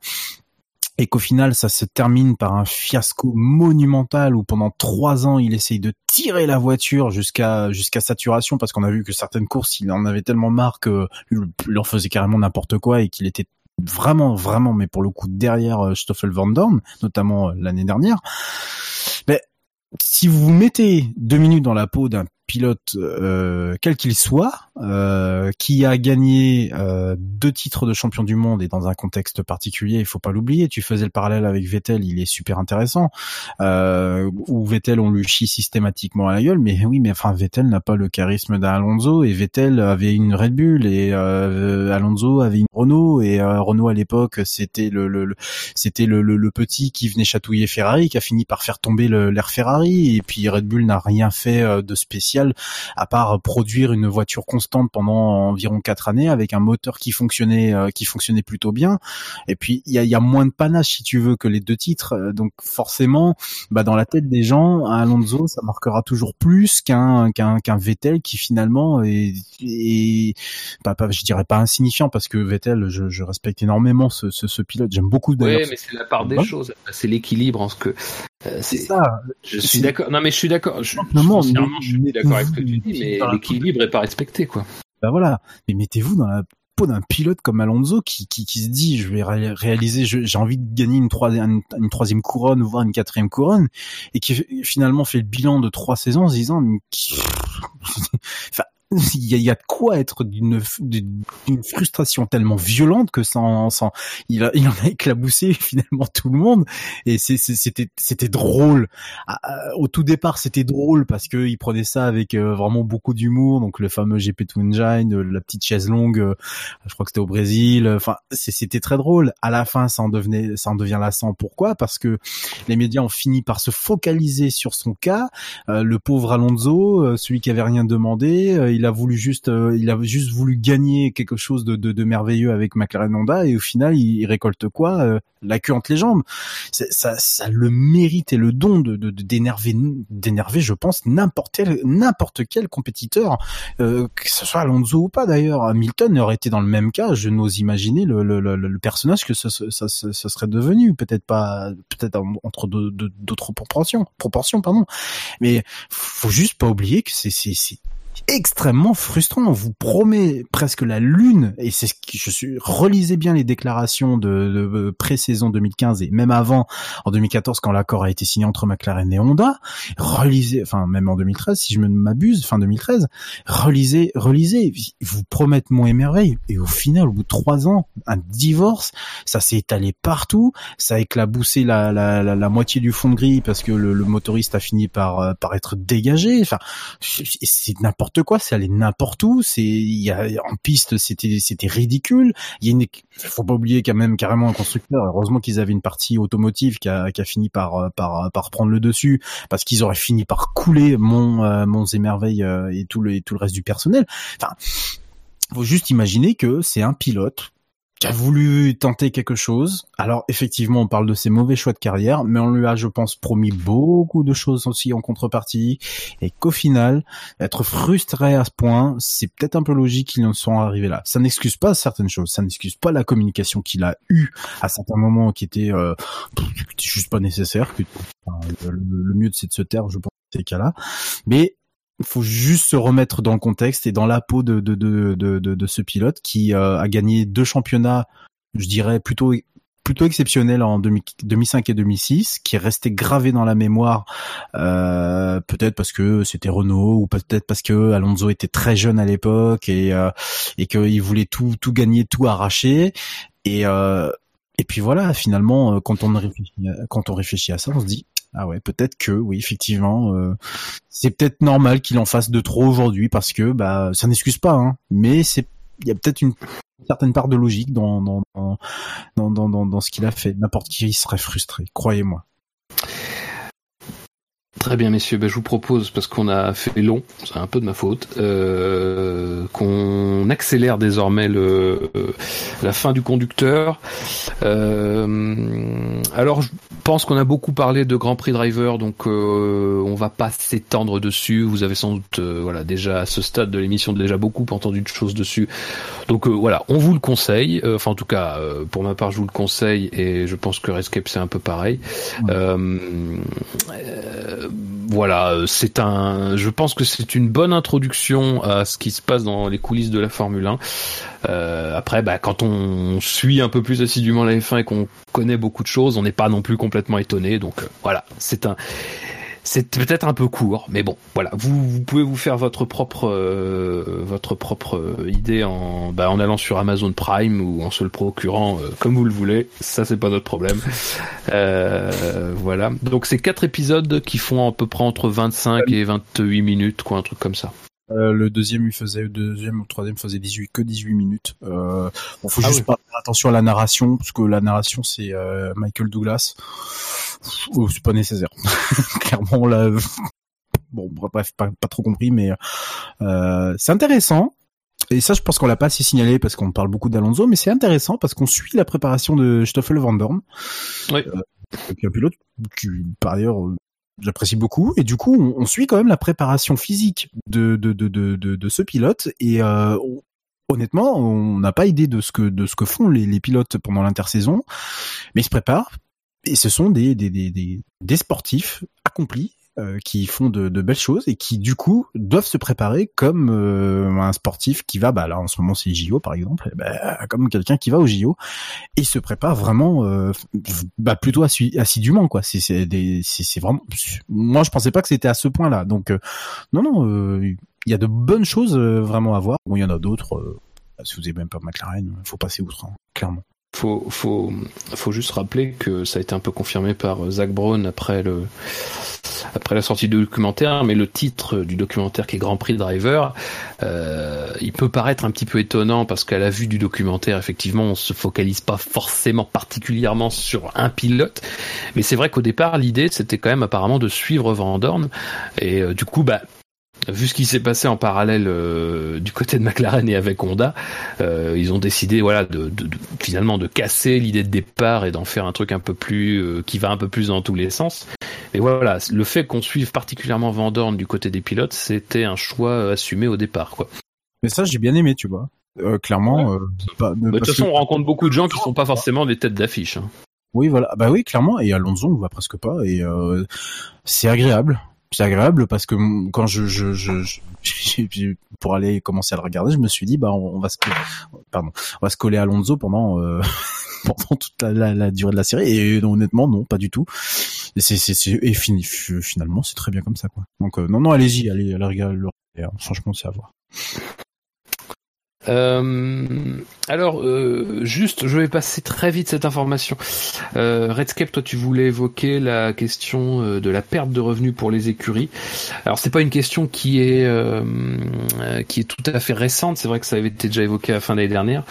et qu'au final ça se termine par un fiasco monumental où pendant trois ans il essaye de tirer la voiture jusqu'à jusqu'à saturation parce qu'on a vu que certaines courses il en avait tellement marre que il en faisait carrément n'importe quoi et qu'il était vraiment vraiment mais pour le coup derrière euh, Stoffel Van notamment euh, l'année dernière. Mais si vous vous mettez deux minutes dans la peau d'un pilote euh, quel qu'il soit, euh, qui a gagné euh, deux titres de champion du monde et dans un contexte particulier, il faut pas l'oublier. Tu faisais le parallèle avec Vettel, il est super intéressant. Euh, où Vettel on lui chie systématiquement à la gueule, mais oui, mais enfin Vettel n'a pas le charisme d'un Alonso et Vettel avait une Red Bull et euh, Alonso avait une Renault et euh, Renault à l'époque c'était le, le, c'était le, le, petit qui venait chatouiller Ferrari, qui a fini par faire tomber l'air Ferrari et puis Red Bull n'a rien fait de spécial à part produire une voiture constante pendant environ quatre années avec un moteur qui fonctionnait euh, qui fonctionnait plutôt bien. Et puis il y a, y a, moins de panache si tu veux que les deux titres, euh, donc forcément, bah, dans la tête des gens, Alonso ça marquera toujours plus qu'un qu'un qu'un Vettel qui finalement est, est pas, pas, je dirais pas insignifiant parce que Vettel, je, je respecte énormément ce, ce, ce pilote, j'aime beaucoup d'ailleurs. Oui, mais c'est la part des choses, c'est l'équilibre en ce que euh, c'est ça. Je suis d'accord. Non, mais je suis d'accord. Je, je suis d'accord avec ce que tu dis, mais l'équilibre pas respecté, quoi. Bah voilà. Mais mettez-vous dans la peau d'un pilote comme Alonso qui, qui, qui se dit je vais réaliser j'ai envie de gagner une troisième une, troisième couronne voire une quatrième couronne et qui finalement fait le bilan de trois saisons en se disant enfin il y a, de quoi être d'une frustration tellement violente que sans, sans il, a, il en a éclaboussé finalement tout le monde. Et c'était c'était drôle. Ah, ah, au tout départ c'était drôle parce que il prenait ça avec euh, vraiment beaucoup d'humour. Donc le fameux GP Twin Engine la petite chaise longue euh, je crois que c'était au Brésil. Enfin c'était très drôle. À la fin ça en devenait ça en devient lassant. Pourquoi? Parce que les médias ont fini par se focaliser sur son cas. Euh, le pauvre Alonso celui qui avait rien demandé il a voulu juste, euh, il a juste voulu gagner quelque chose de, de, de, merveilleux avec McLaren Honda et au final il, récolte quoi euh, La queue entre les jambes. Ça, ça le mérite et le don de d'énerver, d'énerver, je pense n'importe quel n'importe quel compétiteur, euh, que ce soit Alonso ou pas d'ailleurs. Hamilton aurait été dans le même cas. Je n'ose imaginer le, le, le, personnage que ça, serait devenu. Peut-être pas, peut-être entre d'autres proportions, proportions pardon. Mais faut juste pas oublier que c'est c'est extrêmement frustrant. On vous promet presque la lune, et c'est ce que je suis. Relisez bien les déclarations de, de pré-saison 2015 et même avant, en 2014, quand l'accord a été signé entre McLaren et Honda. Relisez, enfin même en 2013, si je me m'abuse, fin 2013. Relisez, relisez. Vous promettent mon émerveil, et au final, au bout de trois ans, un divorce, ça s'est étalé partout, ça a éclaboussé la, la, la, moitié du fond de grille parce que le, le motoriste a fini par, euh, par être dégagé. Enfin, c'est n'importe quoi, c'est allé n'importe où, c'est il y a en piste, c'était c'était ridicule. Il y a une, faut pas oublier quand même carrément un constructeur. Heureusement qu'ils avaient une partie automotive qui a, qui a fini par par par prendre le dessus parce qu'ils auraient fini par couler mon euh, mon émerveil euh, et tout le et tout le reste du personnel. Enfin, faut juste imaginer que c'est un pilote qui a voulu tenter quelque chose. Alors effectivement, on parle de ses mauvais choix de carrière, mais on lui a, je pense, promis beaucoup de choses aussi en contrepartie, et qu'au final, être frustré à ce point, c'est peut-être un peu logique qu'ils en sont arrivés là. Ça n'excuse pas certaines choses, ça n'excuse pas la communication qu'il a eue à certains moments qui était, euh, juste pas nécessaire. le, le, mieux c'est de se taire, je pense, ces cas-là. Mais faut juste se remettre dans le contexte et dans la peau de, de, de, de, de ce pilote qui euh, a gagné deux championnats, je dirais plutôt plutôt exceptionnels en 2005 et 2006, qui est resté gravé dans la mémoire, euh, peut-être parce que c'était Renault ou peut-être parce que Alonso était très jeune à l'époque et euh, et qu'il voulait tout tout gagner, tout arracher. Et euh, et puis voilà, finalement, euh, quand on réfléchit, quand on réfléchit à ça, on se dit ah ouais, peut-être que oui, effectivement, euh, c'est peut-être normal qu'il en fasse de trop aujourd'hui parce que bah ça n'excuse pas, hein, mais c'est il y a peut-être une certaine part de logique dans dans dans dans, dans, ce qu'il a fait. N'importe qui serait frustré, croyez-moi. Très bien, messieurs. Ben, je vous propose, parce qu'on a fait long, c'est un peu de ma faute, euh, qu'on accélère désormais le, euh, la fin du conducteur. Euh, alors, je pense qu'on a beaucoup parlé de Grand Prix Driver, donc euh, on va pas s'étendre dessus. Vous avez sans doute, euh, voilà, déjà à ce stade de l'émission déjà beaucoup entendu de choses dessus. Donc voilà, on vous le conseille. Enfin, en tout cas, pour ma part, je vous le conseille, et je pense que Rescape c'est un peu pareil voilà, c'est un. Je pense que c'est une bonne introduction à ce qui se passe dans les coulisses de la Formule 1. Euh, après, bah, quand on suit un peu plus assidûment la F1 et qu'on connaît beaucoup de choses, on n'est pas non plus complètement étonné. Donc euh, voilà, c'est un c'est peut-être un peu court, mais bon, voilà. Vous, vous pouvez vous faire votre propre, euh, votre propre euh, idée en, bah, en allant sur Amazon Prime ou en se le procurant euh, comme vous le voulez. Ça, c'est pas notre problème. voilà. Donc, c'est quatre épisodes qui font à peu près entre 25 et 28 minutes, quoi, un truc comme ça. Euh, le deuxième, il faisait, le deuxième ou le troisième faisait 18, que 18 minutes. Euh, bon, faut ah juste pas faire attention à la narration, parce que la narration, c'est euh, Michael Douglas. Oh, c'est pas nécessaire. Clairement, là, bon, bref, pas, pas trop compris, mais euh, c'est intéressant. Et ça, je pense qu'on l'a pas assez signalé parce qu'on parle beaucoup d'Alonso, mais c'est intéressant parce qu'on suit la préparation de Stoffel Van Dorn. Oui. Euh, un pilote qui, par ailleurs, j'apprécie beaucoup. Et du coup on, suit quand même la préparation physique de de de de, ce pilote. Et euh, honnêtement on n'a pas idée de ce que de ce que font les, les pilotes pendant l'intersaison. Mais ils se préparent. Et ce sont des des des des, des sportifs accomplis euh, qui font de, de, belles choses et qui du coup doivent se préparer comme euh, un sportif qui va, bah là en ce moment c'est JO par exemple, bah, comme quelqu'un qui va au JO et se prépare vraiment, euh, bah plutôt assidûment quoi. C'est c'est vraiment, moi je pensais pas que c'était à ce point là. Donc non non, il il y a de bonnes choses vraiment à voir. Bon, il y en a d'autres. si vous n'avez même pas McLaren, faut passer outre, hein, clairement. Faut, faut, faut juste rappeler que ça a été un peu confirmé par Zach Brown après le, après la sortie du documentaire, mais le titre du documentaire qui est Grand Prix Driver, euh, il peut paraître un petit peu étonnant parce qu'à la vue du documentaire, effectivement, on se focalise pas forcément particulièrement sur un pilote, mais c'est vrai qu'au départ, l'idée c'était quand même apparemment de suivre Van Dorn, et euh, du coup, bah vu ce qui s'est passé en parallèle euh, du côté de McLaren et avec Honda, euh, ils ont décidé voilà de, finalement de casser l'idée de départ et d'en faire un truc un peu plus euh, qui va un peu plus dans tous les sens. Mais voilà, le fait qu'on suive particulièrement Van du côté des pilotes, c'était un choix assumé au départ quoi. Mais ça j'ai bien aimé, tu vois. clairement. Bah, de toute façon, on rencontre beaucoup de gens qui sont pas forcément des têtes d'affiche. Hein. Oui, voilà. Bah oui, clairement. Et Alonso, on voit presque pas. Et c'est agréable c'est agréable parce que quand je, je, je, pour aller commencer à le regarder, je me suis dit bah on, va se pardon, on va se coller à Alonso pendant euh, pendant toute la, durée de la série et honnêtement non, pas du tout. Et c'est c'est et fini, finalement c'est très bien comme ça quoi. Donc euh, non non allez-y, allez allez regarder franchement c'est à voir. Euh, alors, euh, juste, je vais passer très vite cette information. Euh, Redscape, toi, tu voulais évoquer la question de la perte de revenus pour les écuries. Alors, c'est pas une question qui est qui est tout à fait récente. C'est vrai que ça avait été déjà évoqué à la fin de l'année dernière,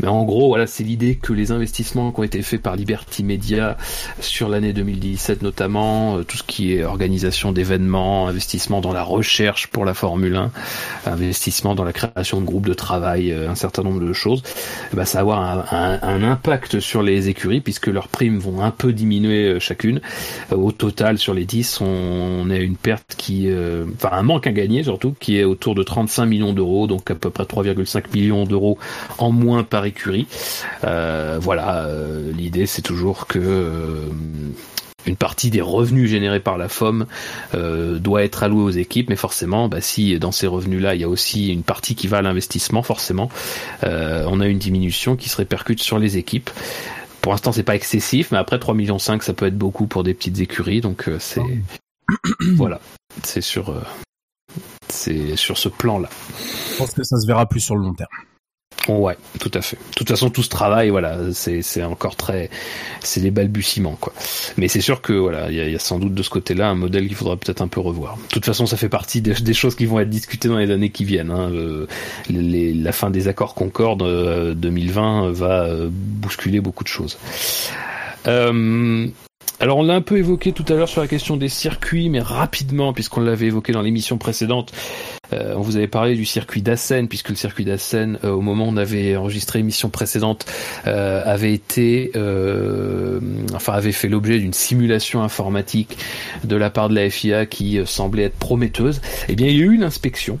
mais en gros, voilà, c'est l'idée que les investissements qui ont été faits par Liberty Media sur l'année 2017, notamment tout ce qui est organisation d'événements, investissement dans la recherche pour la Formule 1, investissement dans la création de groupes de travail euh, un certain nombre de choses, bah, ça va avoir un, impact sur les écuries puisque leurs primes vont un peu diminuer euh, chacune. Euh, au total, sur les 10, on, a une perte qui, enfin un manque à gagner surtout, qui est autour de 35 millions d'euros, donc à peu près 3,5 millions d'euros en moins par écurie. voilà, l'idée c'est toujours que une partie des revenus générés par la FOM euh, doit être allouée aux équipes, mais forcément, bah, si dans ces revenus-là, il y a aussi une partie qui va à l'investissement, forcément, euh, on a une diminution qui se répercute sur les équipes. Pour l'instant, c'est pas excessif, mais après 3 millions 5, ça peut être beaucoup pour des petites écuries, donc euh, c'est voilà, c'est sur c'est sur ce plan-là. Je pense que ça se verra plus sur le long terme. Ouais, tout à fait. De toute façon, tout ce travail, voilà, c'est encore très, c'est des balbutiements, quoi. Mais c'est sûr que voilà, il y a, sans doute de ce côté-là un modèle qu'il faudra peut-être un peu revoir. De toute façon, ça fait partie des, choses qui vont être discutées dans les années qui viennent. Hein. la fin des accords Concorde 2020 euh, va euh, bousculer beaucoup de choses. Euh, alors on l'a un peu évoqué tout à l'heure sur la question des circuits, mais rapidement, puisqu'on l'avait évoqué dans l'émission précédente, euh, on vous avait parlé du circuit d'Assen, puisque le circuit d'Assen, euh, au moment où on avait enregistré l'émission précédente, euh, avait été, enfin avait fait l'objet d'une simulation informatique de la part de la FIA qui semblait être prometteuse. Eh bien, il y a eu une inspection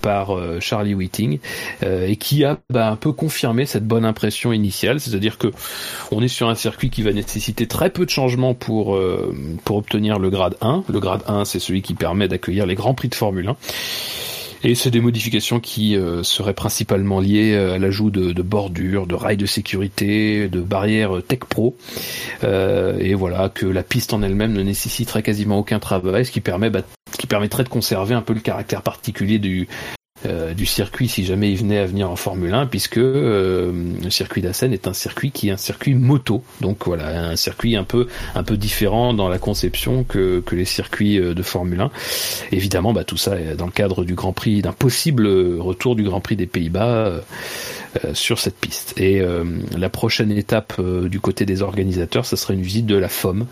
par Charlie Whiting et qui a bah, un peu confirmé cette bonne impression initiale, c'est-à-dire que on est sur un circuit qui va nécessiter très peu de changements pour pour obtenir le grade 1. Le grade 1, c'est celui qui permet d'accueillir les grands prix de Formule 1. Et c'est des modifications qui euh, seraient principalement liées euh, à l'ajout de, de, bordures, de rails de sécurité, de barrières Tech Pro. Euh, et voilà, que la piste en elle-même ne nécessiterait quasiment aucun travail, ce qui permet bah, qui permettrait de conserver un peu le caractère particulier du, euh, du circuit si jamais il venait à venir en Formule 1 puisque euh, le circuit d'Assen est un circuit qui est un circuit moto donc voilà un circuit un peu un peu différent dans la conception que, que les circuits euh, de Formule 1 évidemment bah, tout ça est dans le cadre du Grand Prix d'un possible retour du Grand Prix des Pays-Bas euh, sur cette piste. Et euh, la prochaine étape euh, du côté des organisateurs, ce serait une visite de la FOM.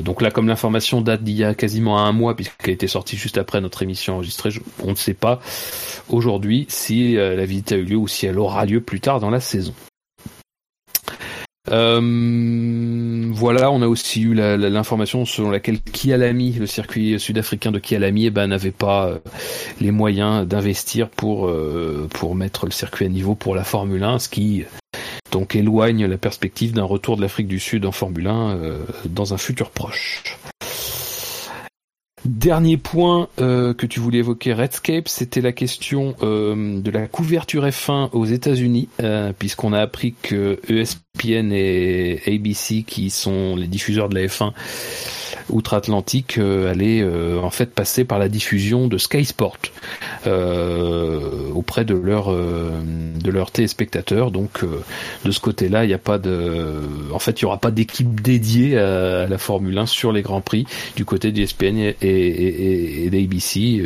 donc là, comme l'information date d'il y a quasiment un mois, puisqu'elle a été sortie juste après notre émission enregistrée, on ne sait pas aujourd'hui si la visite a eu lieu ou si elle aura lieu plus tard dans la saison. Euh, voilà, on a aussi eu l'information selon laquelle Kialami, le circuit sud-africain de Kialami, eh ben, n'avait pas euh, les moyens d'investir pour euh, pour mettre le circuit à niveau pour la Formule 1, ce qui donc éloigne la perspective d'un retour de l'Afrique du Sud en Formule 1 dans un futur proche. Dernier point euh, que tu voulais évoquer, Redscape, c'était la question euh, de la couverture F1 aux États-Unis, euh, puisqu'on a appris que ESPN et ABC, qui sont les diffuseurs de la F1, outre-Atlantique allait en fait passer par la diffusion de Sky Sport auprès de leurs de leurs téléspectateurs. Donc de ce côté-là, il n'y a pas de, en fait, il y aura pas d'équipe dédiée à, la Formule 1 sur les grands prix du côté du SPN et, et, d'ABC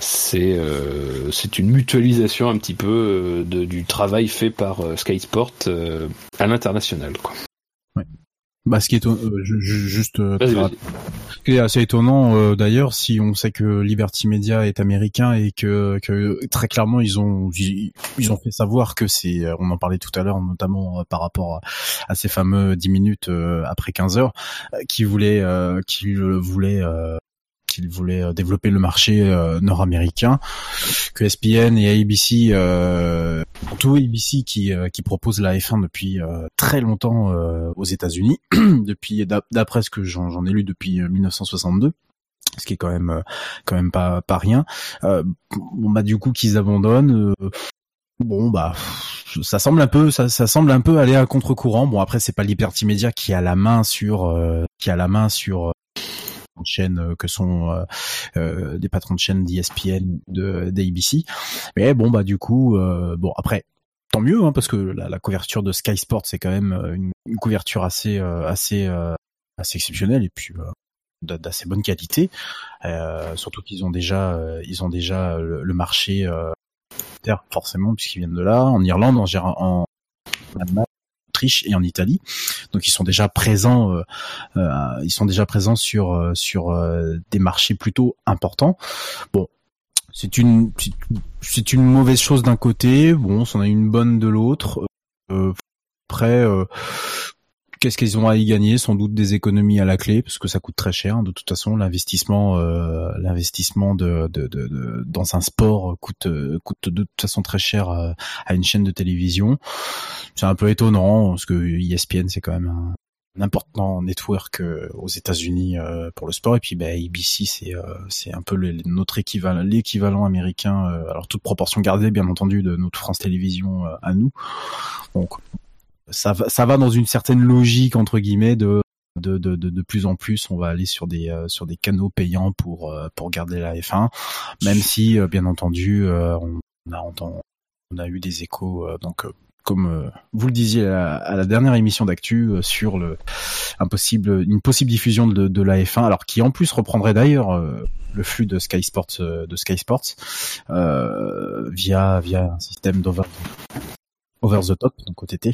c'est euh, c'est une mutualisation un petit peu euh, de, du travail fait par euh, Sky Sport à l'international. Bah, ce qui est juste est assez étonnant d'ailleurs si on sait que Liberty Media est américain et que, que très clairement ils ont ils ont fait savoir que c'est on en parlait tout à l'heure notamment par rapport à, ces fameux 10 minutes après 15 heures qui voulaient qui voulaient qu'il voulait euh, développer le marché euh, nord-américain, que ESPN et ABC, euh, tout ABC qui, euh, qui propose la F1 depuis très longtemps aux États-Unis, depuis d'après ce que j'en ai lu depuis 1962 ce qui est quand même quand même pas pas rien. bon bah du coup qu'ils abandonnent. bon bah ça semble un peu ça, ça semble un peu aller à contre-courant. Bon après c'est pas Liberty Media qui a la main sur qui a la main sur de chaînes euh, que sont euh, euh, des patrons de chaînes d'ESPN, de d'ABC. Mais bon bah du coup, bon après tant mieux hein, parce que la, couverture de Sky Sports c'est quand même une, couverture assez assez assez exceptionnelle et puis d'assez bonne qualité. surtout qu'ils ont déjà ils ont déjà le, marché forcément puisqu'ils viennent de là en Irlande en, en, en et en Italie. Donc ils sont déjà présents, euh, euh, ils sont déjà présents sur euh, sur des marchés plutôt importants. Bon, c'est une c'est une mauvaise chose d'un côté, bon, c'en a une bonne de l'autre. après, Qu'est-ce qu'ils ont à y gagner? Sans doute des économies à la clé, parce que ça coûte très cher. De toute façon, l'investissement, euh, dans un sport coûte coûte de toute façon très cher à, une chaîne de télévision. C'est un peu étonnant parce que ESPN c'est quand même un, important network euh, aux États-Unis euh, pour le sport et puis bah, ABC c'est c'est un peu notre équivalent l'équivalent américain alors toute proportion gardée bien entendu de notre France Télévisions à nous donc ça va, ça va dans une certaine logique entre guillemets de de, de, de, de plus en plus, on va aller sur des euh, sur des canaux payants pour euh, pour garder la F1, même si euh, bien entendu on a on a eu des échos donc comme vous le disiez à, la dernière émission d'actu sur le impossible une possible diffusion de, de la F1 alors qui en plus reprendrait d'ailleurs le flux de Sky Sports de Sky Sports via via un système d'over over the top donc OTT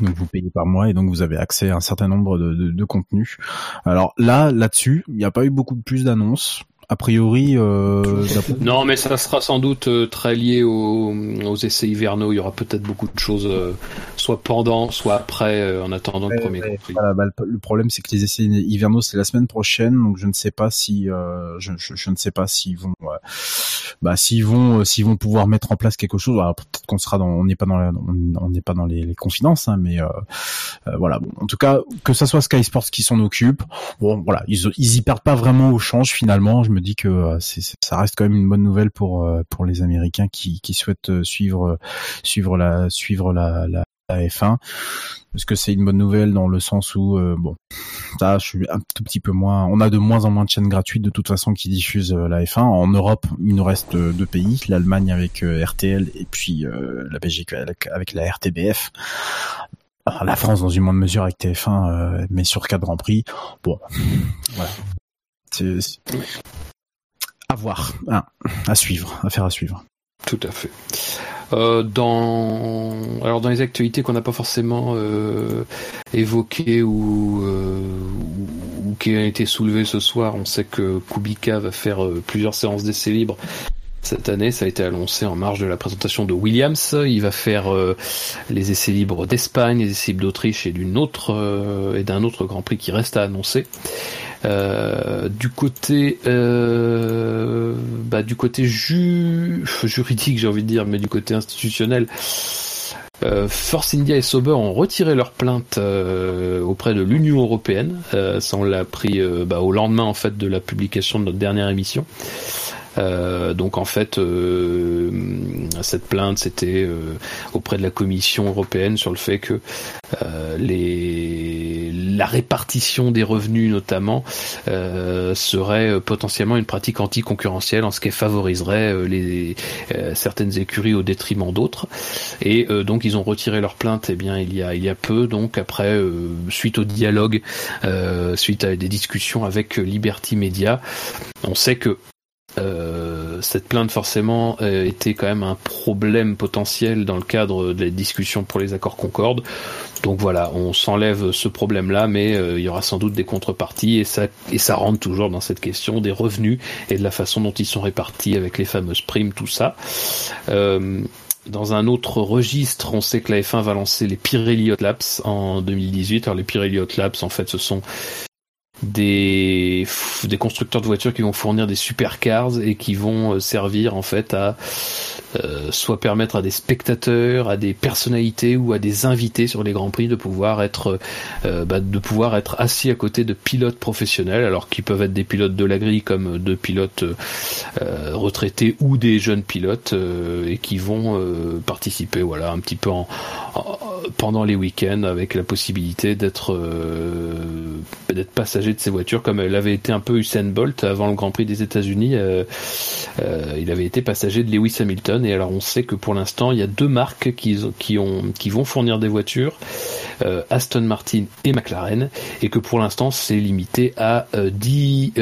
donc vous payez par mois et donc vous avez accès à un certain nombre de, de, contenus. Alors là, là-dessus, il n'y a pas eu beaucoup plus d'annonces a priori. Euh, non, mais ça sera sans doute euh, très lié aux, aux, essais hivernaux. Il y aura peut-être beaucoup de choses, euh, soit pendant, soit après, euh, en attendant le premier voilà, bah, le, problème, c'est que les essais hivernaux, c'est la semaine prochaine, donc je ne sais pas si, je, je, je, ne sais pas s'ils vont, bah, s'ils vont, s'ils vont pouvoir mettre en place quelque chose. Alors peut-être qu'on sera dans, on n'est pas dans, la, on n'est pas dans les, les confidences, hein, mais voilà. Bon, en tout cas, que ça soit Sky Sports qui s'en occupe, bon, voilà, ils, ils y perdent pas vraiment au change finalement. Je me dit que euh, ça reste quand même une bonne nouvelle pour euh, pour les Américains qui, qui souhaitent euh, suivre suivre la suivre la, la, F1 parce que c'est une bonne nouvelle dans le sens où bon ça je suis un tout petit peu moins on a de moins en moins de chaînes gratuites de toute façon qui diffusent la F1 en Europe il nous reste deux pays l'Allemagne avec RTL et puis la Belgique avec, la RTBF la France dans une moindre mesure avec TF1 mais sur quatre grands prix. Bon voilà à voir, hein, à, suivre, à faire à suivre. Tout à fait. Euh, dans les actualités qu'on n'a pas forcément euh, évoquées ou, euh, qui ont été soulevées ce soir, on sait que Kubica va faire plusieurs séances d'essais libres cette année. Ça a été annoncé en marge de la présentation de Williams. Il va faire les essais libres d'Espagne, les essais libres d'Autriche et d'une autre et d'un autre Grand Prix qui reste à annoncer. Euh, du côté, euh, bah, du côté ju juridique, j'ai envie de dire, mais du côté institutionnel, euh, Force India et Sauber ont retiré leur plainte euh, auprès de l'Union européenne. Euh, ça, on l'a appris bah, au lendemain en fait de la publication de notre dernière émission. Euh, donc en fait, euh, cette plainte c'était euh, auprès de la Commission européenne sur le fait que les, la répartition des revenus notamment serait potentiellement une pratique anticoncurrentielle en ce qu'elle favoriserait les certaines écuries au détriment d'autres. Et donc ils ont retiré leur plainte. Eh bien il y a il y a peu donc après suite au dialogue, suite à des discussions avec Liberty Media, on sait que euh, cette plainte forcément euh, était quand même un problème potentiel dans le cadre des discussions pour les accords Concorde. Donc voilà, on s'enlève ce problème-là, mais euh, il y aura sans doute des contreparties et ça et ça rentre toujours dans cette question des revenus et de la façon dont ils sont répartis avec les fameuses primes, tout ça. dans un autre registre, on sait que la F1 va lancer les Pirelli Hot Laps en 2018. Alors les Pirelli Hot Laps, en fait, ce sont des, des constructeurs de voitures qui vont fournir des supercars et qui vont euh, servir en fait à euh, soit permettre à des spectateurs, à des personnalités ou à des invités sur les grands prix de pouvoir être euh, bah, de pouvoir être assis à côté de pilotes professionnels, alors qui peuvent être des pilotes de la grille comme de pilotes retraités ou des jeunes pilotes et qui vont participer voilà un petit peu en, pendant les week-ends avec la possibilité d'être d'être passager de ces voitures, comme l'avait été un peu Usain Bolt avant le Grand Prix des États-Unis. Euh, euh, il avait été passager de Lewis Hamilton. Et alors on sait que pour l'instant, il y a deux marques qui, qui, ont, qui vont fournir des voitures, euh, Aston Martin et McLaren, et que pour l'instant c'est limité à 10,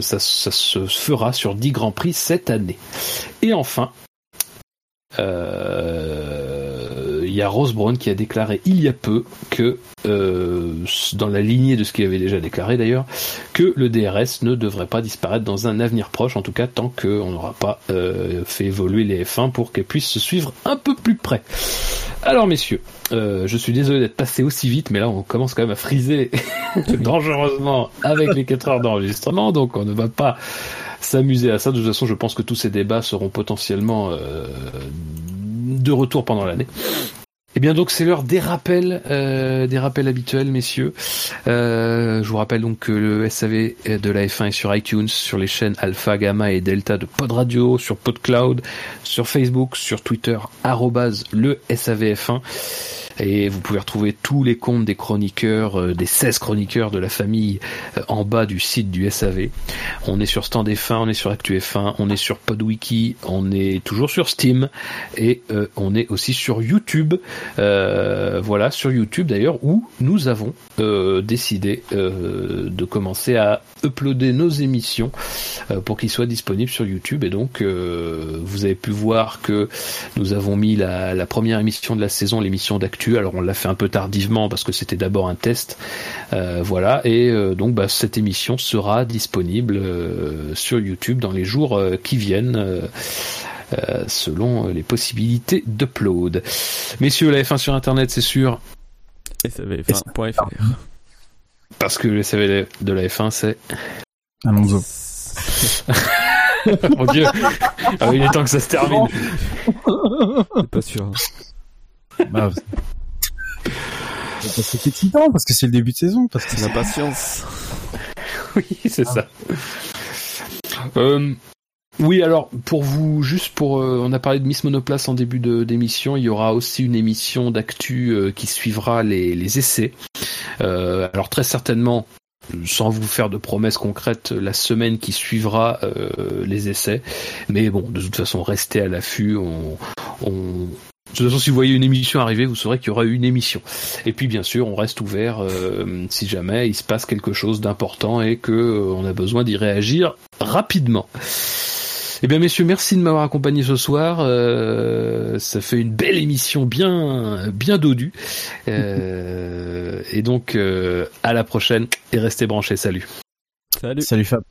ça, ça se fera sur 10 Grands Prix cette année. Et enfin, il y a Rose Brown qui a déclaré il y a peu que, euh, dans la lignée de ce qu'il avait déjà déclaré d'ailleurs, que le DRS ne devrait pas disparaître dans un avenir proche, en tout cas tant qu'on n'aura pas euh, fait évoluer les F1 pour qu'elles puissent se suivre un peu plus près. Alors messieurs, euh, je suis désolé d'être passé aussi vite, mais là on commence quand même à friser dangereusement avec les 4 heures d'enregistrement, donc on ne va pas s'amuser à ça. De toute façon, je pense que tous ces débats seront potentiellement de retour pendant l'année. Eh bien donc c'est l'heure des rappels, euh, des rappels habituels, messieurs. Euh, je vous rappelle donc que le SAV de la F1 est sur iTunes, sur les chaînes Alpha, Gamma et Delta de Pod Radio, sur PodCloud, sur Facebook, sur Twitter, le SAVF1. Et vous pouvez retrouver tous les comptes des chroniqueurs, euh, des 16 chroniqueurs de la famille euh, en bas du site du SAV. On est sur Stand F1, on est sur Actu F1, on est sur PodWiki, on est toujours sur Steam et euh, on est aussi sur YouTube. voilà, sur YouTube d'ailleurs, où nous avons décidé de commencer à uploader nos émissions pour qu'ils soient disponibles sur YouTube. Et donc, vous avez pu voir que nous avons mis la, la première émission de la saison, l'émission d'Actu alors on l'a fait un peu tardivement parce que c'était d'abord un test. Euh, voilà. Et euh, donc bah, cette émission sera disponible euh, sur YouTube dans les jours qui viennent. selon les possibilités d'upload. Messieurs, la F1 sur Internet, c'est sûr. SAVF1.fr. Parce que le SAV de la F1, c'est... Alonso. Mon dieu. Ah, il est temps que ça se termine. pas sûr. Hein. Bah, c'est excitant parce que c'est le début de saison, parce que c'est la patience. oui, c'est ça. Euh, oui, alors pour vous, juste pour, euh, on a parlé de Miss Monoplace en début d'émission, il y aura aussi une émission d'actu euh, qui suivra les, les essais. alors très certainement, sans vous faire de promesses concrètes, la semaine qui suivra les essais. Mais bon, de toute façon, restez à l'affût. On, on, de toute façon, si vous voyez une émission arriver, vous saurez qu'il y aura une émission. Et puis, bien sûr, on reste ouvert euh, si jamais il se passe quelque chose d'important et que euh, on a besoin d'y réagir rapidement. Eh bien, messieurs, merci de m'avoir accompagné ce soir. Euh, ça fait une belle émission bien, bien dodue. et donc, à la prochaine et restez branchés. Salut. Salut. Salut Fab.